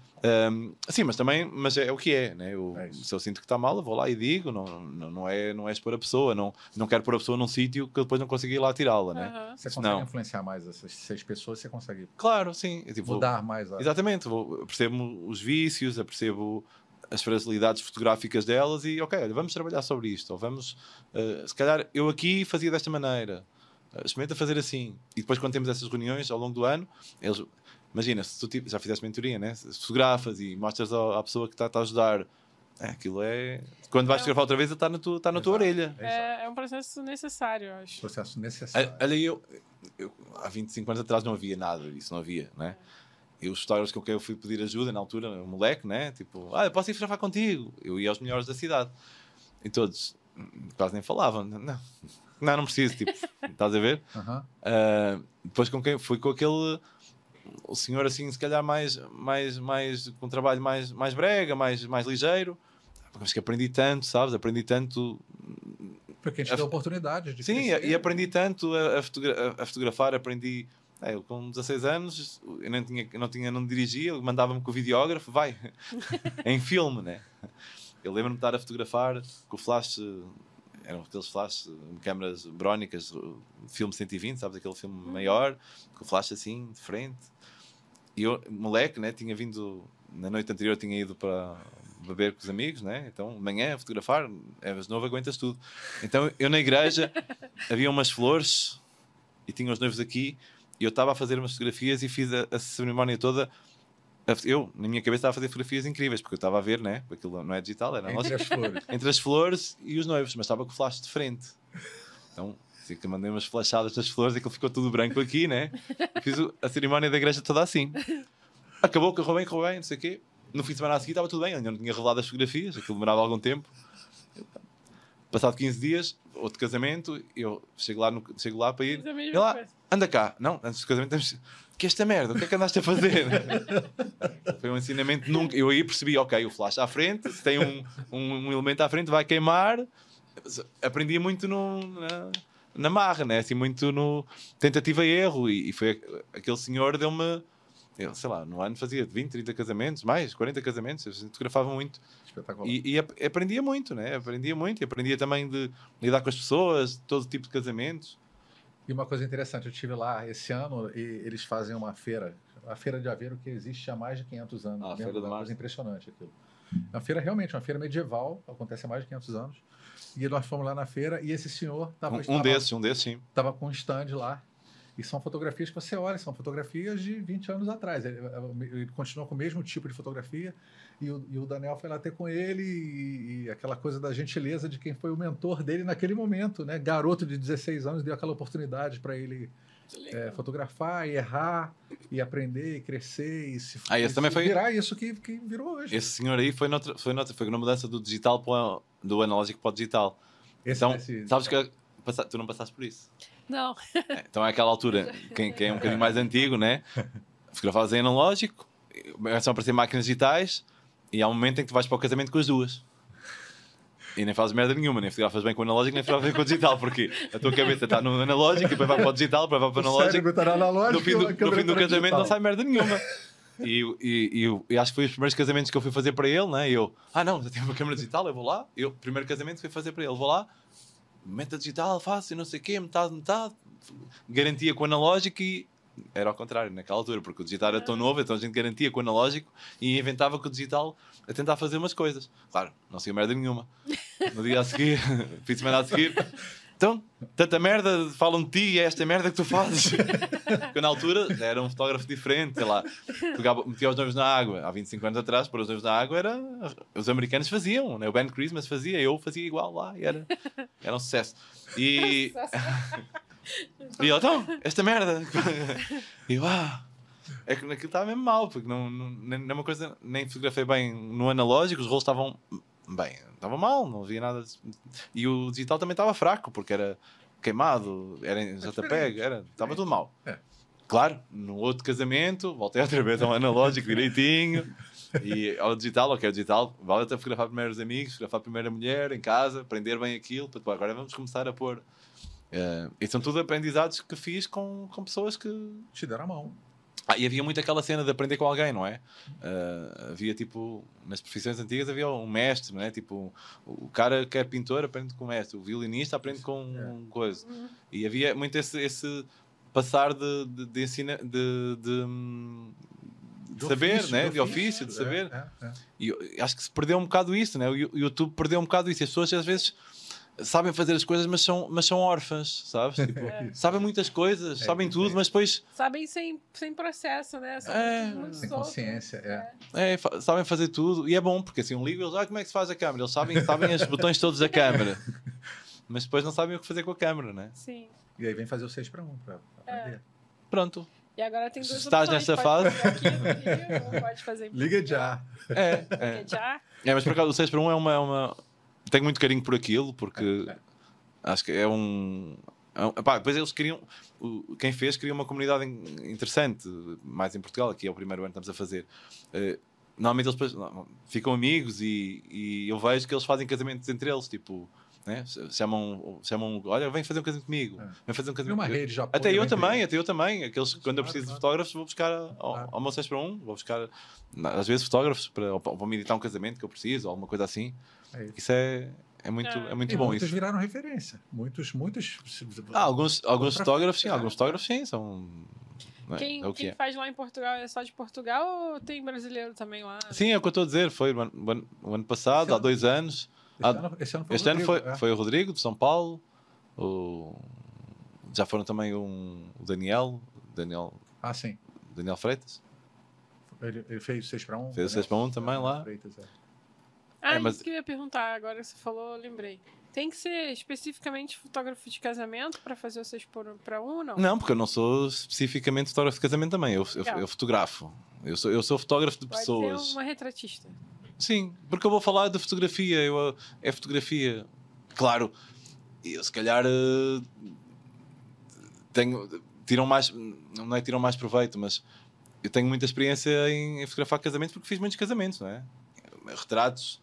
Speaker 3: Um, sim, mas também mas é, é, o que é, né? Eu, é se eu sinto que está mal, eu vou lá e digo, não, não, não, é, não é expor a pessoa, não, não quero pôr a pessoa num sítio que eu depois não consegui ir lá tirá-la, né?
Speaker 2: Uhum. Você consegue não. influenciar mais essas seis pessoas, você consegue
Speaker 3: claro, sim.
Speaker 2: É tipo, mudar mais. A...
Speaker 3: Exatamente, vou, percebo os vícios, percebo as fragilidades fotográficas delas e, ok, olha, vamos trabalhar sobre isto, ou vamos, uh, se calhar eu aqui fazia desta maneira, uh, experimenta fazer assim. E depois, quando temos essas reuniões ao longo do ano, eles imagina, se tu já fizeste mentoria, né? Se fotografas e mostras à pessoa que está a ajudar, é, aquilo é. Quando vais é fotografar outra vez, está na tua, está na tua orelha.
Speaker 1: É, é, um processo necessário, acho.
Speaker 2: Processo necessário.
Speaker 3: Olha, eu, eu, há 25 anos atrás não havia nada disso, não havia, né? E os fotógrafos com quem eu fui pedir ajuda na altura, um moleque, né? Tipo, ah, eu posso ir fotografar contigo. Eu ia aos melhores da cidade. E todos quase nem falavam. Não, não, não preciso, tipo, estás a ver? Uh -huh. uh, depois com quem fui com aquele o senhor assim se calhar mais mais mais com um trabalho mais mais brega mais mais ligeiro. Mas que aprendi tanto sabes? Aprendi tanto
Speaker 2: porque a gente a, deu oportunidades de
Speaker 3: sim crescer. e aprendi tanto a, a, fotogra a fotografar aprendi é, eu com 16 anos eu não tinha não tinha não dirigia mandava-me com o videógrafo vai em filme né? Eu lembro-me de estar a fotografar com o flash eram aqueles flashes, câmaras brónicas, filme 120, sabes? Aquele filme uhum. maior, com flash assim, de frente. E eu, moleque, né? Tinha vindo, na noite anterior tinha ido para beber com os amigos, né? Então, amanhã, fotografar, és novo, aguentas tudo. Então, eu na igreja, havia umas flores e tinha os noivos aqui e eu estava a fazer umas fotografias e fiz a, a cerimónia toda eu, na minha cabeça, estava a fazer fotografias incríveis, porque eu estava a ver, né? Aquilo não é digital, era
Speaker 2: Entre as flores.
Speaker 3: Entre as flores e os noivos, mas estava com o flash de frente. Então, assim que mandei umas flashadas das flores e aquilo ficou tudo branco aqui, né? Fiz a cerimónia da igreja toda assim. Acabou, correu bem, correu bem, não sei o quê. No fim de semana a seguir estava tudo bem, ainda não tinha revelado as fotografias, aquilo demorava algum tempo. Passado 15 dias, outro casamento, eu chego lá, no, chego lá para ir. E lá, anda cá. Não, antes do casamento temos que esta merda, o que é que andaste a fazer? Foi um ensinamento nunca. Eu aí percebi, ok, o flash à frente, se tem um, um, um elemento à frente, vai queimar. Aprendi muito no, na, na marra, né? assim, muito no tentativa e erro. E, e foi aquele senhor deu-me, sei lá, no ano fazia 20, 30 casamentos, mais 40 casamentos, a gente fotografava muito. E, e, aprendia muito, né? Aprendia muito, e aprendia também de lidar com as pessoas, todo tipo de casamentos.
Speaker 2: E uma coisa interessante, eu estive lá esse ano e eles fazem uma feira, a feira de Aveiro que existe há mais de 500 anos. Ah, a feira do coisa impressionante aquilo. É uma feira realmente, uma feira medieval, acontece há mais de 500 anos. E nós fomos lá na feira e esse senhor estava...
Speaker 3: Um, um desses, um desses, sim.
Speaker 2: Estava com um stand lá e são fotografias que você olha, são fotografias de 20 anos atrás. Ele, ele continua com o mesmo tipo de fotografia. E o, e o Daniel foi lá ter com ele e, e, aquela coisa da gentileza de quem foi o mentor dele naquele momento, né? Garoto de 16 anos deu aquela oportunidade para ele é, fotografar e errar e aprender e crescer e se
Speaker 3: ah, esse e também foi
Speaker 2: virar isso que, que virou hoje.
Speaker 3: Esse senhor aí foi noutra, foi noutra, foi na mudança do digital para, do analógico para o digital. Esse, então, esse, sabes que tu não passaste por isso?
Speaker 1: Não.
Speaker 3: É, então é aquela altura, quem, quem é um bocadinho mais antigo, né? Fotografavas em analógico, começam a aparecer máquinas digitais e há um momento em que tu vais para o casamento com as duas. E nem fazes merda nenhuma, nem fotografas bem com o analógico, nem fotografas bem com o digital, porque a tua cabeça está no analógico, e depois vai para o digital, depois vai para o analógico.
Speaker 2: Está no, analógico
Speaker 3: no fim do, no fim do casamento não sai merda nenhuma. E, e, e, e, acho que foi os primeiros casamentos que eu fui fazer para ele, né? E eu, ah não, já tenho uma câmera digital, eu vou lá. Eu, primeiro casamento fui fazer para ele, vou lá, meta digital, e não sei o quê, metade, metade, garantia com o analógico e era ao contrário naquela altura, porque o digital era tão ah. novo, então a gente garantia com o analógico e inventava com o digital a tentar fazer umas coisas. Claro, não sei merda nenhuma. No dia a seguir, fim de semana a seguir, então, tanta merda, falam de ti e é esta merda que tu fazes. Porque na altura era um fotógrafo diferente, sei lá, pegava, metia os noivos na água. Há 25 anos atrás, pôr os noivos na água era. Os americanos faziam, né? o Ben Christmas fazia, eu fazia igual lá e era, era um sucesso. E. e eu, então, esta merda. E eu, ah. é que naquilo estava mesmo mal, porque não, não, nem uma coisa, nem fotografei bem no analógico, os rolos estavam bem, estava mal, não havia nada. De... E o digital também estava fraco, porque era queimado, era em é JPEG, era, estava tudo mal. É. Claro, no outro casamento, voltei outra vez ao analógico direitinho. E ao digital, ok, o digital, vale até fotografar primeiro os amigos, fotografar a primeira mulher em casa, aprender bem aquilo, para agora vamos começar a pôr. Uh, e são tudo aprendizados que fiz com, com pessoas que.
Speaker 2: Te deram a mão.
Speaker 3: Ah, e havia muito aquela cena de aprender com alguém, não é? Uh, havia tipo, nas profissões antigas havia um mestre, não é? Tipo, o cara que é pintor aprende com o mestre, o violinista aprende com um é. coisa. Uhum. E havia muito esse, esse passar de, de, de, ensina, de, de, de saber, ofício, né? de ofício, de saber. É, é, é. E acho que se perdeu um bocado isso, né? O YouTube perdeu um bocado isso. E as pessoas às vezes sabem fazer as coisas, mas são, mas são órfãs, sabes? Tipo, é. Sabem muitas coisas, é, sabem tudo, mas depois.
Speaker 1: Sabem sem, sem processo, né?
Speaker 2: é, sem consciência, é.
Speaker 3: é. Sabem fazer tudo e é bom, porque assim, um livro, eles ah, como é que se faz a câmera? Eles sabem, sabem os botões todos da câmera, mas depois não sabem o que fazer com a câmera, né?
Speaker 1: Sim.
Speaker 2: E aí vem fazer o 6 para 1 para aprender.
Speaker 3: Pronto.
Speaker 1: E agora tem duas
Speaker 3: Se estás nessa fase.
Speaker 1: Aqui, pode fazer
Speaker 2: Liga já.
Speaker 3: É, é. Liga já. É, mas por acaso o 6 para 1 é uma, é uma. Tenho muito carinho por aquilo, porque é, é. acho que é um. É pá, depois eles queriam. Quem fez queria uma comunidade interessante, mais em Portugal, aqui é o primeiro ano que estamos a fazer. Uh, normalmente eles ficam amigos e, e eu vejo que eles fazem casamentos entre eles, tipo né? Chamam, chamam, olha, vem fazer um casamento comigo. É. Vem fazer um casamento
Speaker 2: uma rede
Speaker 3: Até eu também, até eu também. Aqueles, quando eu preciso de fotógrafos, vou buscar ao meu 6 para um, vou buscar às vezes fotógrafos para, para me editar um casamento que eu preciso, alguma coisa assim. É isso. isso é, é muito, é. é muito
Speaker 2: e
Speaker 3: bom.
Speaker 2: Muitos
Speaker 3: isso.
Speaker 2: viraram referência. Muitos, muitos.
Speaker 3: Ah, alguns, alguns fotógrafos, sim, alguns fotógrafos, sim, são.
Speaker 1: É? Quem, é quem é. faz lá em Portugal é só de Portugal ou tem brasileiro também lá?
Speaker 3: Sim, é o que eu estou a dizer. Foi o ano, o ano passado, há dois anos. Este, ah, ano, este, ano, foi, este Rodrigo, ano foi, é. foi, o Rodrigo, de São Paulo. O... Já foram também um, o Daniel. Daniel.
Speaker 2: Ah, sim.
Speaker 3: Daniel Freitas.
Speaker 2: Ele, ele fez 6 para 1.
Speaker 3: Fez 6 para 1 também lá. Freitas,
Speaker 1: é. Ah, é, mas... isso que eu ia perguntar. Agora que você falou, lembrei. Tem que ser especificamente fotógrafo de casamento para fazer 6 para 1 não?
Speaker 3: Não, porque eu não sou especificamente fotógrafo de casamento também. Eu, eu, eu fotografo. Eu sou, eu sou fotógrafo de Pode pessoas.
Speaker 1: Ser uma retratista.
Speaker 3: Sim, porque eu vou falar de fotografia. Eu, é fotografia. Claro, eu se calhar uh, tenho. Tiram mais. Não é tiram mais proveito, mas eu tenho muita experiência em, em fotografar casamentos porque fiz muitos casamentos, não é? Retratos.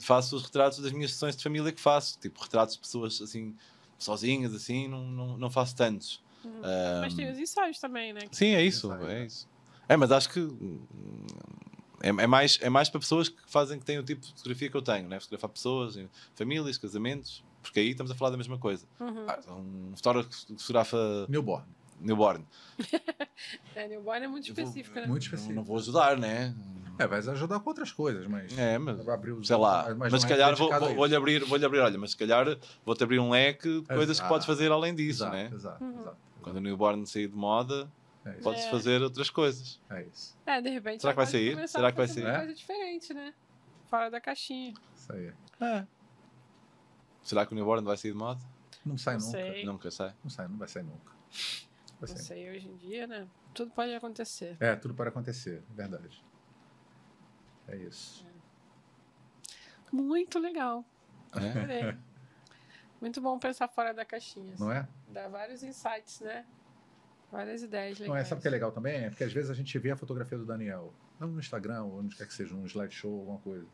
Speaker 3: Faço os retratos das minhas sessões de família que faço. Tipo, retratos de pessoas assim, sozinhas, assim, não, não, não faço tantos.
Speaker 1: Uhum. Um, mas tem os ensaios também, né?
Speaker 3: Sim, é isso. É isso. É, mas acho que é, é, mais, é mais para pessoas que fazem que têm o tipo de fotografia que eu tenho, né? fotografar pessoas, famílias, casamentos, porque aí estamos a falar da mesma coisa. Uhum. Ah, um fotógrafo que fotografa.
Speaker 2: Newborn.
Speaker 3: Newborn.
Speaker 1: é, newborn é muito específico,
Speaker 3: vou,
Speaker 1: né?
Speaker 3: Muito específico. Não, não, vou ajudar, né?
Speaker 2: É, vais ajudar com outras coisas, mas.
Speaker 3: É, mas. Abrir os sei lá. Mas, mas se calhar vou, vou, vou, lhe abrir, vou abrir, olha, mas se calhar vou-te abrir um leque de exato. coisas que podes fazer além disso,
Speaker 2: exato,
Speaker 3: né?
Speaker 2: Exato, uhum. exato.
Speaker 3: Quando o newborn sair de moda, é Podes é. fazer outras coisas.
Speaker 2: É isso.
Speaker 1: É, de repente.
Speaker 3: Será que vai sair? Será que vai sair?
Speaker 1: Uma coisa diferente, né? Fora da caixinha.
Speaker 2: Isso aí.
Speaker 3: É. Será que o Newborn vai sair de moda?
Speaker 2: Não sai
Speaker 1: não
Speaker 2: nunca.
Speaker 1: Sei.
Speaker 3: Nunca sai.
Speaker 2: Não sai, não vai sair nunca.
Speaker 1: Vai não sair. sei, hoje em dia, né? Tudo pode acontecer.
Speaker 2: É, tudo pode acontecer, verdade. É isso.
Speaker 1: É. Muito legal. É. Muito bom pensar fora da caixinha.
Speaker 2: Não é?
Speaker 1: Dá vários insights, né? Várias ideias legais.
Speaker 2: Não é, sabe o que é legal também? É porque às vezes a gente vê a fotografia do Daniel, não no Instagram, ou onde quer que seja, um slideshow, alguma coisa.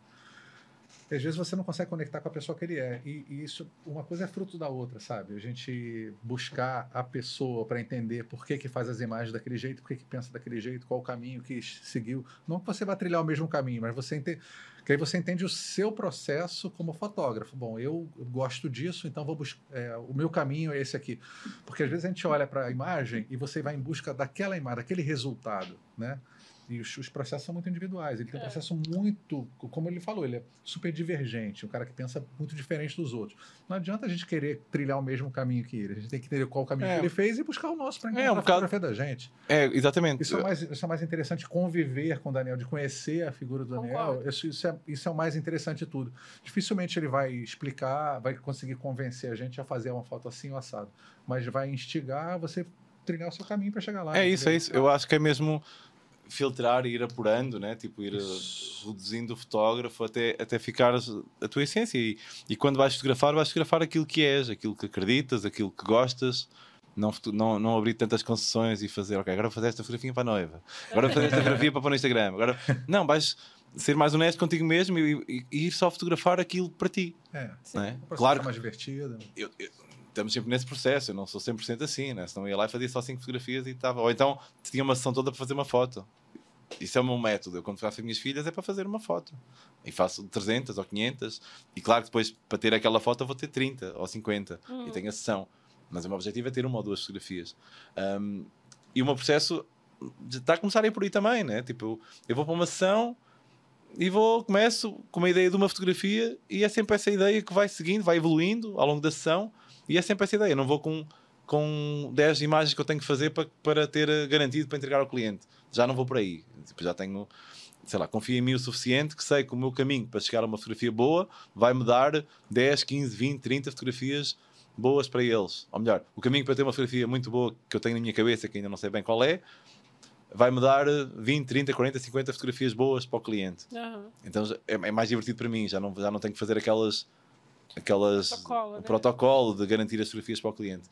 Speaker 2: Às vezes você não consegue conectar com a pessoa que ele é. E, e isso, uma coisa é fruto da outra, sabe? A gente buscar a pessoa para entender por que, que faz as imagens daquele jeito, por que, que pensa daquele jeito, qual o caminho que seguiu. Não que você vá trilhar o mesmo caminho, mas você entende que aí você entende o seu processo como fotógrafo. Bom, eu gosto disso, então vou buscar. É, o meu caminho é esse aqui. Porque às vezes a gente olha para a imagem e você vai em busca daquela imagem, daquele resultado, né? E os, os, processos são muito individuais. Ele tem um é. processo muito, como ele falou, ele é super divergente, um cara que pensa muito diferente dos outros. Não adianta a gente querer trilhar o mesmo caminho que ele. A gente tem que entender qual o caminho é. que ele fez e buscar o nosso para encontrar é, um a fotografia da gente.
Speaker 3: É, exatamente.
Speaker 2: Isso é, mais, isso é mais interessante, conviver com o Daniel, de conhecer a figura do Daniel. Isso, isso, é, isso é o mais interessante de tudo. Dificilmente ele vai explicar, vai conseguir convencer a gente a fazer uma foto assim ou assado. Mas vai instigar você trilhar o seu caminho para chegar lá.
Speaker 3: É isso, é isso. Eu acho que é mesmo filtrar e ir apurando, né? Tipo, ir isso. reduzindo o fotógrafo até, até ficar a tua essência. E, e quando vais fotografar, vais fotografar aquilo que és, aquilo que acreditas, aquilo que gostas. Não, não, não abrir tantas concessões e fazer, ok, agora vou fazer esta fotografia para a noiva, agora vou fazer esta fotografia para pôr no Instagram. Agora, não, vais ser mais honesto contigo mesmo e, e, e ir só fotografar aquilo para ti.
Speaker 2: É,
Speaker 3: é?
Speaker 2: claro. mais divertido.
Speaker 3: Eu, eu, estamos sempre nesse processo. Eu não sou 100% assim, né? Senão eu ia lá e fazia só 5 fotografias e estava. Ou então tinha uma sessão toda para fazer uma foto. Isso é o meu método. Eu, quando faço as minhas filhas, é para fazer uma foto. E faço 300 ou 500. E claro que depois, para ter aquela foto, vou ter 30 ou 50. Uhum. E tenho a sessão. Mas o meu objetivo é ter uma ou duas fotografias. Um, e o meu processo está a começar a ir por aí também, né? Tipo, eu vou para uma sessão e vou, começo com uma ideia de uma fotografia e é sempre essa ideia que vai seguindo, vai evoluindo ao longo da sessão e é sempre essa ideia. Eu não vou com, com 10 imagens que eu tenho que fazer para, para ter eh, garantido para entregar ao cliente. Já não vou por aí. Tipo, já tenho, sei lá, confio em mim o suficiente que sei que o meu caminho para chegar a uma fotografia boa vai-me dar 10, 15, 20, 30 fotografias boas para eles. Ou melhor, o caminho para ter uma fotografia muito boa que eu tenho na minha cabeça, que ainda não sei bem qual é, vai-me dar 20, 30, 40, 50 fotografias boas para o cliente. Uhum. Então é, é, mais divertido para mim, já não, já não tenho que fazer aquelas aquelas protocolo, o né? protocolo de garantir as fotografias para o cliente.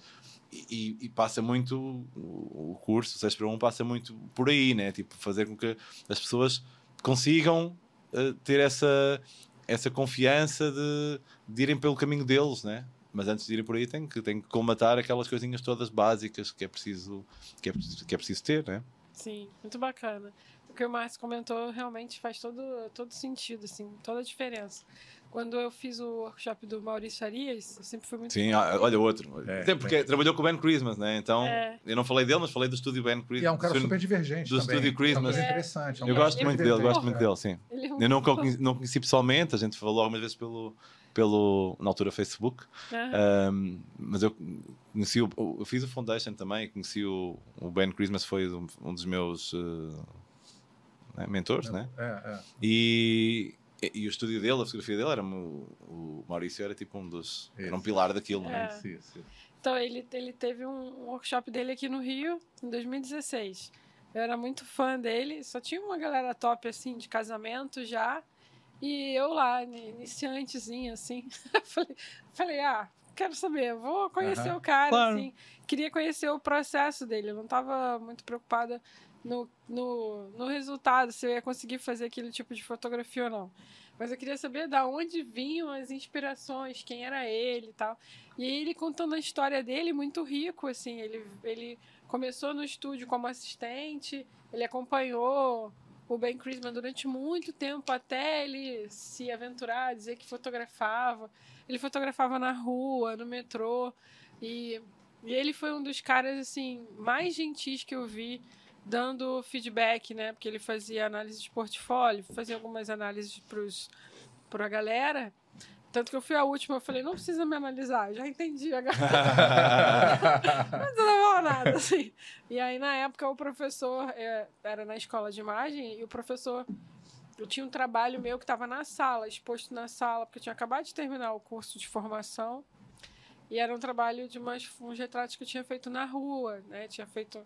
Speaker 3: E, e, passa muito o, curso, o 6 para 1 passa muito por aí, né? Tipo, fazer com que as pessoas consigam uh, ter essa, essa confiança de, de irem pelo caminho deles, né? Mas antes de irem por aí tem que, tem que comatar aquelas coisinhas todas básicas que é preciso, que é, que é preciso ter, né?
Speaker 1: Sim, muito bacana. O que o Márcio comentou realmente faz todo, todo sentido, assim, toda a diferença. Quando eu fiz o workshop do Maurício Arias, eu sempre fui muito.
Speaker 3: Sim, ah, olha outro. É, Até porque é. trabalhou com o Ben Christmas, né? Então, é. eu não falei dele, mas falei do estúdio Ben Christmas.
Speaker 2: E é um cara super divergente.
Speaker 3: Do
Speaker 2: também.
Speaker 3: estúdio Christmas.
Speaker 2: É interessante. É
Speaker 3: um eu gosto muito dele, gosto muito dele, sim. É eu não, conheci, não conheci pessoalmente, a gente falou algumas vezes pelo, pelo na altura Facebook, uhum. um, mas eu conheci o, eu fiz o Foundation também, conheci o, o Ben Christmas foi um, um dos meus uh, né, mentores, né?
Speaker 2: É, é.
Speaker 3: E e, o estúdio dele, a fotografia dele, era o, o Maurício era tipo um dos. Isso. Era um pilar daquilo, não é?
Speaker 1: é. Isso, isso. Então, ele, ele teve um workshop dele aqui no Rio em 2016. Eu era muito fã dele, só tinha uma galera top assim de casamento já. E eu lá, iniciantezinha, assim, falei, falei, ah, quero saber, vou conhecer uhum. o cara, claro. assim. Queria conhecer o processo dele, eu não estava muito preocupada no, no, no resultado, se eu ia conseguir fazer aquele tipo de fotografia ou não. Mas eu queria saber da onde vinham as inspirações, quem era ele e tal. E ele contando a história dele, muito rico, assim. Ele, ele começou no estúdio como assistente, ele acompanhou o Ben Chrisman durante muito tempo até ele se aventurar, dizer que fotografava. Ele fotografava na rua, no metrô. E, e ele foi um dos caras, assim, mais gentis que eu vi dando feedback, né? Porque ele fazia análise de portfólio, fazia algumas análises para a galera. Tanto que eu fui a última, eu falei, não precisa me analisar, já entendi a galera. não precisa nada, assim. E aí, na época, o professor é, era na escola de imagem e o professor. Eu tinha um trabalho meu que estava na sala, exposto na sala, porque eu tinha acabado de terminar o curso de formação. E era um trabalho de umas, uns retratos que eu tinha feito na rua, né? Tinha feito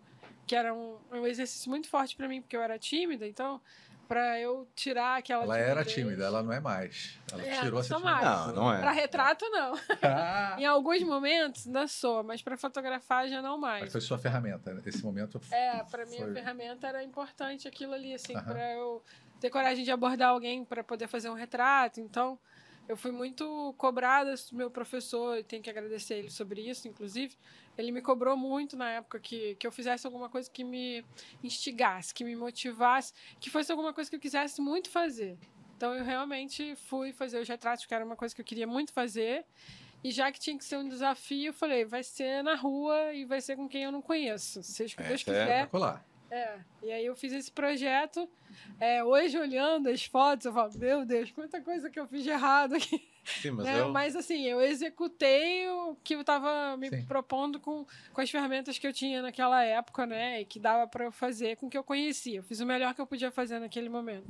Speaker 1: que era um, um exercício muito forte para mim, porque eu era tímida, então para eu tirar aquela
Speaker 2: Ela timidez. era tímida, ela não é mais. Ela é, tirou essa
Speaker 1: timidez. Não, não é. Para retrato não. Ah. em alguns momentos ainda sou, mas para fotografar já não mais. Mas
Speaker 2: foi sua ferramenta, esse momento.
Speaker 1: É, para mim foi... a ferramenta era importante aquilo ali assim, uh -huh. para eu ter coragem de abordar alguém para poder fazer um retrato. Então, eu fui muito cobrada do meu professor, e tenho que agradecer ele sobre isso, inclusive. Ele me cobrou muito na época que, que eu fizesse alguma coisa que me instigasse, que me motivasse, que fosse alguma coisa que eu quisesse muito fazer. Então eu realmente fui fazer os retratos, que era uma coisa que eu queria muito fazer. E já que tinha que ser um desafio, eu falei, vai ser na rua e vai ser com quem eu não conheço. Seja o que Deus quiser. É, é, e aí eu fiz esse projeto. É, hoje, olhando as fotos, eu falo, meu Deus, quanta coisa que eu fiz de errado aqui. Sim, mas, né? eu... mas assim, eu executei o que eu estava me Sim. propondo com, com as ferramentas que eu tinha naquela época, né? E que dava para eu fazer com o que eu conhecia. Eu fiz o melhor que eu podia fazer naquele momento.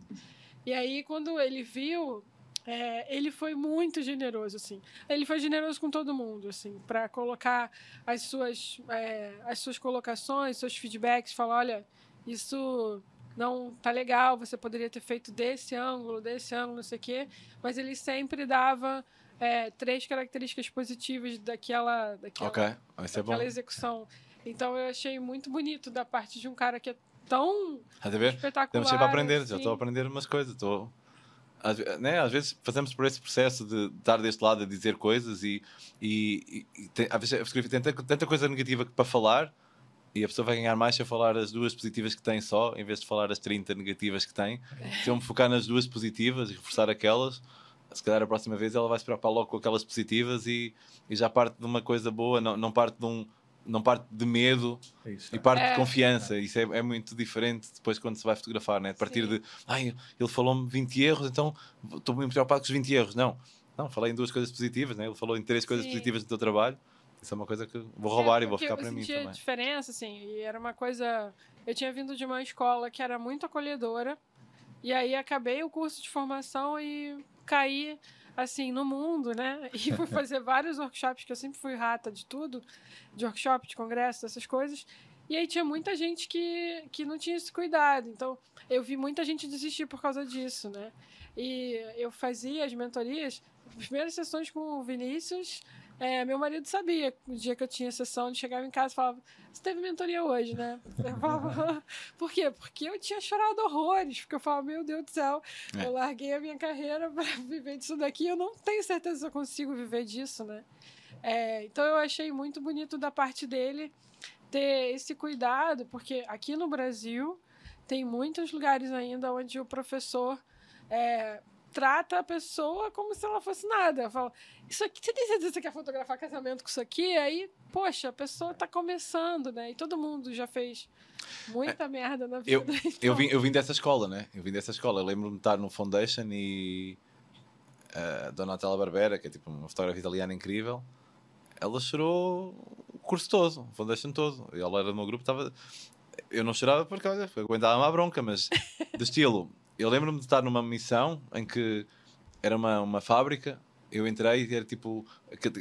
Speaker 1: E aí, quando ele viu, É, ele foi muito generoso, assim. Ele foi generoso com todo mundo, assim, para colocar as suas, é, as suas colocações, seus feedbacks, falar, olha, isso não tá legal, você poderia ter feito desse ângulo, desse ângulo, não sei o quê, mas ele sempre dava é, três características positivas daquela, daquela,
Speaker 3: okay. daquela
Speaker 1: execução. Então eu achei muito bonito da parte de um cara que é tão espetacular.
Speaker 3: Temos sempre a aprender, assim. já estou a aprender umas coisas, estou às, né, às vezes passamos por esse processo de estar deste lado a dizer coisas e, e, e tem, às vezes a fotografia tem tanta, tanta coisa negativa para falar e a pessoa vai ganhar mais se eu falar as duas positivas que tem só, em vez de falar as 30 negativas que tem. Se eu me focar nas duas positivas e reforçar aquelas, se calhar a próxima vez ela vai se preocupar logo com aquelas positivas e, e já parte de uma coisa boa, não, não parte de um não parte de medo é isso, e parte é. de confiança. É. Isso é, é, muito diferente depois quando se vai fotografar, né? A partir Sim. de, ai, ele falou-me 20 erros, então estou muito preocupado com os 20 erros. Não, não, falei em duas coisas positivas, né? Ele falou em três coisas Sim. positivas do teu trabalho. Isso é uma coisa que vou roubar é, e vou ficar para mim também. Eu
Speaker 1: diferença, assim, e era uma coisa... Eu tinha vindo de uma escola que era muito acolhedora, e aí acabei o curso de formação e caí assim, no mundo, né? E fui fazer vários workshops, que eu sempre fui rata de tudo, de workshop, de congresso, dessas coisas. E aí tinha muita gente que, que não tinha esse cuidado. Então, eu vi muita gente desistir por causa disso, né? E eu fazia as mentorias, as primeiras sessões com o Vinícius, é, meu marido sabia, o dia que eu tinha sessão, de chegava em casa e falava: Você teve mentoria hoje, né? Eu falava: Por quê? Porque eu tinha chorado horrores. Porque eu falava: Meu Deus do céu, é. eu larguei a minha carreira para viver disso daqui. Eu não tenho certeza se eu consigo viver disso, né? É, então eu achei muito bonito da parte dele ter esse cuidado, porque aqui no Brasil tem muitos lugares ainda onde o professor é, trata a pessoa como se ela fosse nada. Fala, isso aqui, você tem certeza que você quer fotografar casamento com isso aqui? Aí, poxa, a pessoa está começando, né? E todo mundo já fez muita é, merda na vida.
Speaker 3: Eu, então. eu, vim, eu vim dessa escola, né? Eu vim dessa escola. Lembro-me de estar no Foundation e a Donatella Barbera, que é tipo uma fotógrafa italiana incrível, ela chorou o curso todo, o Foundation todo. E ela era no meu grupo, estava. Eu não chorava porque, olha, aguentava-me a bronca, mas de estilo eu lembro-me de estar numa missão em que era uma, uma fábrica. Eu entrei e era tipo.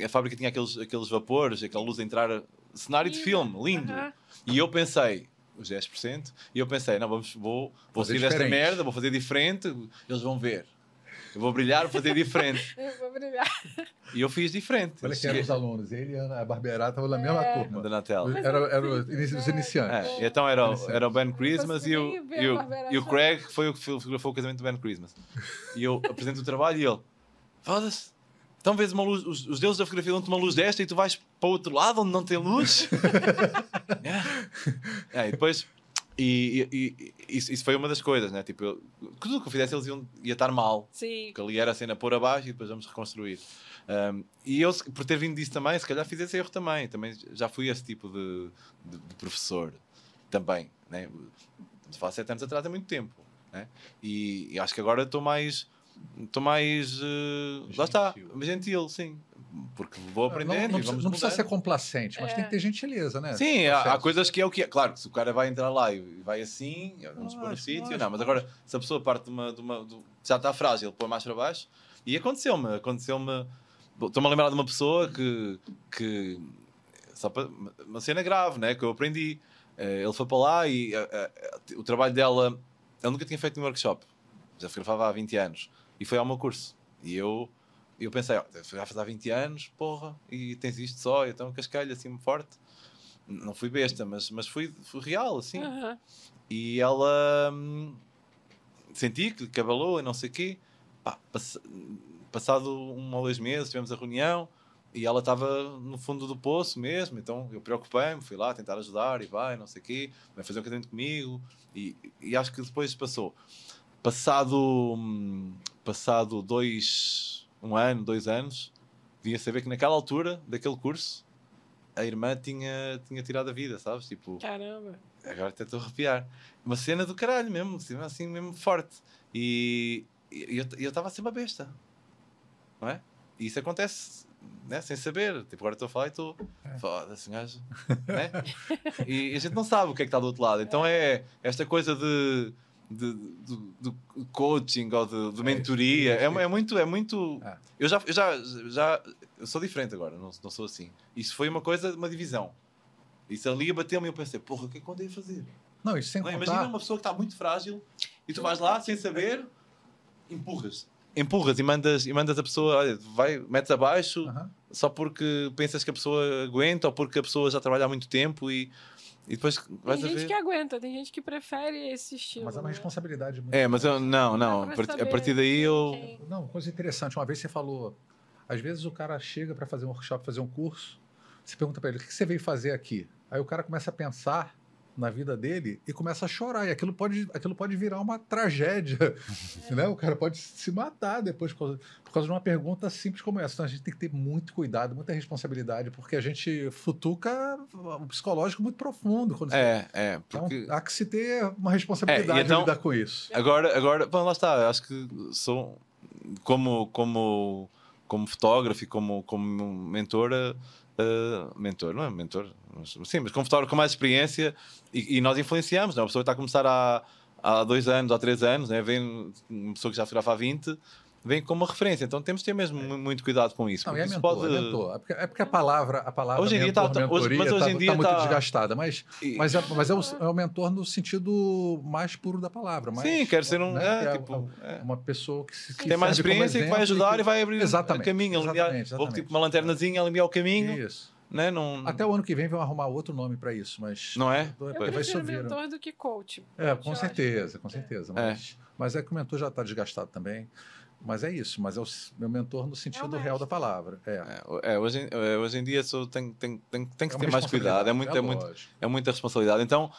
Speaker 3: A fábrica tinha aqueles, aqueles vapores, aquela luz a entrar. Cenário de filme, lindo. E eu pensei, os 10%, e eu pensei, não, vamos, vou, vou seguir esta merda, vou fazer diferente, eles vão ver. Eu vou brilhar, vou fazer diferente.
Speaker 1: eu vou brilhar.
Speaker 3: E eu fiz diferente.
Speaker 2: Olha que eram os alunos. Ele e a Barberá estavam na mesma é. turma.
Speaker 3: Natel.
Speaker 2: Era, era os iniciantes.
Speaker 3: É, então era, era o Ben Christmas e o, e, o, e o Craig foi o que fotografou o casamento do Ben Christmas. E eu apresento o trabalho e ele, foda-se. Então vês uma luz, os, os deuses da fotografia dão-te uma luz desta e tu vais para o outro lado onde não tem luz. é. É, e depois e, e, e isso, isso, foi uma das coisas, né? Tipo, eu, tudo que eu fizesse eles iam, ia estar mal.
Speaker 1: Sim.
Speaker 3: Porque ali era a cena pôr abaixo e depois vamos reconstruir. Um, e eu, por ter vindo disso também, se calhar fiz esse erro também. Também já fui esse tipo de, de, de professor. Também, né? Faz sete anos atrás é muito tempo. Né? E, e acho que agora estou mais. Estou mais. Uh, lá está, gentil, sim porque vou aprendendo.
Speaker 2: Não, não, não, não precisa ser complacente, mas é. tem que ter gentileza, né?
Speaker 3: Sim, há, há, coisas que é o que é. Claro, se o cara vai entrar lá e vai assim, vamos pôr no sítio, não. Mas agora, se a pessoa parte de uma. De uma de, já está frágil, põe mais para baixo. E aconteceu-me, aconteceu-me. Estou-me a lembrar de uma pessoa que. que só para, uma cena grave, né? Que eu aprendi. Eh, ele foi para lá e uh, uh, o trabalho dela. Ele nunca tinha feito um workshop. Já fotografava há 20 anos. E foi ao meu curso. E eu e eu pensei, ó, já faz há 20 anos, porra, e tens isto só, então cascalho assim forte. Não fui besta, mas, mas fui, fui real, assim. Uhum. E ela hum, senti que cabalou e não sei o quê. Pá, pass passado um ou dois meses, tivemos a reunião e ela estava no fundo do poço mesmo. Então eu preocupei-me, fui lá tentar ajudar e vai, não sei o quê, vai fazer um casamento comigo. E, e acho que depois passou. Passado, hum, passado dois um ano, dois anos, vinha saber que naquela altura daquele curso a irmã tinha, tinha tirado a vida, sabes? Tipo,
Speaker 1: Caramba!
Speaker 3: Agora até estou a arrepiar. Uma cena do caralho mesmo, assim mesmo forte. E, e eu estava assim uma besta, não é? E isso acontece né, sem saber. Tipo, agora estou a falar e estou. É. Foda-se, gajo. né? E a gente não sabe o que é que está do outro lado. Então é esta coisa de de, de, de coaching ou de, de é mentoria. É, é, muito. É muito é. Eu, já, eu já, já eu sou diferente agora, não, não sou assim. Isso foi uma coisa, uma divisão. Isso ali bateu-me e eu pensei, porra, o que é que eu andei a fazer?
Speaker 2: Não, isso sem não,
Speaker 3: contar... Imagina uma pessoa que está muito frágil e tu vais lá sem saber, empurras. Empurras e mandas, e mandas a pessoa, olha, vai, metes abaixo uh -huh. só porque pensas que a pessoa aguenta ou porque a pessoa já trabalha há muito tempo e e depois
Speaker 1: tem gente ver... que aguenta, tem gente que prefere esse estilo.
Speaker 2: Mas é uma né? responsabilidade
Speaker 3: muito É, mas eu não, não. A partir daí eu. Quem...
Speaker 2: Não, coisa interessante. Uma vez você falou. Às vezes o cara chega para fazer um workshop, fazer um curso, você pergunta para ele: o que você veio fazer aqui? Aí o cara começa a pensar na vida dele e começa a chorar. E aquilo pode, aquilo pode virar uma tragédia. É. Né? O cara pode se matar depois por causa, por causa de uma pergunta simples como essa. Então a gente tem que ter muito cuidado, muita responsabilidade, porque a gente futuca um psicológico muito profundo. Quando
Speaker 3: é, você... é.
Speaker 2: Então, porque... Então há que se ter uma responsabilidade é, então, de lidar com isso.
Speaker 3: Agora, agora bom, lá está. Acho que sou como, como, como fotógrafo e como, como mentora Uh, mentor, não é mentor, mas, sim, mas como fotógrafo com mais experiência e, e nós influenciamos, não é? a pessoa está a começar há, há dois anos, há três anos, né? vem uma pessoa que já fotografa há 20, vem como uma referência. Então temos de ter mesmo é. muito cuidado com isso.
Speaker 2: Não, é mentor, pode... é mentor. É porque, é porque a palavra, a palavra hoje em mentor, dia tá, hoje tá, em dia tá muito tá... desgastada. Mas, mas, é, mas é, o, é o mentor no sentido mais puro da palavra. Mais,
Speaker 3: Sim, quer ser um. Né?
Speaker 2: É, tipo, é. uma pessoa que, se,
Speaker 3: que tem mais experiência, que vai ajudar e, que... e vai abrir o caminho, alinhar, ou tipo uma lanternazinha, alinhar o caminho. Isso. Né? Não...
Speaker 2: Até o ano que vem vão arrumar outro nome para isso, mas.
Speaker 3: Não é?
Speaker 1: Eu vai prefiro mentor do que coach.
Speaker 2: É, com certeza, com certeza. Mas, é. mas é que o mentor já está desgastado também. Mas é isso, mas é o meu mentor no sentido é real da palavra. É.
Speaker 3: é, é hoje, é, hoje em dia tem, tem, tem, tem que é ter mais cuidado, é, muito, é, muito, é muita responsabilidade. Então,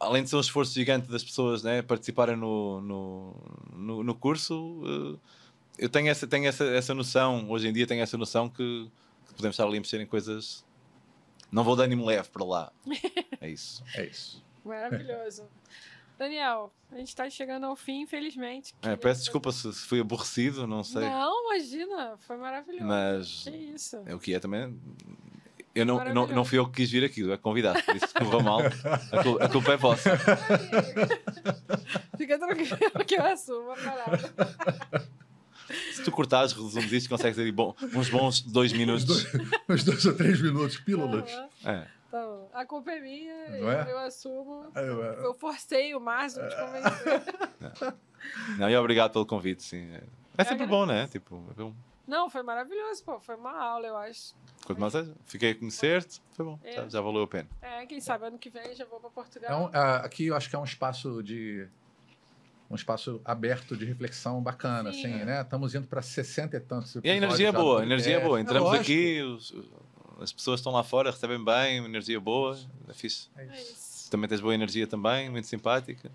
Speaker 3: além de ser um esforço gigante das pessoas né, participarem no, no, no, no curso, eh, eu tenho, essa, tenho essa, essa noção, hoje em dia tenho essa noção que, que podemos estar ali a mexer em coisas. Não vou dar ânimo leve para lá. É isso.
Speaker 2: É isso.
Speaker 1: Maravilhoso. Daniel, a gente está chegando ao fim, infelizmente.
Speaker 3: É, peço desculpa se fui aborrecido, não sei.
Speaker 1: Não, imagina, foi maravilhoso.
Speaker 3: Mas
Speaker 1: que isso.
Speaker 3: é o que é também. Eu não, não, não fui eu que quis vir aqui, é convidado, por isso que mal, a culpa, a culpa é vossa.
Speaker 1: Fica tranquilo que eu assumo a parada.
Speaker 3: Se tu cortares, resumes isto, consegues ter bom, uns bons dois minutos.
Speaker 2: Uns dois, uns dois ou três minutos, pílulas.
Speaker 1: Uhum. É. A culpa é minha, eu, é? eu, assumo. Eu, é. eu, forcei o máximo de convencer.
Speaker 3: Não, e obrigado pelo convite, sim. É sempre bom, né? Tipo, é.
Speaker 1: Não, foi maravilhoso, pô. Foi uma aula, eu acho.
Speaker 3: Quanto mais seja, fiquei a conhecer-te, foi bom. É. Já, já, valeu a pena.
Speaker 1: É, quem sabe ano que vem já vou para Portugal.
Speaker 2: É um, uh, aqui eu acho que é um espaço de um espaço aberto de reflexão bacana, Sim. assim, né? Estamos indo para 60 e tantos
Speaker 3: E a energia é boa, a energia é boa. Entramos é aqui, os, as pessoas estão lá fora, recebem bem, uma energia boa, é fixe. É isso. Também tens boa energia também, muito simpática.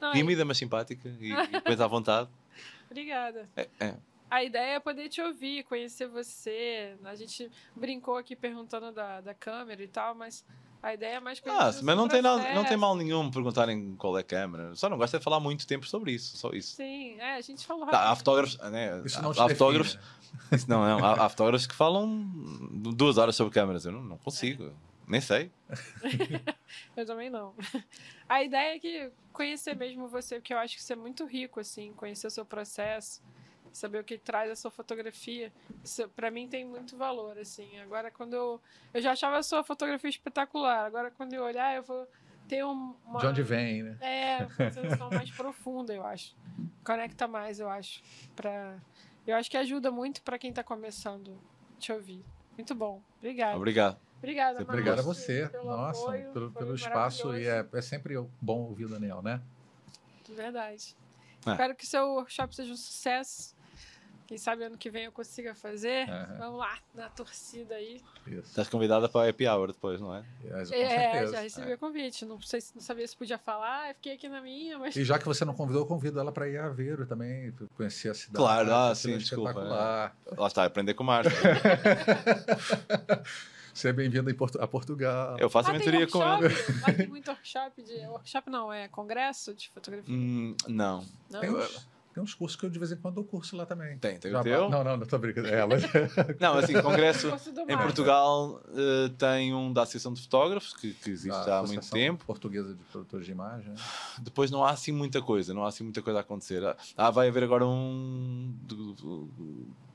Speaker 3: Não, Tímida, mas simpática e, e depois à vontade.
Speaker 1: Obrigada.
Speaker 3: É, é.
Speaker 1: A ideia é poder te ouvir, conhecer você. A gente brincou aqui perguntando da, da câmera e tal, mas a ideia é mais
Speaker 3: Ah, mas não tem, não, não tem mal nenhum perguntarem qual é a câmera. Só não gosto de falar muito tempo sobre isso, só isso.
Speaker 1: Sim, é, a gente falou
Speaker 3: tá, Há fotógrafos, né? Isso não há, há fotógrafos, isso não, não há, há, fotógrafos que falam duas horas sobre câmeras. Eu não, não consigo, é. nem sei.
Speaker 1: eu também não. A ideia é que conhecer mesmo você, porque eu acho que isso é muito rico, assim, conhecer o seu processo saber o que traz a sua fotografia. Para mim tem muito valor, assim. Agora quando eu eu já achava a sua fotografia espetacular, agora quando eu olhar eu vou ter um, uma
Speaker 2: De onde vem, né?
Speaker 1: É, uma sensação mais profunda, eu acho. Conecta mais, eu acho, para eu acho que ajuda muito para quem está começando te ouvir. Muito bom. Obrigada.
Speaker 3: Obrigado.
Speaker 1: Obrigada,
Speaker 2: Obrigado a você. Pelo Nossa, apoio, pelo, pelo espaço. E é, é sempre bom ouvir o Daniel, né?
Speaker 1: Verdade. É. Espero que seu workshop seja um sucesso. Quem sabe ano que vem eu consiga fazer. Uhum. Vamos lá, na torcida aí.
Speaker 3: Estás convidada para a Happy Hour depois, não é?
Speaker 1: É, já recebi é. o convite. Não, sei, não sabia se podia falar, fiquei aqui na minha. Mas...
Speaker 2: E já que você não convidou, eu convido ela para ir a Aveiro também, conhecer a cidade.
Speaker 3: Claro, ah, sim, desculpa. É. Lá está, aprender com o Márcio.
Speaker 2: Seja bem-vindo a Portugal.
Speaker 3: Eu faço ah, a mentoria com
Speaker 1: ela. Lá tem muito workshop de. Workshop não, é congresso de fotografia?
Speaker 3: Hum, não.
Speaker 1: não?
Speaker 3: Tem,
Speaker 2: Tem uns cursos que eu de vez em quando dou curso lá também.
Speaker 3: Tem, tem
Speaker 2: Já
Speaker 3: o teu?
Speaker 2: Não, não, não estou brincando. É, mas...
Speaker 3: Não, assim, congresso em. Portugal eh, tem um da Associação de Fotógrafos, que, que existe
Speaker 2: A
Speaker 3: já há muito
Speaker 2: Associação
Speaker 3: tempo.
Speaker 2: Portuguesa de Produtores de Imagem.
Speaker 3: Depois não há assim muita coisa, não há assim muita coisa a acontecer. Ah, vai haver agora um de,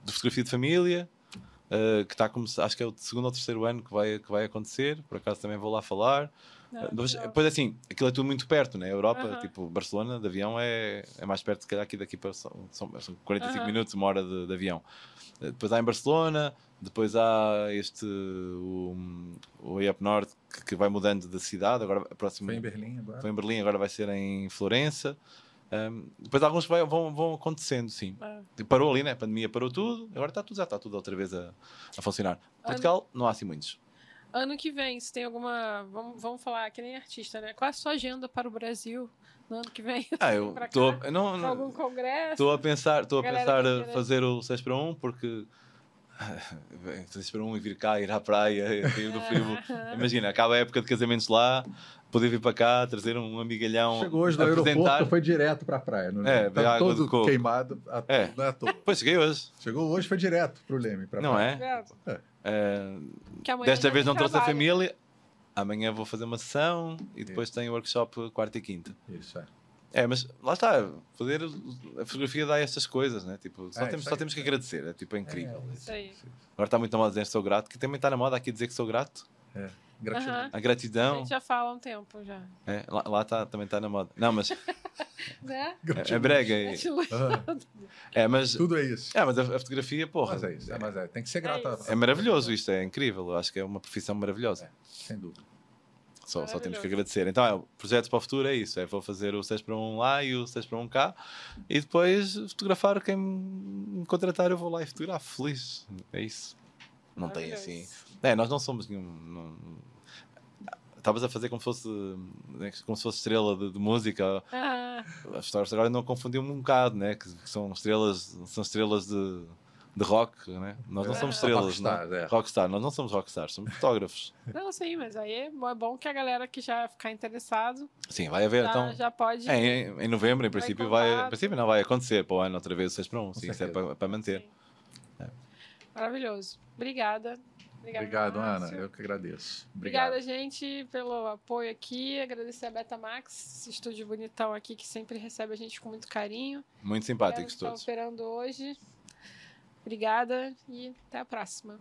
Speaker 3: de fotografia de família, eh, que está a começar, acho que é o segundo ou terceiro ano que vai, que vai acontecer, por acaso também vou lá falar.
Speaker 1: Não,
Speaker 3: Depois,
Speaker 1: não.
Speaker 3: depois assim, aquilo é tudo muito perto, né? A Europa,
Speaker 1: Aham.
Speaker 3: tipo, Barcelona, de avião é, é mais perto, se calhar, aqui daqui para. São, são são 45
Speaker 1: Aham.
Speaker 3: minutos, uma hora de, de avião. Eh, Depois há em Barcelona, depois há este. O, o Way Up North, que, que vai mudando de cidade. Agora, a próxima.
Speaker 2: Foi em Berlim agora.
Speaker 3: Foi em Berlim, agora vai ser em Florença. Um, depois alguns vai- vão, vão acontecendo, sim.
Speaker 1: Ah.
Speaker 3: Parou ali, né? A pandemia parou tudo, agora está tudo, já está tudo outra vez a, a funcionar. Portugal, não há assim muitos.
Speaker 1: Ano que vem, se tem alguma. Vamos, vamos falar que nem artista, né? Qual é a sua agenda para o Brasil no ano que vem?
Speaker 3: Ah, eu estou.
Speaker 1: cá?
Speaker 3: Não,
Speaker 1: Pra algum
Speaker 3: não,
Speaker 1: congresso?
Speaker 3: estou a pensar, estou a pensar a
Speaker 1: queira-
Speaker 3: fazer o 6 para 1 porque. 6 para 1 e vir cá, ir à praia, ir do frio. Imagina, acaba a época de casamentos lá, poder vir para cá, trazer um amigalhão.
Speaker 2: Chegou hoje do
Speaker 3: apresentar.
Speaker 2: aeroporto, foi direto para a praia. Não
Speaker 3: É,
Speaker 2: tá
Speaker 3: veio água
Speaker 2: todo
Speaker 3: de coco.
Speaker 2: queimado, à-
Speaker 3: É.
Speaker 2: não é à toa.
Speaker 3: Pois cheguei hoje,
Speaker 2: Chegou hoje, foi direto para o Leme. Pra
Speaker 3: não
Speaker 2: praia.
Speaker 3: é?
Speaker 1: É,
Speaker 3: É,
Speaker 1: amanhã
Speaker 3: Desta vez não trouxe a
Speaker 1: trabalho.
Speaker 3: família. Amanhã vou fazer uma sessão e depois tenho o workshop quarta e quinta.
Speaker 2: Isso, é.
Speaker 3: É, mas lá está, fazer a fotografia dá estas coisas, né? Tipo, só,
Speaker 2: É,
Speaker 3: temos, só
Speaker 2: aí.
Speaker 3: temos que agradecer, é tipo é incrível.
Speaker 2: É.
Speaker 3: Agora está muito na moda dizer que sou grato, que também está na moda aqui dizer que sou grato.
Speaker 2: É. Gratidão.
Speaker 1: Aham.
Speaker 3: A
Speaker 1: A
Speaker 3: gratidão,
Speaker 1: gente já fala há um tempo já.
Speaker 3: é, lá, lá tá, também está na moda. Não, mas é,
Speaker 1: Né?
Speaker 3: é brega. É,
Speaker 2: Ah,
Speaker 3: é, mas,
Speaker 2: tudo é isso.
Speaker 3: é, mas a, a fotografia, porra,
Speaker 2: Mas é isso. É, mas é, tem que ser.
Speaker 1: É
Speaker 2: a-
Speaker 1: isso.
Speaker 3: é maravilhoso isto, é incrível. Eu acho que é uma profissão maravilhosa.
Speaker 2: Sem dúvida.
Speaker 3: Só, só temos que agradecer. Então, é, o projeto para o futuro é isso: é vou fazer o 6 para 1 lá e o 6 para 1 cá e depois fotografar quem me contratar. Eu vou lá e fotografo, feliz. É isso. Não tem assim. É, nós não somos nenhum. não- Estavas a fazer como se fosse, né, como se fosse estrela de, de música.
Speaker 1: Ah,
Speaker 3: As histórias agora não confundiam um bocado, né? Que, que são estrelas, são estrelas de, de rock, né? Nós não somos estrelas, não.
Speaker 2: Rockstars, é.
Speaker 3: Rockstar, nós não somos rockstars, somos fotógrafos.
Speaker 1: não, sim, mas aí é bom- é bom que a galera que já ficar interessado
Speaker 3: Sim, vai haver
Speaker 1: já,
Speaker 3: então.
Speaker 1: já pode.
Speaker 3: É, em, em novembro, em princípio, vai,
Speaker 1: contato.
Speaker 3: em princípio não vai acontecer para o ano outra vez o 6 para 1. Sim, isso é para, para manter.
Speaker 1: Sim. Maravilhoso. Obrigada. Obrigada,
Speaker 2: Obrigado, Ana. Eu que agradeço. Obrigado.
Speaker 1: Obrigada, gente, pelo apoio aqui. Agradecer a Betamax, esse estúdio bonitão aqui que sempre recebe a gente com muito carinho.
Speaker 3: Muito simpáticos
Speaker 1: estão
Speaker 3: todos.
Speaker 1: operando hoje. Obrigada e até a próxima.